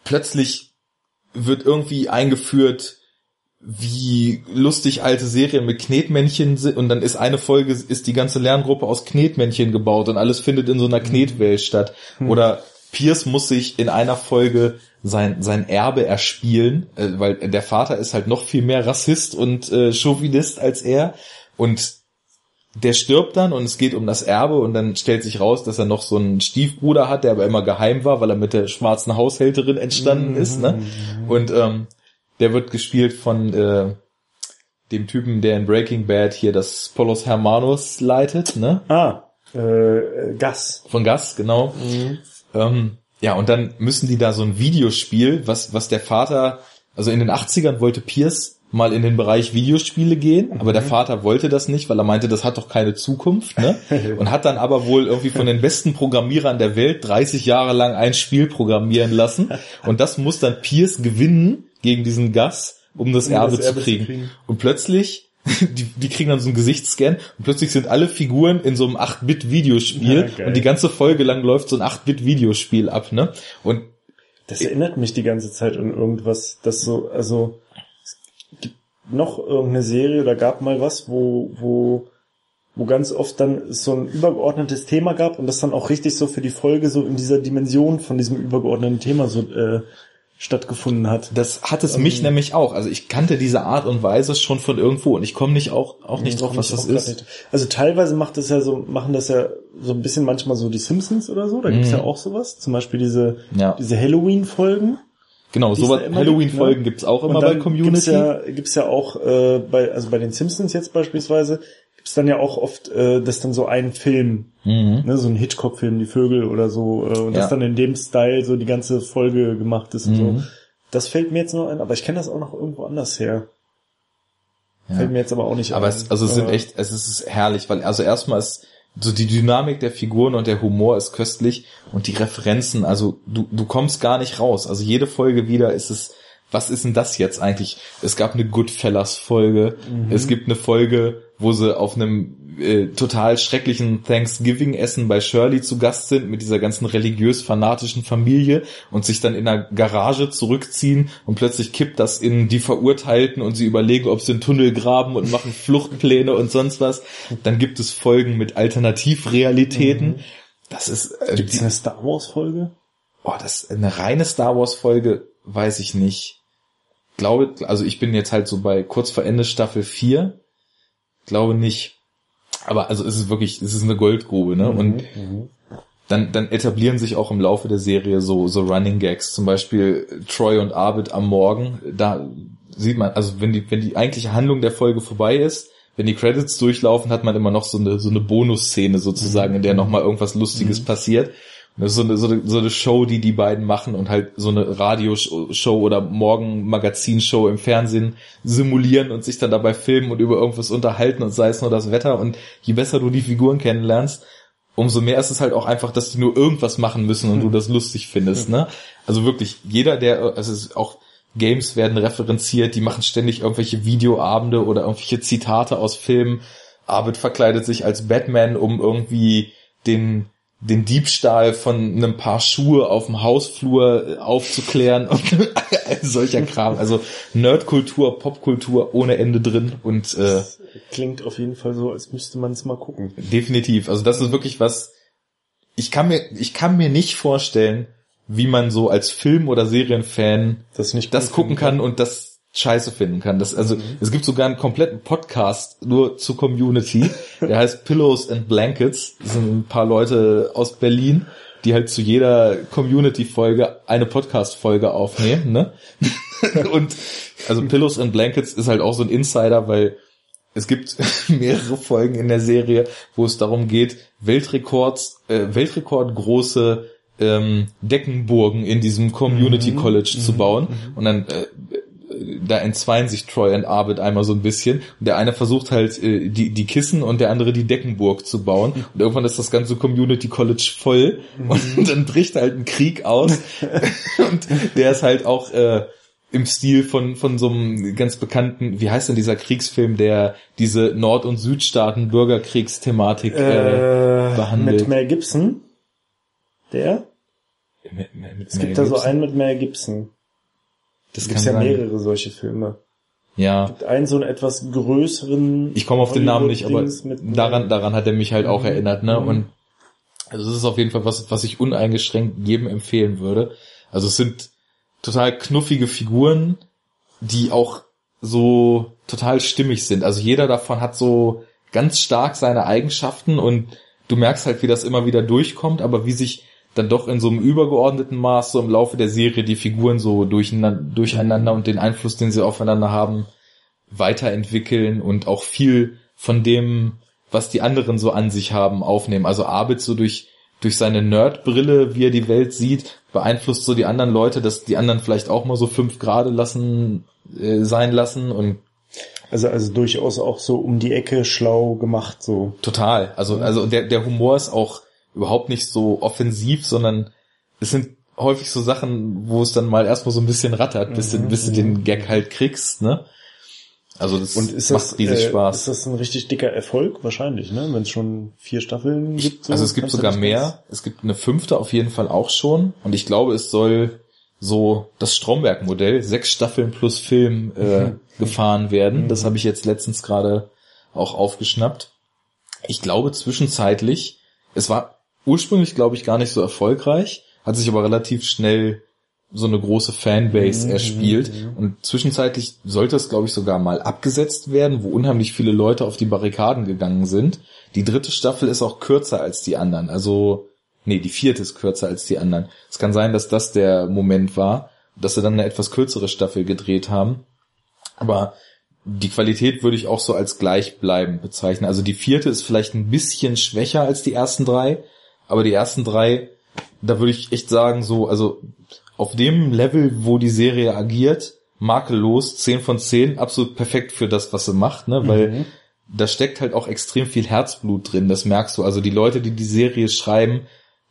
plötzlich wird irgendwie eingeführt, wie lustig alte Serien mit Knetmännchen sind und dann ist eine Folge, ist die ganze Lerngruppe aus Knetmännchen gebaut und alles findet in so einer Knetwelt statt. Oder Pierce muss sich in einer Folge sein, sein Erbe erspielen, äh, weil der Vater ist halt noch viel mehr Rassist und äh, Chauvinist als er. Und der stirbt dann und es geht um das Erbe und dann stellt sich raus, dass er noch so einen Stiefbruder hat, der aber immer geheim war, weil er mit der schwarzen Haushälterin entstanden ist. Ne? Und ähm, der wird gespielt von äh, dem Typen, der in Breaking Bad hier das Polos Hermanos leitet, ne? Ah, äh, Gas. Von Gas, genau. Ähm, ja, und dann müssen die da so ein Videospiel, was, was der Vater, also in den 80ern wollte Pierce mal in den Bereich Videospiele gehen, aber der Vater wollte das nicht, weil er meinte, das hat doch keine Zukunft, ne? <laughs> Und hat dann aber wohl irgendwie von den besten Programmierern der Welt 30 Jahre lang ein Spiel programmieren lassen und das muss dann Pierce gewinnen gegen diesen Gas, um das Um Erbe, das Erbe zu, zu kriegen. kriegen. Und plötzlich <laughs> die, die kriegen dann so einen Gesichtsscan und plötzlich sind alle Figuren in so einem 8-Bit-Videospiel Ja, und die ganze Folge lang läuft so ein 8-Bit-Videospiel ab, ne? Und Das erinnert mich die ganze Zeit an irgendwas, das so, also gibt noch irgendeine Serie oder gab mal was, wo, wo, wo ganz oft dann so ein übergeordnetes Thema gab und das dann auch richtig so für die Folge so in dieser Dimension von diesem übergeordneten Thema so äh, stattgefunden hat. das hat es mich nämlich auch. Also ich kannte diese Art und Weise schon von irgendwo und ich komme nicht auch, auch nicht drauf, was das ist. nicht. Also teilweise macht das ja so, machen das ja so ein bisschen manchmal so die Simpsons oder so, da gibt's Mhm. ja auch sowas. Zum Beispiel diese, Ja. diese Halloween-Folgen. Genau, so Halloween-Folgen gibt, gibt's auch immer bei Community. Gibt's ja, gibt's ja auch äh, bei, also bei den Simpsons jetzt beispielsweise, gibt's dann ja auch oft, äh, dass dann so ein Film, Mhm. ne, so ein Hitchcock-Film, die Vögel oder so, äh, und Ja. das dann in dem Style so die ganze Folge gemacht ist und Mhm. so. Das fällt mir jetzt nur ein, aber ich kenne das auch noch irgendwo anders her. Ja. Fällt mir jetzt aber auch nicht Aber ein. es, also es sind Aber- echt, es ist herrlich, weil also erstmal ist so die Dynamik der Figuren und der Humor ist köstlich und die Referenzen, also du, du kommst gar nicht raus. Also jede Folge wieder ist es, was ist denn das jetzt eigentlich? Es gab eine Goodfellas Folge, es gibt eine Folge, wo sie auf einem äh, total schrecklichen Thanksgiving-Essen bei Shirley zu Gast sind mit dieser ganzen religiös-fanatischen Familie und sich dann in der Garage zurückziehen und plötzlich kippt das in die Verurteilten und sie überlegen, ob sie einen Tunnel graben und machen <laughs> Fluchtpläne und sonst was. Dann gibt es Folgen mit Alternativrealitäten. Das ist äh, Gibt's die, eine Star Wars Folge? oh, das eine reine Star Wars Folge, weiß ich nicht. Glaube, also ich bin jetzt halt so bei kurz vor Ende Staffel 4. Glaube nicht. Aber also es ist wirklich, es ist eine Goldgrube, ne? Und dann, dann etablieren sich auch im Laufe der Serie so, so Running Gags. Zum Beispiel Troy und Arvid am Morgen. Da sieht man, also wenn die, wenn die eigentliche Handlung der Folge vorbei ist, wenn die Credits durchlaufen, hat man immer noch so eine, so eine Bonusszene sozusagen, in der nochmal irgendwas Lustiges passiert. Das ist so eine, so, eine, so eine Show, die die beiden machen und halt so eine Radioshow oder Morgen-Magazinshow im Fernsehen simulieren und sich dann dabei filmen und über irgendwas unterhalten und sei es nur das Wetter. Und je besser du die Figuren kennenlernst, umso mehr ist es halt auch einfach, dass die nur irgendwas machen müssen und du das lustig findest, ne? Also wirklich, jeder, der, also es ist auch Games werden referenziert, die machen ständig irgendwelche Videoabende oder irgendwelche Zitate aus Filmen. Arvid verkleidet sich als Batman, um irgendwie den den Diebstahl von einem Paar Schuhe auf dem Hausflur äh, aufzuklären und <laughs> solcher Kram. Also Nerdkultur, Popkultur ohne Ende drin und äh, Klingt auf jeden Fall so, als müsste man es mal gucken. Definitiv. Also das ist wirklich was. Ich kann mir, ich kann mir nicht vorstellen, wie man so als Film- oder Serienfan Das nicht das gucken finden kann und das scheiße finden kann. Das, also, es gibt sogar einen kompletten Podcast nur zur Community. Der heißt <laughs> Pillows and Blankets. Das sind ein paar Leute aus Berlin, die halt zu jeder Community-Folge eine Podcast-Folge aufnehmen, ne? <laughs> und, also Pillows and Blankets ist halt auch so ein Insider, weil es gibt <laughs> mehrere Folgen in der Serie, wo es darum geht, Weltrekords, äh, Weltrekord große ähm, Deckenburgen in diesem Community College zu bauen. Und dann äh, da entzweien sich Troy und Arvid einmal so ein bisschen. Und der eine versucht halt äh, die, die Kissen und der andere die Deckenburg zu bauen. Und irgendwann ist das ganze Community College voll. Und dann bricht halt ein Krieg aus. <laughs> und der ist halt auch äh, im Stil von, von so einem ganz bekannten, wie heißt denn dieser Kriegsfilm, der diese Nord- und Südstaaten Bürgerkriegsthematik äh, Äh, behandelt. mit Mel Gibson. Der? mit, mit, Es gibt da so einen mit Mel Gibson. Das gibt ja sein. mehrere solche Filme. Ja. Einen so einen etwas größeren. Ich komme auf den Namen nicht, aber daran, daran hat er mich halt auch Mhm. erinnert, ne? Mhm. Und also das ist auf jeden Fall was, was ich uneingeschränkt jedem empfehlen würde. Also es sind total knuffige Figuren, die auch so total stimmig sind. Also jeder davon hat so ganz stark seine Eigenschaften und du merkst halt, wie das immer wieder durchkommt, aber wie sich dann doch in so einem übergeordneten Maß so im Laufe der Serie die Figuren so durcheinander, durcheinander und den Einfluss, den sie aufeinander haben, weiterentwickeln und auch viel von dem, was die anderen so an sich haben, aufnehmen. Also Abid so durch, durch seine Nerdbrille, wie er die Welt sieht, beeinflusst so die anderen Leute, dass die anderen vielleicht auch mal so fünf Grade lassen, äh, sein lassen und also, also durchaus auch so um die Ecke schlau gemacht, so. Total. Also, also der, der Humor ist auch überhaupt nicht so offensiv, sondern es sind häufig so Sachen, wo es dann mal erstmal so ein bisschen rattert, bis, mhm, bis du den. Gag halt kriegst, ne? Also das und ist macht das, riesig äh, Spaß. Ist das ein richtig dicker Erfolg? Wahrscheinlich, ne? Wenn es schon vier Staffeln gibt. So, also es gibt sogar mehr. Es gibt eine fünfte auf jeden Fall auch schon. Und ich glaube, es soll so das Stromberg-Modell, sechs Staffeln plus Film äh, mhm. gefahren werden. Das mhm. habe ich jetzt letztens gerade auch aufgeschnappt. Ich glaube zwischenzeitlich, es war ursprünglich, glaube ich, gar nicht so erfolgreich, hat sich aber relativ schnell so eine große Fanbase mhm, erspielt. Mhm, mhm. Und zwischenzeitlich sollte es, glaube ich, sogar mal abgesetzt werden, wo unheimlich viele Leute auf die Barrikaden gegangen sind. Die dritte Staffel ist auch kürzer als die anderen. Also, nee, die vierte ist kürzer als die anderen. Es kann sein, dass das der Moment war, dass sie dann eine etwas kürzere Staffel gedreht haben. Aber die Qualität würde ich auch so als gleichbleibend bezeichnen. Also die vierte ist vielleicht ein bisschen schwächer als die ersten drei, aber die ersten drei, da würde ich echt sagen, so, also auf dem Level, wo die Serie agiert, makellos, 10 von 10, absolut perfekt für das, was sie macht, ne, weil mhm. da steckt halt auch extrem viel Herzblut drin, das merkst du. Also die Leute, die die Serie schreiben,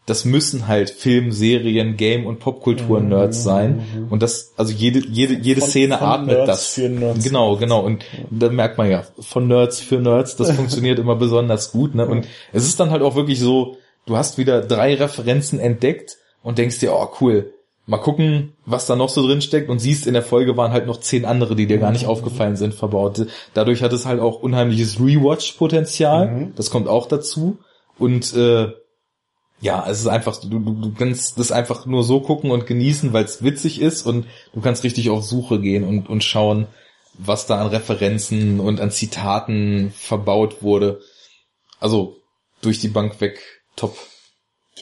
das müssen halt Film, Serien, Game und Popkultur-Nerds mhm. sein. Mhm. Und das, also jede, jede, jede von, Szene von atmet Nerds das. Für Nerds. Genau, genau. Und da merkt man ja, von Nerds für Nerds, das <laughs> funktioniert immer besonders gut. Ne? Und es ist dann halt auch wirklich so, du hast wieder drei Referenzen entdeckt und denkst dir, oh cool, mal gucken, was da noch so drin steckt und siehst, in der Folge waren halt noch zehn andere, die dir gar nicht aufgefallen sind, verbaut. Dadurch hat es halt auch unheimliches Rewatch-Potenzial. Mhm. Das kommt auch dazu. Und äh, ja, es ist einfach, du, du, du kannst das einfach nur so gucken und genießen, weil es witzig ist und du kannst richtig auf Suche gehen und, und schauen, was da an Referenzen und an Zitaten verbaut wurde. Also durch die Bank weg, top.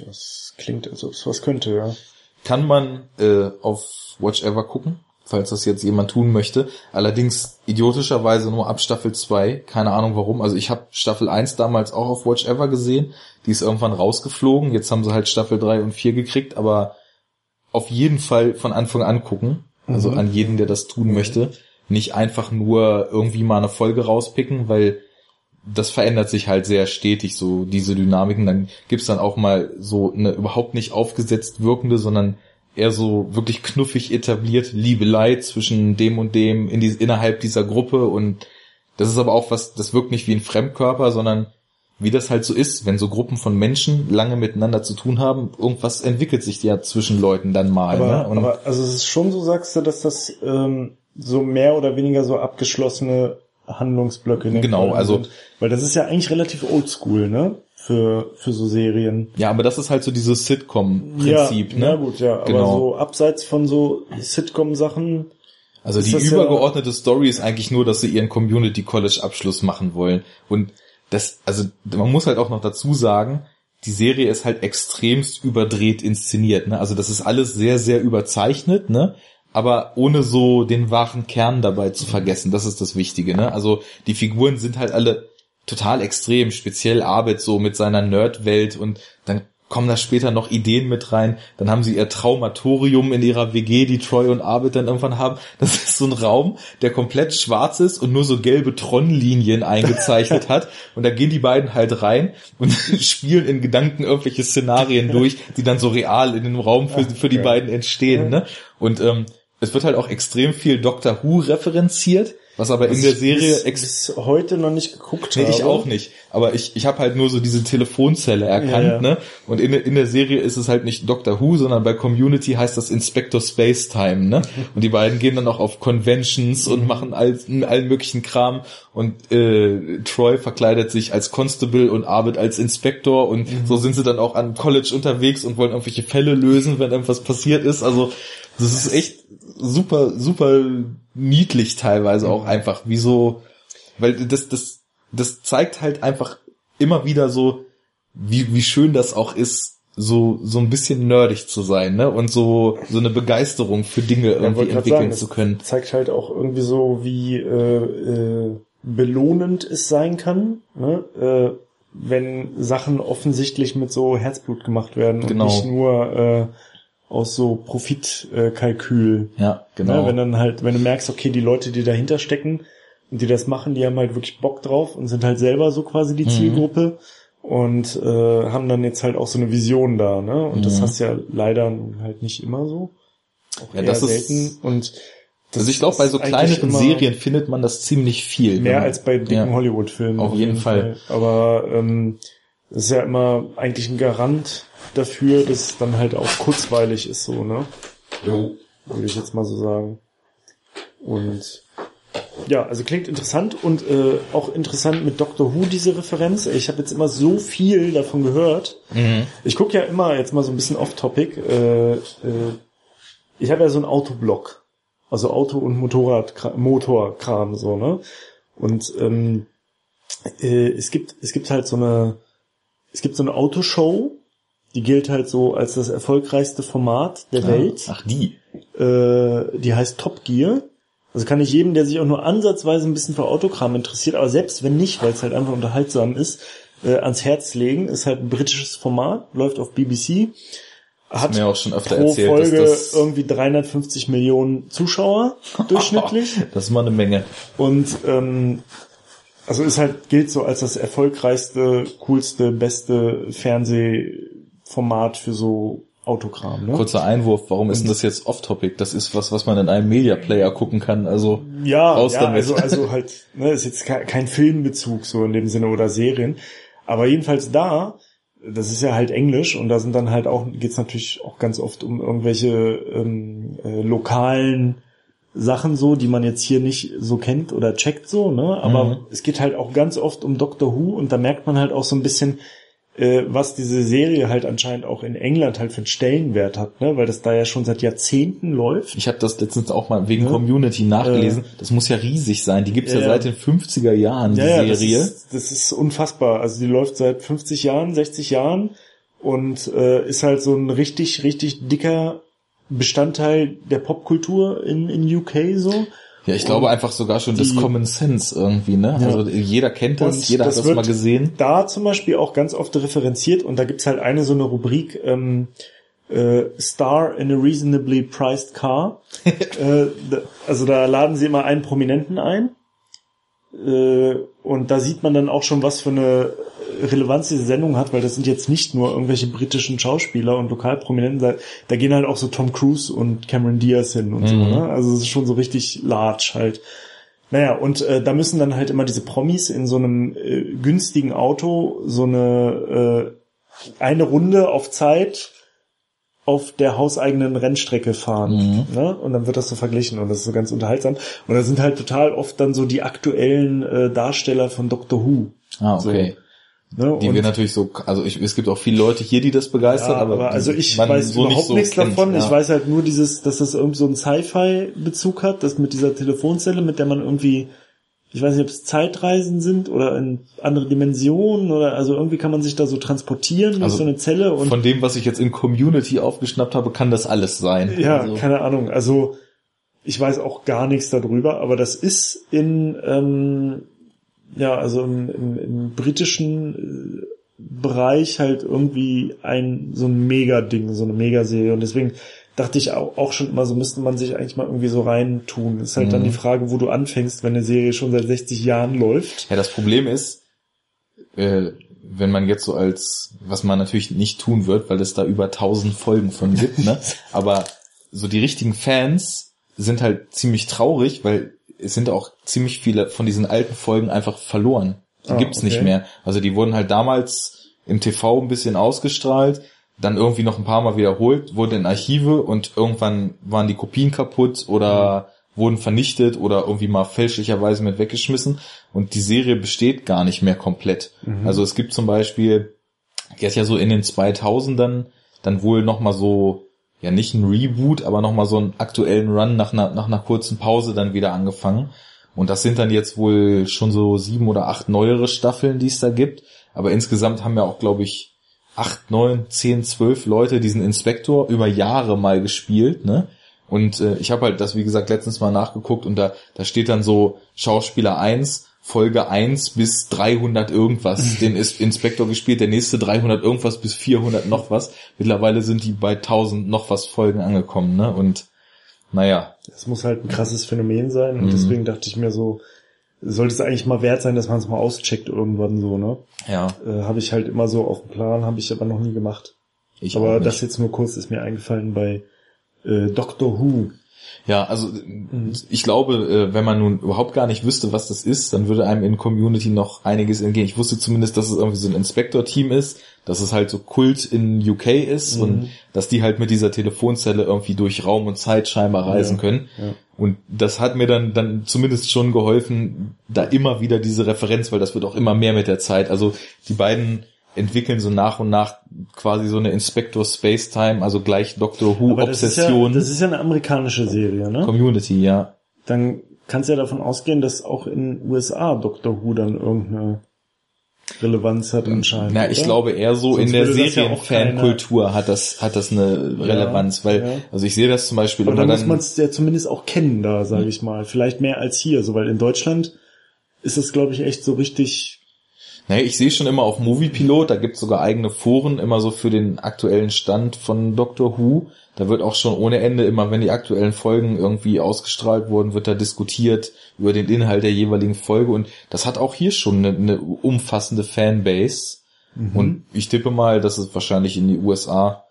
Das klingt, als ob es was könnte, ja kann man äh, auf Watch Ever gucken, falls das jetzt jemand tun möchte. Allerdings idiotischerweise nur ab Staffel 2. Keine Ahnung warum. Also ich habe Staffel 1 damals auch auf Watch Ever gesehen. Die ist irgendwann rausgeflogen. Jetzt haben sie halt Staffel 3 und 4 gekriegt, aber auf jeden Fall von Anfang an gucken. Also mhm. an jeden, der das tun möchte. Nicht einfach nur irgendwie mal eine Folge rauspicken, weil das verändert sich halt sehr stetig, so diese Dynamiken. Dann gibt's dann auch mal so eine überhaupt nicht aufgesetzt wirkende, sondern eher so wirklich knuffig etabliert Liebelei zwischen dem und dem in die, innerhalb dieser Gruppe und das ist aber auch was, das wirkt nicht wie ein Fremdkörper, sondern wie das halt so ist, wenn so Gruppen von Menschen lange miteinander zu tun haben, irgendwas entwickelt sich ja zwischen Leuten dann mal. Aber, ne? Und aber also es ist schon so, sagst du, dass das ähm, so mehr oder weniger so abgeschlossene Handlungsblöcke. In genau, Folgen also sind. weil das ist ja eigentlich relativ oldschool, ne? Für für so Serien. Ja, aber das ist halt so dieses Sitcom-Prinzip, ja, ne? Ja gut, ja. Genau. Aber so abseits von so Sitcom-Sachen. Also die übergeordnete ja Story ist eigentlich nur, dass sie ihren Community College Abschluss machen wollen und das, also man muss halt auch noch dazu sagen, die Serie ist halt extremst überdreht inszeniert, ne? Also das ist alles sehr, sehr überzeichnet, ne? Aber ohne so den wahren Kern dabei zu vergessen. Das ist das Wichtige. Ne? Also die Figuren sind halt alle total extrem, speziell Arbeit so mit seiner Nerdwelt und dann kommen da später noch Ideen mit rein. Dann haben sie ihr Traumatorium in ihrer WG, die Troy und Arbeit dann irgendwann haben. Das ist so ein Raum, der komplett schwarz ist und nur so gelbe Tron-Linien eingezeichnet <laughs> hat. Und da gehen die beiden halt rein und <laughs> spielen in Gedanken irgendwelche Szenarien durch, die dann so real in dem Raum für, für die beiden entstehen. Ne? Und ähm, es wird halt auch extrem viel Doctor Who referenziert was aber was in der Serie bis, bis heute noch nicht geguckt nee, habe. ich auch nicht. Aber ich, ich habe halt nur so diese Telefonzelle erkannt, ja, ja. ne? Und in, in der Serie ist es halt nicht Doctor Who, sondern bei Community heißt das Inspector Space Time, ne? Und die beiden gehen dann auch auf Conventions und mhm. machen all, allen möglichen Kram. Und äh, Troy verkleidet sich als Constable und arbeitet als Inspector und mhm. so sind sie dann auch an College unterwegs und wollen irgendwelche Fälle lösen, wenn irgendwas passiert ist. Also das ist echt super, super niedlich teilweise auch einfach, wie so, weil das, das, das zeigt halt einfach immer wieder so, wie, wie schön das auch ist, so, so ein bisschen nerdig zu sein, ne? Und so, so eine Begeisterung für Dinge Ja, irgendwie entwickeln sagen, zu das können. Zeigt halt auch irgendwie so, wie äh, äh, belohnend es sein kann, ne? äh, wenn Sachen offensichtlich mit so Herzblut gemacht werden Genau. und nicht nur äh, aus so Profitkalkül. Äh, Kalkül. Ja, genau. Ne? Wenn dann halt, wenn du merkst, okay, die Leute, die dahinter stecken und die das machen, die haben halt wirklich Bock drauf und sind halt selber so quasi Mhm. die Zielgruppe und äh, haben dann jetzt halt auch so eine Vision da, ne? Und das Mhm. hast du ja leider halt nicht immer so. Auch Ja, das ist- selten. Und das also ich glaube, bei so ist kleineren Serien findet man das ziemlich viel. mehr als bei dicken ja. Hollywood-Filmen. Auf jeden Fall. Aber ähm, das ist ja immer eigentlich ein Garant dafür, dass es dann halt auch kurzweilig ist, so, ne? Würde ich jetzt mal so sagen. Und ja, also klingt interessant und äh, auch interessant mit Doctor Who diese Referenz. Ich habe jetzt immer so viel davon gehört. Mhm. Ich gucke ja immer jetzt mal so ein bisschen off-topic. Äh, äh, ich habe ja so einen Autoblock, also Auto und Motorrad, Motorkram so ne. Und ähm, äh, es gibt es gibt halt so eine es gibt so eine Autoshow, die gilt halt so als das erfolgreichste Format der Welt. Ach, die. Äh, die heißt Top Gear. Also kann ich jedem, der sich auch nur ansatzweise ein bisschen für Autokram interessiert, aber selbst wenn nicht, weil es halt einfach unterhaltsam ist, äh, ans Herz legen. Ist halt ein britisches Format, läuft auf BBC. Hat mir auch schon öfter pro erzählt, Folge dass das- irgendwie 350 Millionen Zuschauer <laughs> durchschnittlich. Das ist mal eine Menge. Und ähm, also ist halt, gilt so als das erfolgreichste, coolste, beste Fernsehformat für so Autokram. Ne? Kurzer Einwurf, warum ist denn das jetzt off-topic? Das ist was, was man in einem Media Player gucken kann, also Ja, raus ja damit. also, also halt, ne, ist jetzt kein, Filmbezug so in dem Sinne oder Serien. Aber jedenfalls da, das ist ja halt Englisch und da sind dann halt auch, geht's natürlich auch ganz oft um irgendwelche ähm, äh, lokalen Sachen so, die man jetzt hier nicht so kennt oder checkt so, ne? Aber Mhm. es geht halt auch ganz oft um Doctor Who und da merkt man halt auch so ein bisschen, äh, was diese Serie halt anscheinend auch in England halt für einen Stellenwert hat, ne? Weil das da ja schon seit Jahrzehnten läuft. ich habe das letztens auch mal wegen Ja. Community nachgelesen. das muss ja riesig sein. Die gibt's ja, Ja, seit den 50er Jahren, die Ja, ja, das Serie. ist, das ist unfassbar. Also die läuft seit 50 Jahren, 60 Jahren und äh, ist halt so ein richtig, richtig dicker Bestandteil der Popkultur in, in UK so. Ja, ich glaube einfach sogar schon das die- Common Sense irgendwie, ne? Ja. Also jeder kennt das, Und jeder das hat das wird mal gesehen. Da zum Beispiel auch ganz oft referenziert und da gibt's halt eine so eine Rubrik ähm, äh, Star in a reasonably priced car. <laughs> äh, da, also da laden sie immer einen Prominenten ein äh, und da sieht man dann auch schon, was für eine Relevanz diese Sendung hat, weil das sind jetzt nicht nur irgendwelche britischen Schauspieler und Lokalprominenten, da, da gehen halt auch so Tom Cruise und Cameron Diaz hin und so. Mhm. Ne? Also es ist schon so richtig large halt. Naja, und äh, da müssen dann halt immer diese Promis in so einem äh, günstigen Auto so eine äh, eine Runde auf Zeit auf der hauseigenen Rennstrecke fahren. Ne? Und dann wird das so verglichen und das ist so ganz unterhaltsam. Und da sind halt total oft dann so die aktuellen äh, Darsteller von Doctor Who. Ah, okay. Ne? Die wir natürlich so, also ich, es gibt auch viele Leute hier, die das begeistern, ja, aber, aber, also ich weiß so überhaupt nicht so nichts kennt, davon. Ja. Ich weiß halt nur dieses, dass das irgendwie so einen Sci-Fi-Bezug hat, das mit dieser Telefonzelle, mit der man irgendwie, ich weiß nicht, ob es Zeitreisen sind oder in andere Dimensionen oder also irgendwie kann man sich da so transportieren durch Also so eine Zelle und Von dem, was ich jetzt in Community aufgeschnappt habe, kann das alles sein. Ja, also, keine Ahnung. Also ich weiß auch gar nichts darüber, aber das ist in ähm, ja also im, im, im britischen äh, Bereich halt irgendwie ein so ein Mega-Ding, so eine Megaserie und deswegen dachte ich auch, auch schon immer, so müsste man sich eigentlich mal irgendwie so reintun. Ist halt dann Mhm. die Frage, wo du anfängst, wenn eine Serie schon seit 60 Jahren läuft. Ja, das Problem ist, äh, wenn man jetzt so als, was man natürlich nicht tun wird, weil es da über tausend Folgen von gibt, ne? <laughs> Aber so die richtigen Fans sind halt ziemlich traurig, weil es sind auch ziemlich viele von diesen alten Folgen einfach verloren. Die Ah, gibt's nicht okay. mehr. Also die wurden halt damals im TV ein bisschen ausgestrahlt, dann irgendwie noch ein paar Mal wiederholt, wurden in Archive und irgendwann waren die Kopien kaputt oder wurden vernichtet oder irgendwie mal fälschlicherweise mit weggeschmissen und die Serie besteht gar nicht mehr komplett. Also es gibt zum Beispiel, die hat ja so in den 2000ern dann wohl noch mal so, ja nicht ein Reboot, aber noch mal so einen aktuellen Run nach einer, nach einer kurzen Pause dann wieder angefangen. Und das sind dann jetzt wohl schon so sieben oder acht neuere Staffeln, die es da gibt. Aber insgesamt haben ja auch, glaube ich, acht, neun, zehn, zwölf Leute diesen Inspektor über Jahre mal gespielt, ne? Und äh, ich habe halt das, wie gesagt, letztens mal nachgeguckt und da, da steht dann so Schauspieler 1, Folge 1 bis 300 irgendwas, <laughs> den ist Inspektor gespielt, der nächste 300 irgendwas bis 400 noch was. Mittlerweile sind die bei 1000 noch was Folgen angekommen, ne? Und naja. Das muss halt ein krasses Phänomen sein und mhm. deswegen dachte ich mir so, sollte es eigentlich mal wert sein, dass man es mal auscheckt irgendwann so, ne? Ja. Äh, habe ich halt immer so auf dem Plan, habe ich aber noch nie gemacht. Ich aber das jetzt nur kurz ist mir eingefallen bei äh, Doctor Who. Ja, also mhm. ich glaube, äh, wenn man nun überhaupt gar nicht wüsste, was das ist, dann würde einem in Community noch einiges entgehen. Ich wusste zumindest, dass es irgendwie so ein Inspektor-Team ist, dass es halt so Kult in UK ist mhm. und dass die halt mit dieser Telefonzelle irgendwie durch Raum und Zeit scheinbar reisen ja, können. Ja. Und das hat mir dann, dann zumindest schon geholfen, da immer wieder diese Referenz, weil das wird auch immer mehr mit der Zeit. Also die beiden entwickeln so nach und nach quasi so eine Inspector Space Time, also gleich Doctor Who Aber Obsession. Das ist, ja, das ist ja eine amerikanische Serie, ne? Community, ja. Dann kannst du ja davon ausgehen, dass auch in USA Doctor Who dann irgendeine Relevanz hat anscheinend. Na, ich oder? glaube eher so Sonst in der Serienfankultur ja hat das hat das eine Relevanz, ja, weil ja. also ich sehe das zum Beispiel. Aber dann muss man es ja zumindest auch kennen da, sage ich mal. Vielleicht mehr als hier, so weil in Deutschland ist es glaube ich echt so richtig naja, ich sehe schon immer auf Moviepilot, da gibt's sogar eigene Foren, immer so für den aktuellen Stand von Doctor Who. Da wird auch schon ohne Ende immer, wenn die aktuellen Folgen irgendwie ausgestrahlt wurden, wird da diskutiert über den Inhalt der jeweiligen Folge. Und das hat auch hier schon eine, eine umfassende Fanbase. Mhm. Und ich tippe mal, dass es wahrscheinlich in die USA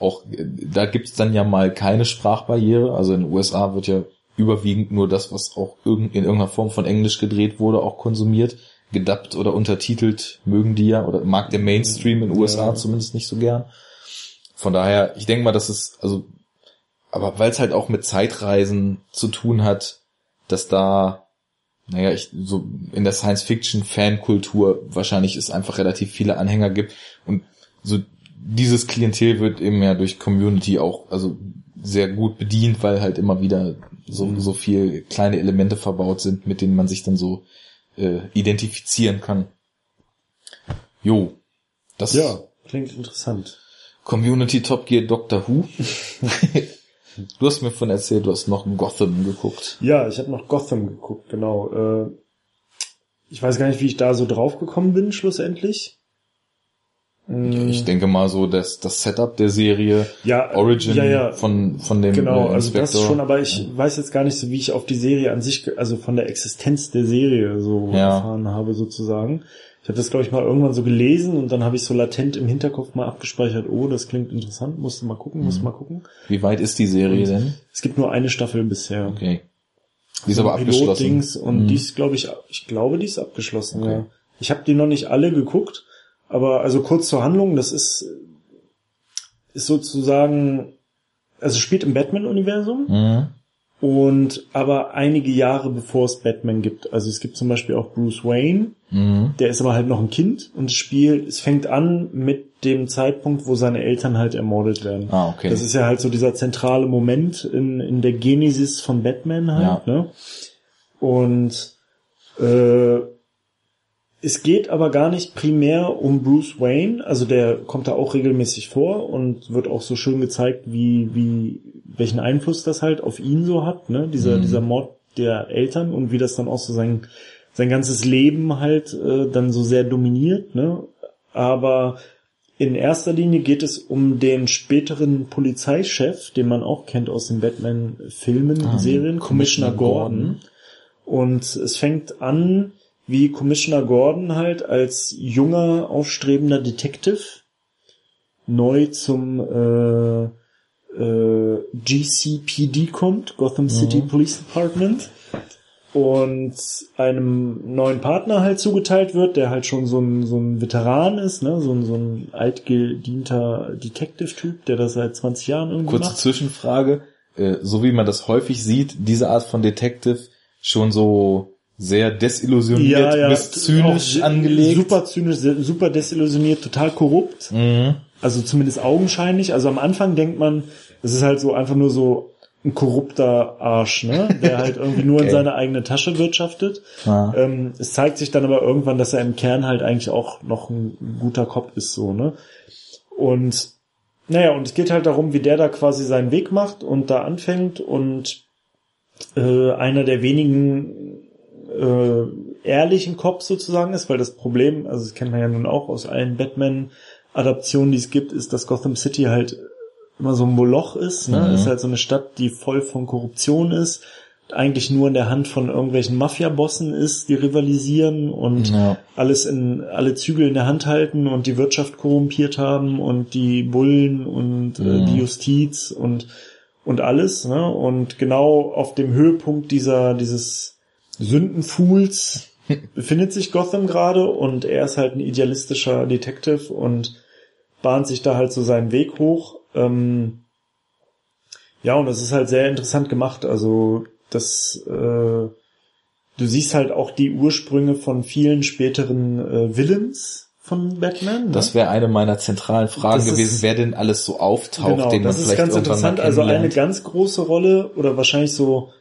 auch, da gibt's dann ja mal keine Sprachbarriere. Also in den USA wird ja überwiegend nur das, was auch in irgendeiner Form von Englisch gedreht wurde, auch konsumiert gedubbt oder untertitelt mögen die ja oder mag der Mainstream in den USA ja. zumindest nicht so gern. Von daher, ich denke mal, dass es, also, aber weil es halt auch mit Zeitreisen zu tun hat, dass da, naja, ich, so in der Science-Fiction-Fankultur wahrscheinlich es einfach relativ viele Anhänger gibt und so dieses Klientel wird eben ja durch Community auch, also sehr gut bedient, weil halt immer wieder so, so viel kleine Elemente verbaut sind, mit denen man sich dann so äh, identifizieren kann. Jo. Das ja, klingt interessant. Community Top Gear Doctor Who. <laughs> du hast mir von erzählt, du hast noch Gotham geguckt. Ja, ich habe noch Gotham geguckt, genau. Äh, ich weiß gar nicht, wie ich da so drauf gekommen bin, schlussendlich. Ich denke mal so, dass das Setup der Serie, ja, Origin ja, ja, von von dem genau, äh, also das schon, aber ich weiß jetzt gar nicht so, wie ich auf die Serie an sich, also von der Existenz der Serie so ja. erfahren habe sozusagen. Ich habe das glaube ich mal irgendwann so gelesen und dann habe ich so latent im Hinterkopf mal abgespeichert, oh, das klingt interessant, musst du mal gucken, mhm. mal gucken. Wie weit ist die Serie und denn? Es gibt nur eine Staffel bisher. Okay. Die ist also aber abgeschlossen. Und mhm. die ist glaube ich, ich glaube, die ist abgeschlossen. Okay. Ja. Ich habe die noch nicht alle geguckt aber also kurz zur Handlung, das ist, ist sozusagen, also spielt im Batman-Universum. Mhm. Und aber einige Jahre bevor es Batman gibt. Also es gibt zum Beispiel auch Bruce Wayne, mhm. der ist aber halt noch ein Kind und das Spiel, es fängt an mit dem Zeitpunkt, wo seine Eltern halt ermordet werden. Ah, okay. Das ist ja halt so dieser zentrale Moment in, in der Genesis von Batman halt, ja. ne? Und äh, es geht aber gar nicht primär um Bruce Wayne, also der kommt da auch regelmäßig vor und wird auch so schön gezeigt, wie, wie, welchen Einfluss das halt auf ihn so hat, ne, dieser, mhm. dieser Mord der Eltern und wie das dann auch so sein, sein ganzes Leben halt äh, dann so sehr dominiert, ne, aber in erster Linie geht es um den späteren Polizeichef, den man auch kennt aus den Batman-Filmen, ah, Serien, Commissioner, Commissioner Gordon. Gordon. Und es fängt an wie Commissioner Gordon halt als junger, aufstrebender Detective neu zum äh, äh, GCPD kommt, Gotham City mhm. Police Department, und einem neuen Partner halt zugeteilt wird, der halt schon so ein, so ein Veteran ist, ne? so, ein, so ein altgedienter Detective-Typ, der das seit 20 Jahren irgendwie Kurze macht. Zwischenfrage, äh, so wie man das häufig sieht, diese Art von Detective schon so sehr desillusioniert ja, ja, bis zynisch angelegt. Super zynisch, super desillusioniert, total korrupt. Mhm. Also zumindest augenscheinlich. Also am Anfang denkt man, es ist halt so einfach nur so ein korrupter Arsch, ne? Der halt irgendwie nur <laughs> in Okay. seine eigene Tasche wirtschaftet. Ah. Ähm, es zeigt sich dann aber irgendwann, dass er im Kern halt eigentlich auch noch ein guter Kopf ist, so, ne? Und naja, und es geht halt darum, wie der da quasi seinen Weg macht und da anfängt und äh, einer der wenigen äh, ehrlichen Cops sozusagen ist, weil das Problem, also das kennt man ja nun auch aus allen Batman-Adaptionen, die es gibt, ist, dass Gotham City halt immer so ein Moloch ist. Ne? Mhm. Ist halt so eine Stadt, die voll von Korruption ist, eigentlich nur in der Hand von irgendwelchen Mafia-Bossen ist, die rivalisieren und Ja. alles in alle Zügel in der Hand halten und die Wirtschaft korrumpiert haben und die Bullen und äh, Mhm. die Justiz und und alles, ne? Und genau auf dem Höhepunkt dieser dieses Sündenfuhls befindet sich Gotham gerade und er ist halt ein idealistischer Detective und bahnt sich da halt so seinen Weg hoch. Ähm, ja, und das ist halt sehr interessant gemacht. Also das, äh, du siehst halt auch die Ursprünge von vielen späteren äh, Villains von Batman. Ne? Das wäre eine meiner zentralen Fragen Das ist- gewesen, wer denn alles so auftaucht, genau, den man das ist vielleicht ganz irgendwann interessant. Also eine ganz große Rolle oder wahrscheinlich so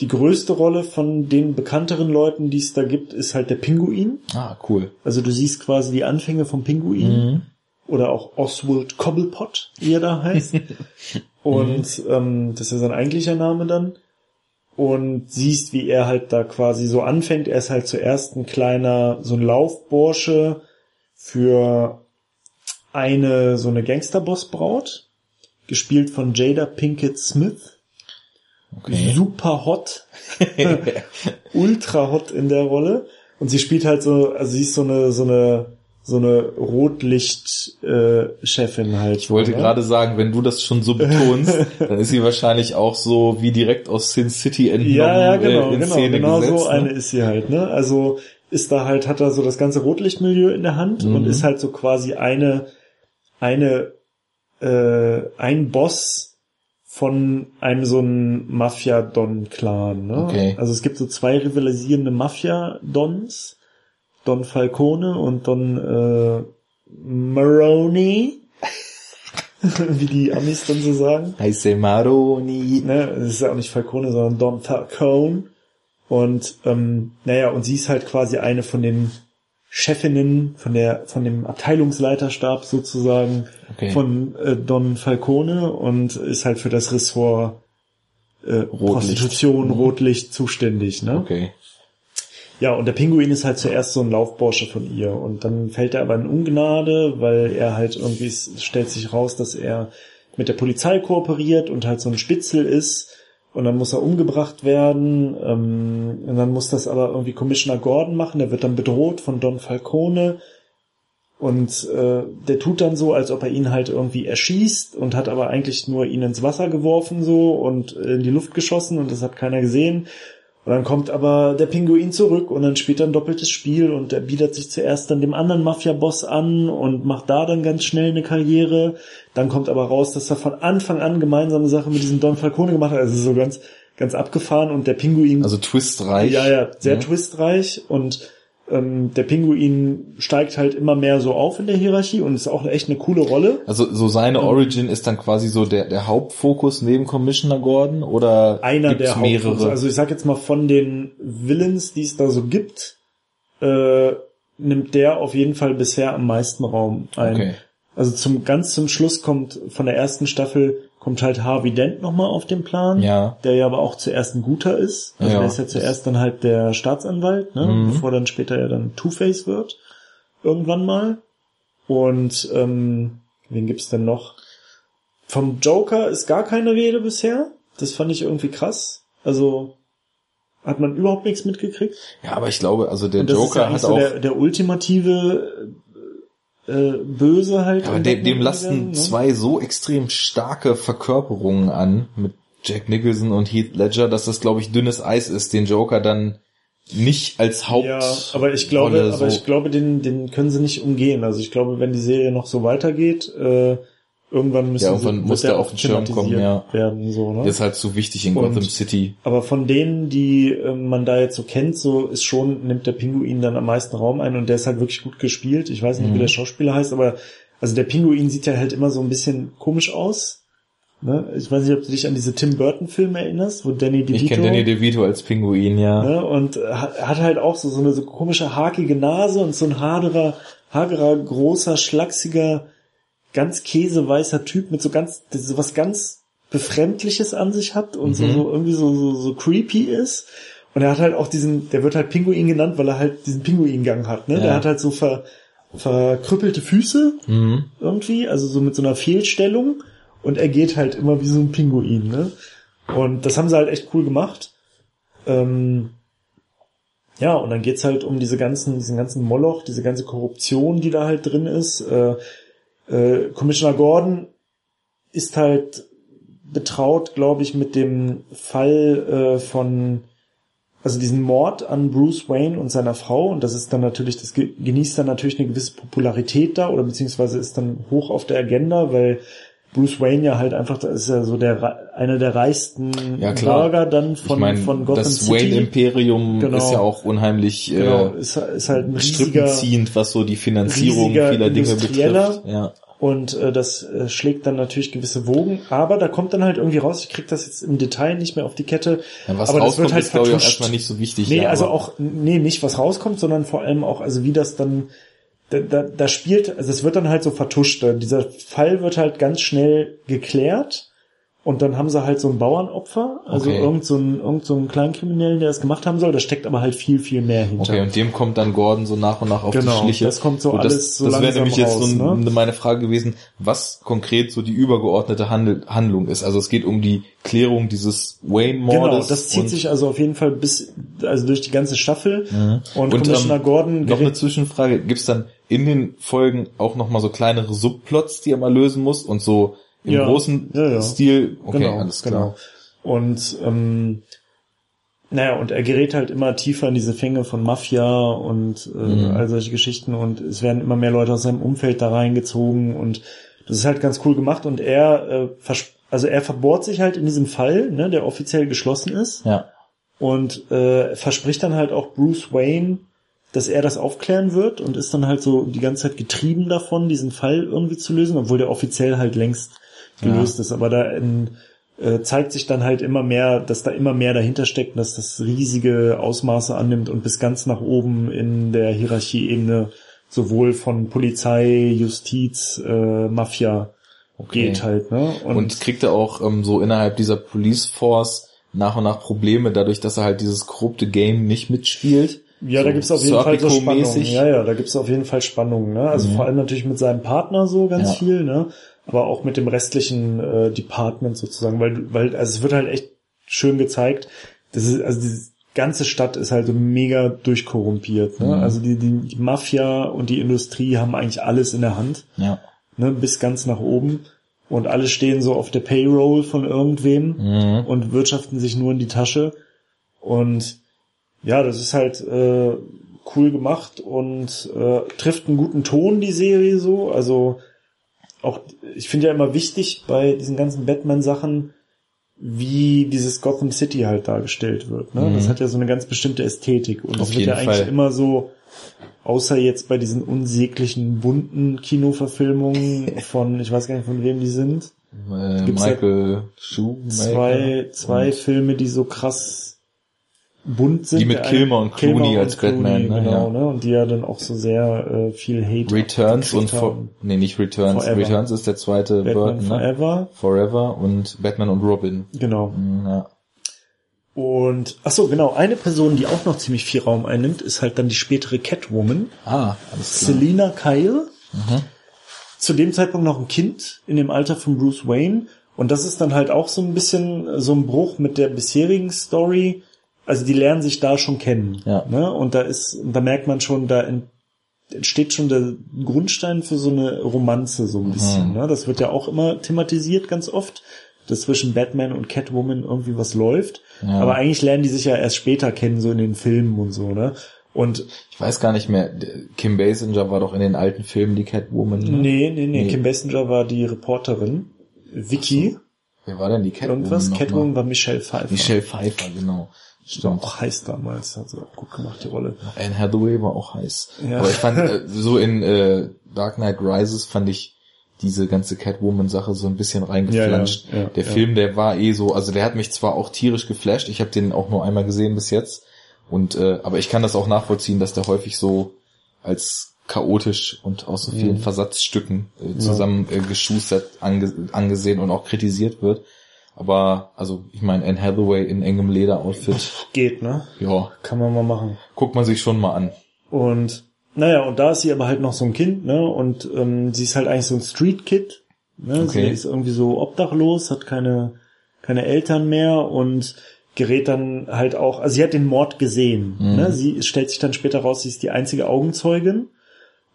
die größte Rolle von den bekannteren Leuten, die es da gibt, ist halt der Pinguin. ah, cool. Also du siehst quasi die Anfänge vom Pinguin Mhm. oder auch Oswald Cobblepot, wie er da heißt. <laughs> Und ähm, das ist ja sein eigentlicher Name dann. Und siehst, wie er halt da quasi so anfängt. Er ist halt zuerst ein kleiner, so ein Laufbursche für eine, so eine Gangsterbossbraut, gespielt von Jada Pinkett Smith. Okay. Super hot. <laughs> ultra hot in der Rolle. Und sie spielt halt so, also sie ist so eine, so eine, so eine Rotlicht-Chefin halt. Ich wollte gerade sagen, wenn du das schon so betonst, <laughs> dann ist sie wahrscheinlich auch so wie direkt aus Sin City entnommen Ja, ja, genau, äh, in genau, Szene genau gesetzt. so ne? eine ist sie halt, ne? Also ist da halt, hat er so das ganze Rotlichtmilieu in der Hand Mhm. und ist halt so quasi eine, eine, äh, ein Boss von einem so einen Mafia-Don-Clan, ne? Okay. Also es gibt so zwei rivalisierende Mafia-Dons, Don Falcone und Don äh, Maroni, <laughs> wie die Amis dann so sagen. Heiße Maroni. Ne, es ist ja auch nicht Falcone, sondern Don Falcone. Und ähm, naja, und sie ist halt quasi eine von den Chefinnen von der von dem Abteilungsleiterstab sozusagen Okay. von äh, Don Falcone und ist halt für das Ressort äh, Prostitution, Mhm. Rotlicht zuständig. Ne? Okay. Ja, und der Pinguin ist halt zuerst so ein Laufbursche von ihr und dann fällt er aber in Ungnade, weil er halt irgendwie, es stellt sich raus, dass er mit der Polizei kooperiert und halt so ein Spitzel ist und dann muss er umgebracht werden ähm, und dann muss das aber irgendwie Commissioner Gordon machen, der wird dann bedroht von Don Falcone und äh, der tut dann so, als ob er ihn halt irgendwie erschießt und hat aber eigentlich nur ihn ins Wasser geworfen so und in die Luft geschossen und das hat keiner gesehen. Und dann kommt aber der Pinguin zurück und dann spielt er ein doppeltes Spiel und er bietet sich zuerst dann dem anderen Mafia-Boss an und macht da dann ganz schnell eine Karriere. Dann kommt aber raus, dass er von Anfang an gemeinsame Sachen mit diesem Don Falcone gemacht hat. Also so ganz, ganz abgefahren und der Pinguin Also twistreich. ja, ja, sehr Ja. twistreich und ähm, der Pinguin steigt halt immer mehr so auf in der Hierarchie und ist auch echt eine coole Rolle. Also so seine Origin ist dann quasi so der, der Hauptfokus neben Commissioner Gordon oder Einer gibt's der mehrere? Hauptfokus. Also ich sag jetzt mal von den Villains, die es da so gibt, äh, nimmt der auf jeden Fall bisher am meisten Raum ein. Okay. Also zum ganz zum Schluss kommt von der ersten Staffel kommt halt Harvey Dent nochmal auf den Plan, Ja. der ja aber auch zuerst ein guter ist. Also Ja. der ist ja zuerst dann halt der Staatsanwalt, ne? Mhm. bevor dann später er dann Two-Face wird. Irgendwann mal. Und ähm, wen gibt's denn noch? Vom Joker ist gar keine Rede bisher. Das fand ich irgendwie krass. Also hat man überhaupt nichts mitgekriegt. Ja, aber ich glaube, also der ja Joker eigentlich hat so auch, der, der ultimative äh, Böse halt. aber dem, dem lasten ne? zwei so extrem starke Verkörperungen an mit Jack Nicholson und Heath Ledger, dass das, glaube ich, dünnes Eis ist, den Joker dann nicht als Haupt. Ja, aber ich glaube, Rolle aber so- ich glaube, den, den können sie nicht umgehen. Also ich glaube, wenn die Serie noch so weitergeht, äh, irgendwann müssen Ja, irgendwann muss der auf den Schirm kommen, ja. werden, so, ne? Der ist halt so wichtig in Und- Gotham City. Aber von denen, die äh, man da jetzt so kennt, so ist schon, nimmt der Pinguin dann am meisten Raum ein und der ist halt wirklich gut gespielt. Ich weiß nicht, wie Mhm. der Schauspieler heißt, aber also der Pinguin sieht ja halt immer so ein bisschen komisch aus. Ne? Ich weiß nicht, ob du dich an diese Tim Burton Filme erinnerst, wo Danny DeVito... Ich kenne Danny DeVito als Pinguin, ja. Ne? Und hat, hat halt auch so, so eine so komische hakige Nase und so ein hagerer, hagerer, großer, schlachsiger, ganz käseweißer Typ mit so ganz, so was ganz Befremdliches an sich hat und so, Mhm. so irgendwie so, so, so creepy ist. Und er hat halt auch diesen, der wird halt Pinguin genannt, weil er halt diesen Pinguingang hat. Ne? Ja. Der hat halt so ver, verkrüppelte Füße Mhm. irgendwie, also so mit so einer Fehlstellung und er geht halt immer wie so ein Pinguin, ne? Und das haben sie halt echt cool gemacht. Ähm, ja, und dann geht's halt um diese ganzen, diesen ganzen Moloch, diese ganze Korruption, die da halt drin ist. Äh, äh, Commissioner Gordon ist halt betraut, glaube ich, mit dem Fall äh, von also diesen Mord an Bruce Wayne und seiner Frau. Und das ist dann natürlich, das ge- genießt dann natürlich eine gewisse Popularität da oder beziehungsweise ist dann hoch auf der Agenda, weil Bruce Wayne ja halt einfach, das ist ja so der einer der reichsten Ja. Bürger dann von, ich meine, von Gotham das City. Wayne-Imperium Genau. ist ja auch unheimlich genau, äh, ist, ist halt ein riesiger strippenziehend, was so die Finanzierung vieler Dinge betrifft. Ja. und äh, das äh, schlägt dann natürlich gewisse Wogen, aber da kommt dann halt irgendwie raus, ich krieg das jetzt im Detail nicht mehr auf die Kette, Ja, was aber das rauskommt, wird halt ist, glaube ich, erstmal nicht so wichtig. Nee, ja, also auch, nee, nicht was rauskommt, sondern vor allem auch, also wie das dann, da, da, da spielt, also es wird dann halt so vertuscht. Dieser Fall wird halt ganz schnell geklärt und dann haben sie halt so ein Bauernopfer, also Okay. irgend so ein, irgend so einen Kleinkriminellen, der das gemacht haben soll, da steckt aber halt viel, viel mehr hinter. Okay, und dem kommt dann Gordon so nach und nach auf Genau, die Schliche. das kommt so Und alles so Das wäre nämlich jetzt raus, so ne? meine Frage gewesen, was konkret so die übergeordnete Handel, Handlung ist. Also es geht um die Klärung dieses Wayne-Mordes. Genau, das zieht sich also auf jeden Fall bis, also durch die ganze Staffel. Und, Und, Commissioner ähm, Gordon Noch eine Zwischenfrage. Gibt's dann in den Folgen auch noch mal so kleinere Subplots, die er mal lösen muss und so im Ja, großen ja, ja. Stil? Okay, genau, alles klar. genau. Und ähm, naja, und er gerät halt immer tiefer in diese Fänge von Mafia und äh, Mhm. all solche Geschichten und es werden immer mehr Leute aus seinem Umfeld da reingezogen und das ist halt ganz cool gemacht und er äh, also er verbohrt sich halt in diesem Fall, ne, der offiziell geschlossen ist Ja. und äh, verspricht dann halt auch Bruce Wayne, dass er das aufklären wird und ist dann halt so die ganze Zeit getrieben davon, diesen Fall irgendwie zu lösen, obwohl der offiziell halt längst gelöst ist. Aber da in, äh, zeigt sich dann halt immer mehr, dass da immer mehr dahinter steckt und dass das riesige Ausmaße annimmt und bis ganz nach oben in der Hierarchieebene sowohl von Polizei, Justiz, äh, Mafia geht halt. Ne? Und, kriegt er auch ähm, so innerhalb dieser Police Force nach und nach Probleme, dadurch, dass er halt dieses korrupte Game nicht mitspielt. Ja, da So gibt's auf jeden Fall so Spannungen. Ja, ja, da gibt's auf jeden Fall Spannungen. Ne? Also vor allem natürlich mit seinem Partner so ganz Ja. viel, ne? aber auch mit dem restlichen äh, Department sozusagen, weil, du- weil also es wird halt echt schön gezeigt. Das ist also diese ganze Stadt ist halt so mega durchkorrumpiert. Ne? Mhm. Also die, die, die Mafia und die Industrie haben eigentlich alles in der Hand, Ja. ne? bis ganz nach oben. Und alle stehen so auf der Payroll von irgendwem Mhm. und wirtschaften sich nur in die Tasche. Und ja, das ist halt äh, cool gemacht und äh, trifft einen guten Ton, die Serie so. Also auch, ich finde ja immer wichtig bei diesen ganzen Batman-Sachen, wie dieses Gotham City halt dargestellt wird. Ne? Mhm. Das hat ja so eine ganz bestimmte Ästhetik. Und Auf das wird ja eigentlich Fall. immer so, außer jetzt bei diesen unsäglichen, bunten Kinoverfilmungen von, ich weiß gar nicht, von wem die sind. Äh, Michael Schumacher. zwei, zwei Filme, die so krass bunt sind. Die mit Kilmer und Clooney als Batman, ne, genau, ja. ne? Und die ja dann auch so sehr äh, viel Hate Returns und For haben. nee, nicht Returns. Forever. Returns ist der zweite Batman Burton, ne? Forever, Forever und Batman und Robin. genau. Mhm, Ja. Und ach so, genau, eine Person, die auch noch ziemlich viel Raum einnimmt, ist halt dann die spätere Catwoman, Ah, alles klar. Selina Kyle. Mhm. Zu dem Zeitpunkt noch ein Kind in dem Alter von Bruce Wayne. Und das ist dann halt auch so ein bisschen äh, so ein Bruch mit der bisherigen Story. Also die lernen sich da schon kennen. Ja. Ne? Und da ist, da merkt man schon, da ent- entsteht schon der Grundstein für so eine Romanze so ein bisschen. Ne? Das wird ja auch immer thematisiert ganz oft, dass zwischen Batman und Catwoman irgendwie was läuft. Ja. Aber eigentlich lernen die sich ja erst später kennen, so in den Filmen und so. Ne? Und Ich weiß gar nicht mehr. Kim Basinger war doch in den alten Filmen die Catwoman. Ne? Nee, nee, nee, Nee. Kim Basinger war die Reporterin. Vicky, Wer war denn die Catwoman? irgendwas. Catwoman war Michelle Pfeiffer. Michelle Pfeiffer, genau. War Stimmt. auch heiß damals, hat sie auch gut gemacht, die Rolle. Anne Hathaway war auch heiß. Ja. Aber ich fand, äh, <laughs> so in äh, Dark Knight Rises fand ich diese ganze Catwoman-Sache so ein bisschen reingeflanscht. Ja, ja, der. Film, der war eh so, also der hat mich zwar auch tierisch geflasht, ich habe den auch nur einmal gesehen bis jetzt, und äh, aber ich kann das auch nachvollziehen, dass der häufig so als chaotisch und aus so vielen Mhm. Versatzstücken äh, zusammen äh, geschustert ange angesehen und auch kritisiert wird. Aber also ich meine, Anne Hathaway in engem Lederoutfit, Geht, ne? ja, Kann man mal machen. guckt man sich schon mal an. Und naja, und da ist sie aber halt noch so ein Kind, ne? Und ähm, sie ist halt eigentlich so ein Street-Kid. Ne? Sie Okay. ist irgendwie so obdachlos, hat keine, keine Eltern mehr und gerät dann halt auch, also sie hat den Mord gesehen. Mhm. Ne? Sie stellt sich dann später raus, sie ist die einzige Augenzeugin.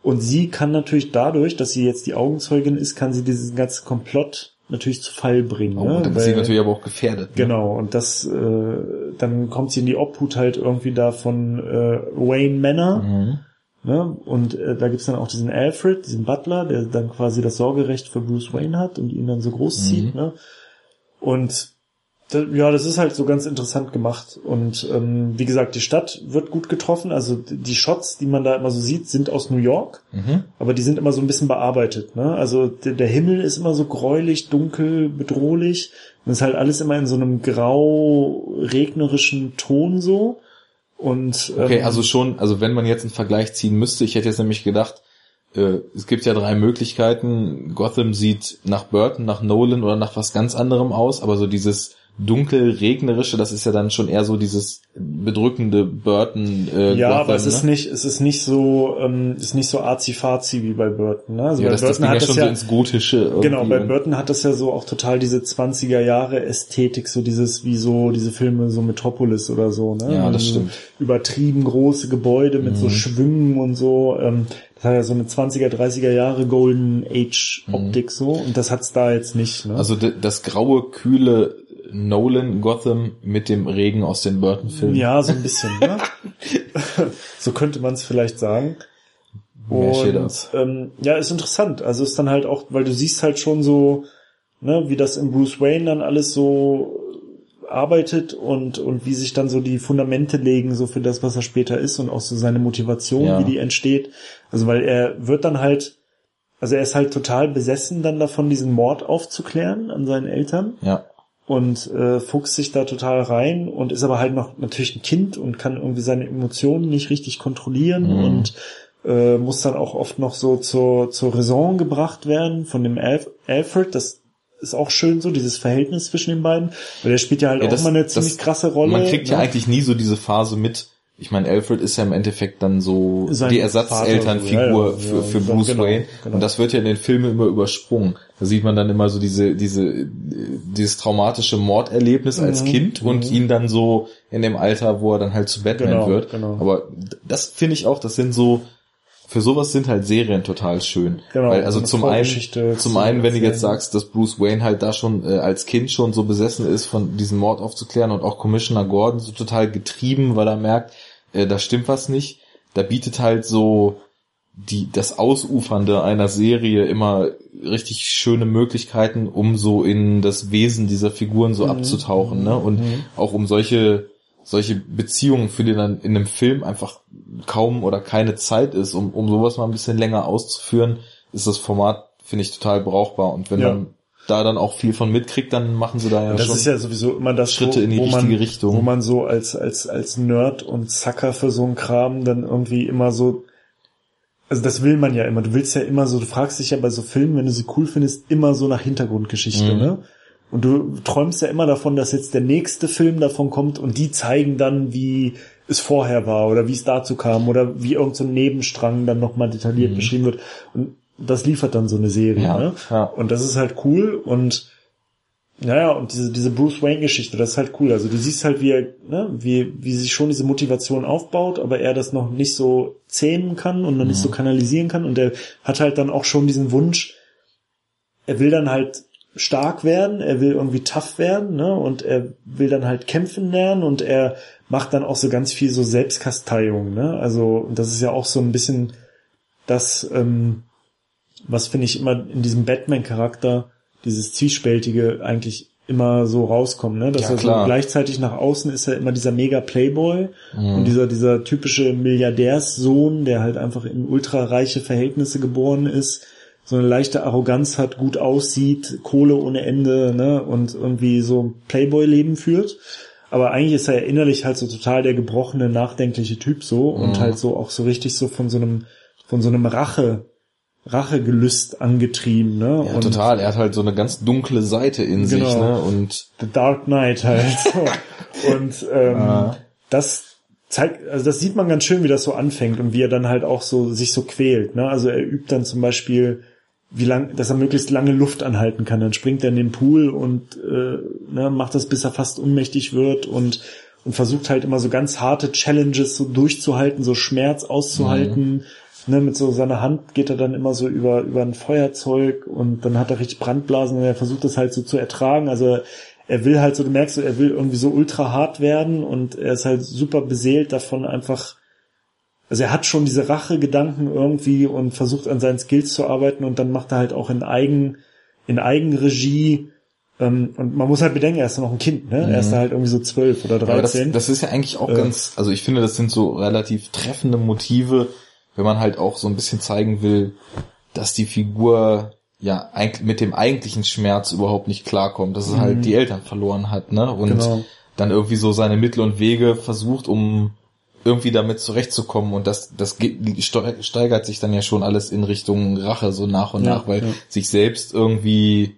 Und sie kann natürlich dadurch, dass sie jetzt die Augenzeugin ist, kann sie diesen ganzen Komplott natürlich zu Fall bringen. Oh, ne? dann ist sie natürlich aber auch gefährdet. Ne? Genau, und das, äh, dann kommt sie in die Obhut halt irgendwie da von äh, Wayne Manor. Mhm. Ne? Und äh, da gibt's dann auch diesen Alfred, diesen Butler, der dann quasi das Sorgerecht für Bruce Wayne hat und ihn dann so großzieht. Mhm. Ne? Und ja, das ist halt so ganz interessant gemacht. Und ähm, wie gesagt, die Stadt wird gut getroffen. Also die Shots, die man da immer so sieht, sind aus New York. Mhm. Aber die sind immer so ein bisschen bearbeitet. Ne? Also der, der Himmel ist immer so gräulich, dunkel, bedrohlich. Und es ist halt alles immer in so einem grau regnerischen Ton so. Und Okay, ähm, also schon, also wenn man jetzt einen Vergleich ziehen müsste, ich hätte jetzt nämlich gedacht, äh, es gibt ja drei Möglichkeiten. Gotham sieht nach Burton, nach Nolan oder nach was ganz anderem aus, aber so dieses dunkel regnerische, das ist ja dann schon eher so dieses bedrückende Burton. Äh, ja, Gotham, aber es ist ne? nicht, es ist nicht so, ähm, ist nicht so arzi-fazi wie bei Burton. Ne? Also ja, bei das, das Burton ja hat schon das so ja, ins Gotische. Genau, bei Burton hat das ja so auch total diese 20er Jahre Ästhetik, so dieses, wie so diese Filme, so Metropolis oder so, ne? Ja, das Also stimmt. Übertrieben große Gebäude mit Mhm. so Schwüngen und so. Ähm, das hat ja so eine 20er, 30er Jahre Golden Age Optik so und das hat's da jetzt nicht, ne? Mhm. Also das graue, kühle Nolan Gotham mit dem Regen aus den Burton-Filmen. ja, so ein bisschen, ne? <laughs> so könnte man es vielleicht sagen. Und ähm, ja, ist interessant. Also ist dann halt auch, weil du siehst halt schon so, ne, wie das in Bruce Wayne dann alles so arbeitet und und wie sich dann so die Fundamente legen so für das, was er später ist und auch so seine Motivation, Ja. wie die entsteht. Also weil er wird dann halt, also er ist halt total besessen dann davon, diesen Mord aufzuklären an seinen Eltern Ja. Und äh, fuchst sich da total rein und ist aber halt noch natürlich ein Kind und kann irgendwie seine Emotionen nicht richtig kontrollieren Mhm. und äh, muss dann auch oft noch so zur, zur Raison gebracht werden von dem Alf Alfred. Das ist auch schön so, dieses Verhältnis zwischen den beiden. Weil der spielt ja halt Ja, auch das- mal eine das- ziemlich krasse Rolle. Man kriegt ja ne? eigentlich nie so diese Phase mit. Ich meine, Alfred ist ja im Endeffekt dann so Sein die Ersatzelternfigur ja, ja, für, ja, für genau, Bruce genau, Wayne. genau. Und das wird ja in den Filmen immer übersprungen. Da sieht man dann immer so diese, diese, dieses traumatische Morderlebnis als Mhm, Kind und mhm. ihn dann so in dem Alter, wo er dann halt zu Batman Genau, wird. genau. Aber das finde ich auch, das sind so, für sowas sind halt Serien total schön. Genau, Weil also zum einen, zum zu einen, wenn du jetzt sagst, dass Bruce Wayne halt da schon äh, als Kind schon so besessen ist, von diesem Mord aufzuklären und auch Commissioner Gordon so total getrieben, weil er merkt, äh, da stimmt was nicht. Da bietet halt so die das Ausufernde einer Serie immer richtig schöne Möglichkeiten, um so in das Wesen dieser Figuren so Mhm. abzutauchen, ne? Und Mhm. auch um solche solche Beziehungen, für die dann in einem Film einfach kaum oder keine Zeit ist, um, um sowas mal ein bisschen länger auszuführen, ist das Format, finde ich, total brauchbar. Und wenn Ja. man da dann auch viel von mitkriegt, dann machen sie da ja das schon. ist ja sowieso immer das, Schritte in die wo richtige man, Richtung. Wo man so als, als, als Nerd und Sucker für so einen Kram dann irgendwie immer so, also das will man ja immer. Du willst ja immer so, du fragst dich ja bei so Filmen, wenn du sie cool findest, immer so nach Hintergrundgeschichte, Mhm. ne? Und du träumst ja immer davon, dass jetzt der nächste Film davon kommt und die zeigen dann, wie es vorher war oder wie es dazu kam oder wie irgendein so Nebenstrang dann nochmal detailliert Mhm. beschrieben wird. Und das liefert dann so eine Serie, Ja, ne? ja. Und das ist halt cool und naja, und diese, diese Bruce Wayne-Geschichte, das ist halt cool. Also du siehst halt, wie er, ne, wie, wie sich schon diese Motivation aufbaut, aber er das noch nicht so zähmen kann und noch nicht so kanalisieren kann. Und er hat halt dann auch schon diesen Wunsch, er will dann halt stark werden, er will irgendwie tough werden, ne? Und er will dann halt kämpfen lernen und er macht dann auch so ganz viel so Selbstkasteiung, ne? Also, und das ist ja auch so ein bisschen das, ähm, was finde ich immer in diesem Batman-Charakter, dieses Zwiespältige eigentlich immer so rauskommt, ne? Dass Ja, er so gleichzeitig nach außen ist er immer dieser mega Playboy Mhm. und dieser, dieser typische Milliardärssohn, der halt einfach in ultrareiche Verhältnisse geboren ist, so eine leichte Arroganz hat, gut aussieht, Kohle ohne Ende, ne, und irgendwie so Playboy-Leben führt. Aber eigentlich ist er innerlich halt so total der gebrochene, nachdenkliche Typ so und Mhm. halt so auch so richtig so von so einem, von so einem Rache, Rachegelüst angetrieben, ne? Ja, und total. Er hat halt so eine ganz dunkle Seite in sich, Genau. ne? Und The Dark Knight halt. So. <laughs> Und ähm, Ah. das zeigt, also das sieht man ganz schön, wie das so anfängt und wie er dann halt auch so sich so quält. Ne? Also er übt dann zum Beispiel, wie lang, dass er möglichst lange Luft anhalten kann. Dann springt er in den Pool und äh, ne, macht das, bis er fast ohnmächtig wird und und versucht halt immer so ganz harte Challenges so durchzuhalten, so Schmerz auszuhalten. Ne, mit so seiner Hand geht er dann immer so über über ein Feuerzeug und dann hat er richtig Brandblasen und er versucht das halt so zu ertragen. Also er will halt so, du merkst so, er will irgendwie so ultra hart werden und er ist halt super beseelt davon einfach, also er hat schon diese Rachegedanken irgendwie und versucht an seinen Skills zu arbeiten und dann macht er halt auch in Eigen, in Eigenregie, ähm, und man muss halt bedenken, er ist noch ein Kind, ne? Er ist da halt irgendwie so zwölf oder Mhm. aber das, dreizehn. das ist ja eigentlich auch Äh. ganz, also ich finde, das sind so relativ treffende Motive, wenn man halt auch so ein bisschen zeigen will, dass die Figur ja eigentlich mit dem eigentlichen Schmerz überhaupt nicht klarkommt, dass er halt die Eltern verloren hat, ne? Und Mhm. Genau. dann irgendwie so seine Mittel und Wege versucht, um irgendwie damit zurechtzukommen und das, das ge- ste- steigert sich dann ja schon alles in Richtung Rache so nach und Ja, nach, weil ja. sich selbst irgendwie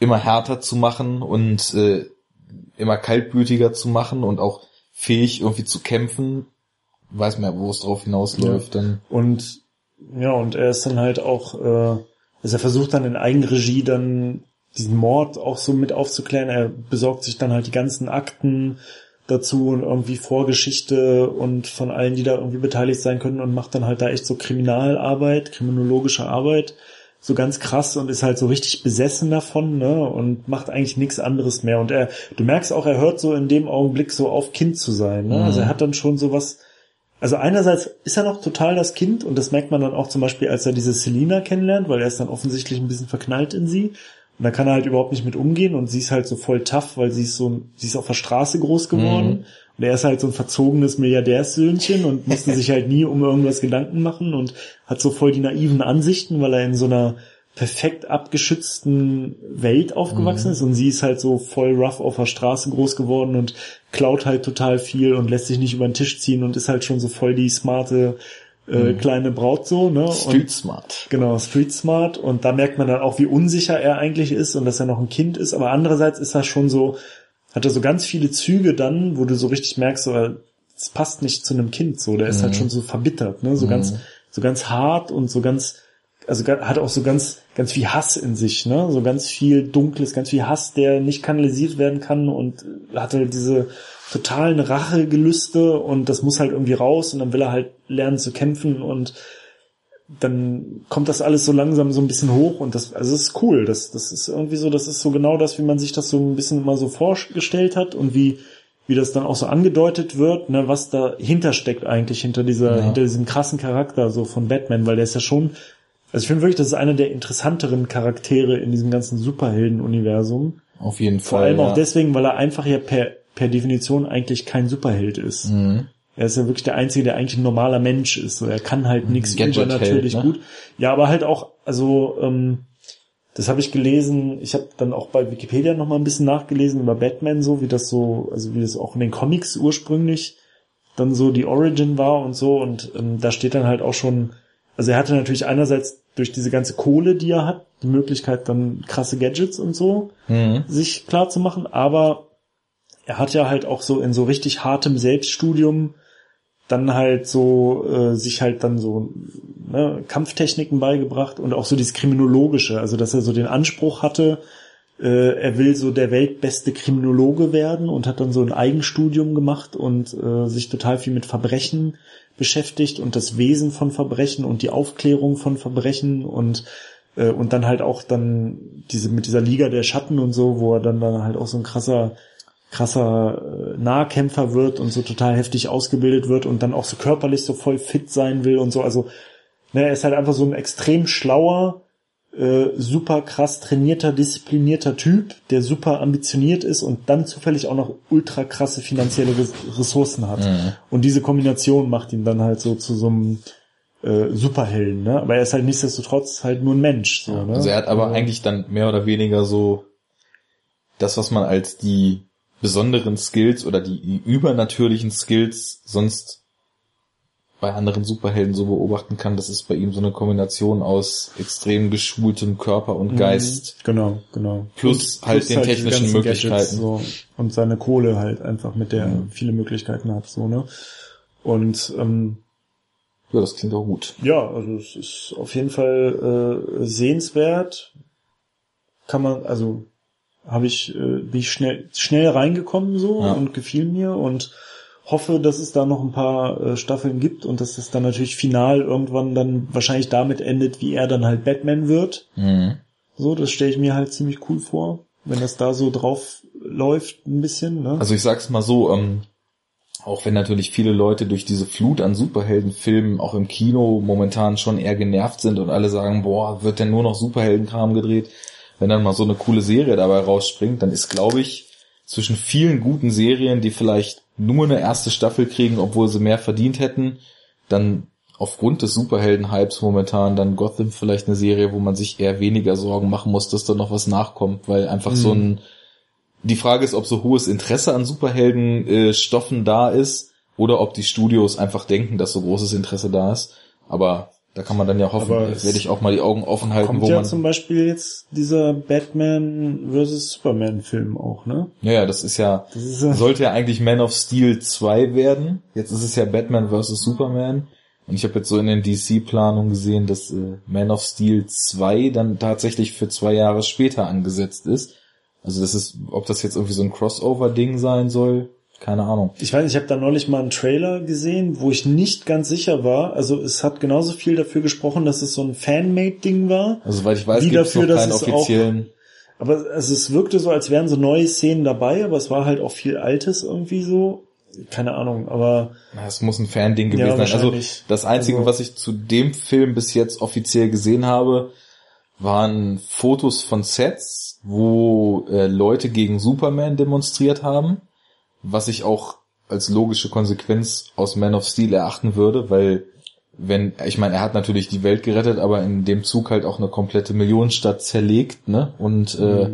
immer härter zu machen und äh, immer kaltblütiger zu machen und auch fähig irgendwie zu kämpfen, weiß man ja, wo es drauf hinausläuft, dann Und ja, und er ist dann halt auch, äh, also er versucht dann in Eigenregie dann diesen Mord auch so mit aufzuklären. Er besorgt sich dann halt die ganzen Akten dazu und irgendwie Vorgeschichte und von allen, die da irgendwie beteiligt sein können und macht dann halt da echt so Kriminalarbeit, kriminologische Arbeit, so ganz krass und ist halt so richtig besessen davon, ne, und macht eigentlich nichts anderes mehr. Und er, du merkst auch, er hört so in dem Augenblick so auf Kind zu sein, ne, also er hat dann schon so was, also einerseits ist er noch total das Kind und das merkt man dann auch zum Beispiel, als er diese Selina kennenlernt, weil er ist dann offensichtlich ein bisschen verknallt in sie. Und da kann er halt überhaupt nicht mit umgehen und sie ist halt so voll tough, weil sie ist so, sie ist auf der Straße groß geworden. Und er ist halt so ein verzogenes Milliardärssöhnchen und musste sich halt nie um irgendwas Gedanken machen und hat so voll die naiven Ansichten, weil er in so einer perfekt abgeschützten Welt aufgewachsen ist. Und sie ist halt so voll rough auf der Straße groß geworden und klaut halt total viel und lässt sich nicht über den Tisch ziehen und ist halt schon so voll die smarte äh, kleine Braut so, ne? Street und, Smart. Genau, Street Smart und da merkt man dann auch, wie unsicher er eigentlich ist und dass er noch ein Kind ist, aber andererseits ist er schon so, hat er so ganz viele Züge dann, wo du so richtig merkst, so, es passt nicht zu einem Kind so, der ist halt schon so verbittert, ne? So ganz, so ganz hart und so ganz, also hat auch so ganz, ganz viel Hass in sich, ne? So ganz viel Dunkles, ganz viel Hass, der nicht kanalisiert werden kann und hat halt diese totalen Rachegelüste und das muss halt irgendwie raus und dann will er halt lernen zu kämpfen und dann kommt das alles so langsam so ein bisschen hoch und das, also das ist cool. Das, das ist irgendwie so, das ist so genau das, wie man sich das so ein bisschen mal so vorgestellt hat und wie, wie das dann auch so angedeutet wird, ne, was dahinter steckt eigentlich hinter dieser, Ja. hinter diesem krassen Charakter so von Batman, weil der ist ja schon, also ich finde wirklich, das ist einer der interessanteren Charaktere in diesem ganzen Superhelden-Universum. Auf jeden Fall. Vor allem auch ja. deswegen, weil er einfach ja per, per Definition eigentlich kein Superheld ist. Mhm. Er ist ja wirklich der Einzige, der eigentlich ein normaler Mensch ist. So, er kann halt nichts übernatürlich ne? gut. Ja, aber halt auch, also ähm, das habe ich gelesen. Ich habe dann auch bei Wikipedia noch mal ein bisschen nachgelesen über Batman, so wie das so, also wie das auch in den Comics ursprünglich dann so die Origin war und so. Und ähm, da steht dann halt auch schon, also er hatte natürlich einerseits durch diese ganze Kohle, die er hat, die Möglichkeit dann krasse Gadgets und so Mhm. sich klar zu machen, aber er hat ja halt auch so in so richtig hartem Selbststudium dann halt so äh, sich halt dann so ne, Kampftechniken beigebracht und auch so dieses Kriminologische, also dass er so den Anspruch hatte, äh, er will so der weltbeste Kriminologe werden und hat dann so ein Eigenstudium gemacht und äh, sich total viel mit Verbrechen beschäftigt und das Wesen von Verbrechen und die Aufklärung von Verbrechen und äh, und dann halt auch dann diese mit dieser Liga der Schatten und so, wo er dann dann halt auch so ein krasser krasser äh, Nahkämpfer wird und so total heftig ausgebildet wird und dann auch so körperlich so voll fit sein will und so. Also ne, er ist halt einfach so ein extrem schlauer, äh, super krass trainierter, disziplinierter Typ, der super ambitioniert ist und dann zufällig auch noch ultra krasse finanzielle Res Ressourcen hat. Und diese Kombination macht ihn dann halt so zu so einem äh, Superhelden, ne? Aber er ist halt nichtsdestotrotz halt nur ein Mensch. So, ne? Also er hat aber Also- eigentlich dann mehr oder weniger so das, was man als die besonderen Skills oder die übernatürlichen Skills sonst bei anderen Superhelden so beobachten kann, das ist bei ihm so eine Kombination aus extrem geschultem Körper und Geist. Mhm. Genau, genau. Plus halt den diese technischen Möglichkeiten. so. Und seine Kohle halt einfach, mit der er Mhm. viele Möglichkeiten hat, so, ne? Und ähm, Ja, das klingt auch gut. ja, also es ist auf jeden Fall äh, sehenswert. Kann man, also habe ich, äh, bin ich schnell, schnell reingekommen so Ja. und gefiel mir und hoffe, dass es da noch ein paar äh, Staffeln gibt und dass es dann natürlich final irgendwann dann wahrscheinlich damit endet, wie er dann halt Batman wird. Mhm. So, das stelle ich mir halt ziemlich cool vor, wenn das da so drauf läuft ein bisschen. Ne? Also ich sag's mal so, ähm, auch wenn natürlich viele Leute durch diese Flut an Superheldenfilmen auch im Kino momentan schon eher genervt sind und alle sagen, boah, wird denn nur noch Superheldenkram gedreht, wenn dann mal so eine coole Serie dabei rausspringt, dann ist, glaube ich, zwischen vielen guten Serien, die vielleicht nur eine erste Staffel kriegen, obwohl sie mehr verdient hätten, dann aufgrund des Superhelden-Hypes momentan dann Gotham vielleicht eine Serie, wo man sich eher weniger Sorgen machen muss, dass da noch was nachkommt, weil einfach so ein die Frage ist, ob so hohes Interesse an Superhelden-Stoffen da ist oder ob die Studios einfach denken, dass so großes Interesse da ist. Aber da kann man dann ja hoffen, werde ich auch mal die Augen offen halten, Kommt wo ja man. zum Beispiel jetzt dieser Batman vs. Superman Film auch, ne? ja, ja, das ist ja, Das ist ja- sollte ja eigentlich Man of Steel 2 werden. Jetzt ist es ja Batman vs. Superman. Und ich habe jetzt so in den DC-Planungen gesehen, dass äh, Man of Steel 2 dann tatsächlich für zwei Jahre später angesetzt ist. Also das ist, ob das jetzt irgendwie so ein Crossover-Ding sein soll, keine Ahnung. Ich weiß, ich habe da neulich mal einen Trailer gesehen, wo ich nicht ganz sicher war. Also es hat genauso viel dafür gesprochen, dass es so ein Fanmade-Ding war. Also soweit ich weiß, Wie gibt es dafür, noch dass keinen es auch- offiziellen. Aber also es wirkte so, als wären so neue Szenen dabei, aber es war halt auch viel Altes irgendwie so. Keine Ahnung, aber Es muss ein Fan-Ding Ja, gewesen sein. Also das Einzige, Also- was ich zu dem Film bis jetzt offiziell gesehen habe, waren Fotos von Sets, wo äh, Leute gegen Superman demonstriert haben, was ich auch als logische Konsequenz aus Man of Steel erachten würde, weil wenn, ich meine, er hat natürlich die Welt gerettet, aber in dem Zug halt auch eine komplette Millionenstadt zerlegt, ne? Und äh,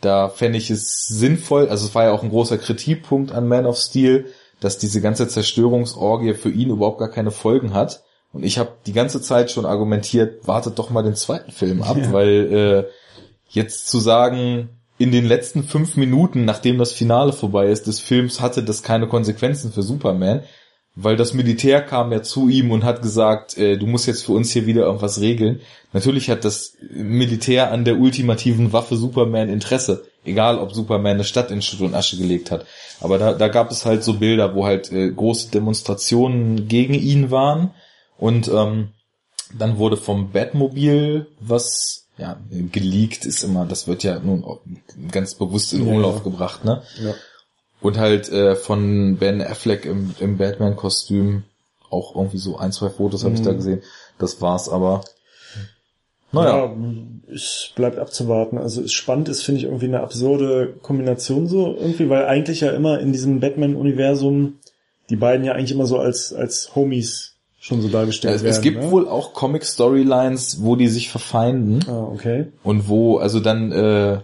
da fände ich es sinnvoll, also es war ja auch ein großer Kritikpunkt an Man of Steel, dass diese ganze Zerstörungsorgie für ihn überhaupt gar keine Folgen hat. Und ich habe die ganze Zeit schon argumentiert, wartet doch mal den zweiten Film ab, Ja. weil äh, jetzt zu sagen, in den letzten fünf Minuten, nachdem das Finale vorbei ist, des Films hatte das keine Konsequenzen für Superman, weil das Militär kam ja zu ihm und hat gesagt, äh, du musst jetzt für uns hier wieder irgendwas regeln. Natürlich hat das Militär an der ultimativen Waffe Superman Interesse, egal ob Superman eine Stadt in Schutt und Asche gelegt hat. Aber da, da gab es halt so Bilder, wo halt äh, große Demonstrationen gegen ihn waren und ähm, dann wurde vom Batmobil was ja geleakt ist immer, das wird ja nun auch ganz bewusst in Ja, Umlauf ja. gebracht, ne? ja. Und halt äh, von Ben Affleck im, im Batman-Kostüm auch irgendwie so ein, zwei Fotos habe ich da Mhm. gesehen. Das war's aber. Naja, Ja, es bleibt abzuwarten. Also es spannend ist, finde ich, irgendwie eine absurde Kombination so irgendwie, weil eigentlich ja immer in diesem Batman-Universum die beiden ja eigentlich immer so als, als Homies schon so dargestellt es, werden. es gibt ne? wohl auch Comic-Storylines, wo die sich verfeinden Ah, okay. und wo also dann äh,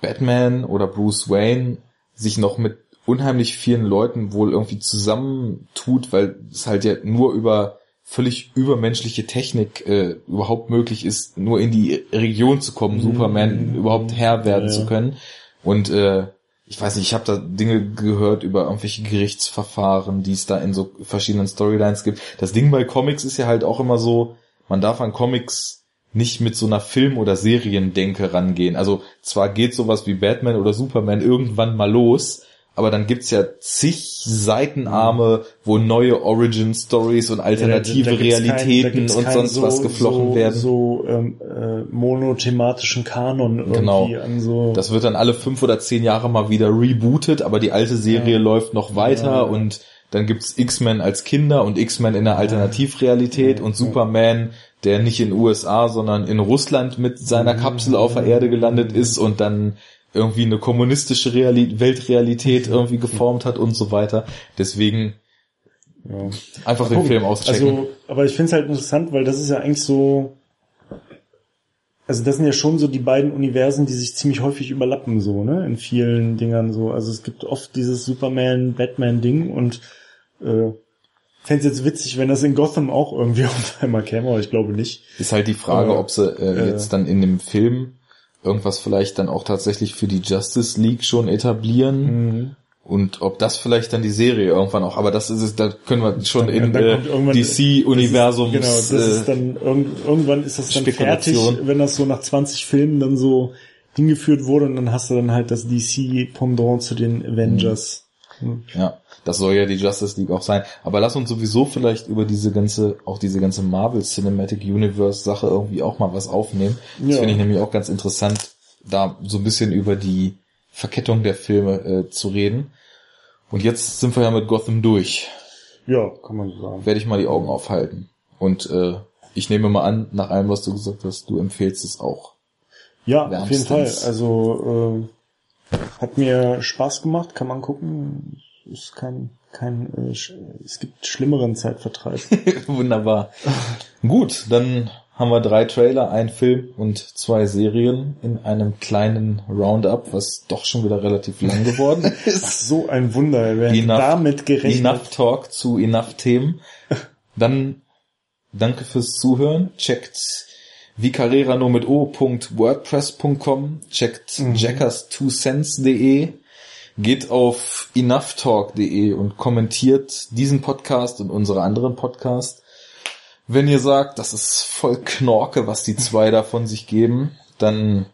Batman oder Bruce Wayne sich noch mit unheimlich vielen Leuten wohl irgendwie zusammentut, weil es halt ja nur über völlig übermenschliche Technik äh, überhaupt möglich ist, nur in die Region zu kommen, Superman überhaupt Herr werden Mhm. Ja, zu können. Und äh, ich weiß nicht, ich habe da Dinge gehört über irgendwelche Gerichtsverfahren, die es da in so verschiedenen Storylines gibt. Das Ding bei Comics ist ja halt auch immer so, man darf an Comics nicht mit so einer Film- oder Seriendenke rangehen. Also zwar geht sowas wie Batman oder Superman irgendwann mal los, aber dann gibt's ja zig Seitenarme, wo neue Origin-Stories und alternative Ja, da- da kein- Realitäten gibt's und sonst so, was geflochten so, werden. So ähm, äh, monothematischen Kanon irgendwie Genau. an so. Das wird dann alle fünf oder zehn Jahre mal wieder rebootet, aber die alte Serie Ja. läuft noch weiter Ja. und dann gibt's X-Men als Kinder und X-Men in der Alternativrealität und Superman, der nicht in USA, sondern in Russland mit seiner Kapsel auf der Erde gelandet ist und dann irgendwie eine kommunistische Reali Weltrealität irgendwie geformt hat und so weiter. Deswegen Ja. Einfach den Film auschecken. Also, aber ich finde es halt interessant, weil das ist ja eigentlich so, also das sind ja schon so die beiden Universen, die sich ziemlich häufig überlappen, so, ne, in vielen Dingern so. Also es gibt oft dieses Superman-Batman-Ding und äh, fände jetzt witzig, wenn das in Gotham auch irgendwie <laughs> auf einmal käme, aber ich glaube nicht. Ist halt die Frage, Aber, ob sie äh, äh, jetzt dann in dem Film irgendwas vielleicht dann auch tatsächlich für die Justice League schon etablieren Mhm. und ob das vielleicht dann die Serie irgendwann auch, aber das ist es, da können wir schon Dann- in irgendwann- DC-Universums Genau, das ist äh, dann irgend, irgendwann ist das dann fertig, wenn das so nach 20 Filmen dann so hingeführt wurde und dann hast du dann halt das DC-Pendant zu den Avengers. Hm. Ja, das soll ja die Justice League auch sein. Aber lass uns sowieso vielleicht über diese ganze, auch diese ganze Marvel Cinematic Universe Sache irgendwie auch mal was aufnehmen. Das Ja. finde ich nämlich auch ganz interessant, da so ein bisschen über die Verkettung der Filme äh, zu reden. Und jetzt sind wir ja mit Gotham durch. Ja, kann man so sagen. Werde ich mal die Augen aufhalten. Und äh, ich nehme mal an, nach allem, was du gesagt hast, du empfehlst es auch. Ja, auf jeden Fall. Wärmstens. Also äh, hat mir Spaß gemacht, kann man gucken. Ist kein kein äh, es gibt schlimmeren Zeitvertreib. <laughs> Wunderbar. Gut, dann haben wir drei Trailer, ein Film und zwei Serien in einem kleinen Roundup, was doch schon wieder relativ lang geworden <laughs> Ach, ist. so ein Wunder, hätte Enough- damit gerechnet. Enough Talk zu Enough Themen. <laughs> Dann danke fürs Zuhören. Checkt vicarera nur mit o.wordpress.com, checkt Mhm. jackers2cents.de, geht auf enoughtalk.de und kommentiert diesen Podcast und unsere anderen Podcasts. Wenn ihr sagt, das ist voll Knorke, was die zwei <laughs> da von sich geben, dann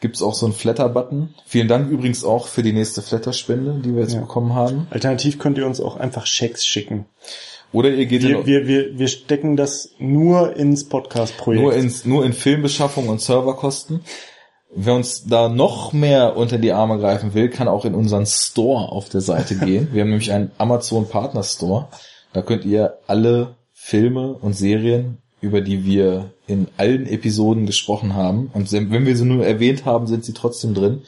gibt's auch so einen Flatter-Button. Vielen Dank übrigens auch für die nächste Flatter-Spende, die wir jetzt Ja. bekommen haben. Alternativ könnt ihr uns auch einfach Schecks schicken. Oder ihr geht Wir, wir, wir, wir stecken das nur ins Podcast-Projekt. nur, ins, nur in Filmbeschaffung und Serverkosten. Wer uns da noch mehr unter die Arme greifen will, kann auch in unseren Store auf der Seite <laughs> gehen. Wir haben nämlich einen Amazon Partner Store. Da könnt ihr alle Filme und Serien, über die wir in allen Episoden gesprochen haben, und wenn wir sie nur erwähnt haben, sind sie trotzdem drin,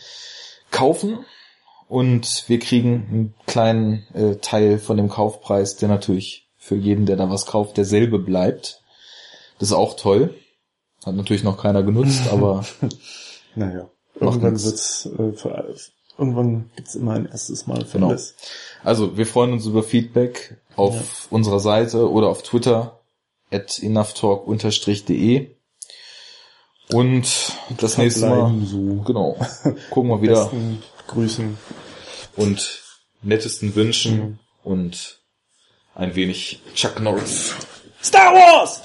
kaufen. Und wir kriegen einen kleinen äh, Teil von dem Kaufpreis, der natürlich für jeden, der da was kauft, derselbe bleibt. Das ist auch toll. Hat natürlich noch keiner genutzt, <laughs> aber <laughs> Naja, irgendwann nix. wird's, äh, für, irgendwann gibt's immer ein erstes Mal für Genau. alles. Also, wir freuen uns über Feedback auf unserer Seite oder auf Twitter at enoughtalk-de. Und das nächste Mal, so. <laughs> genau, gucken wir wieder Besten Grüßen. und nettesten Wünschen und ein wenig Chuck Norris. Star Wars!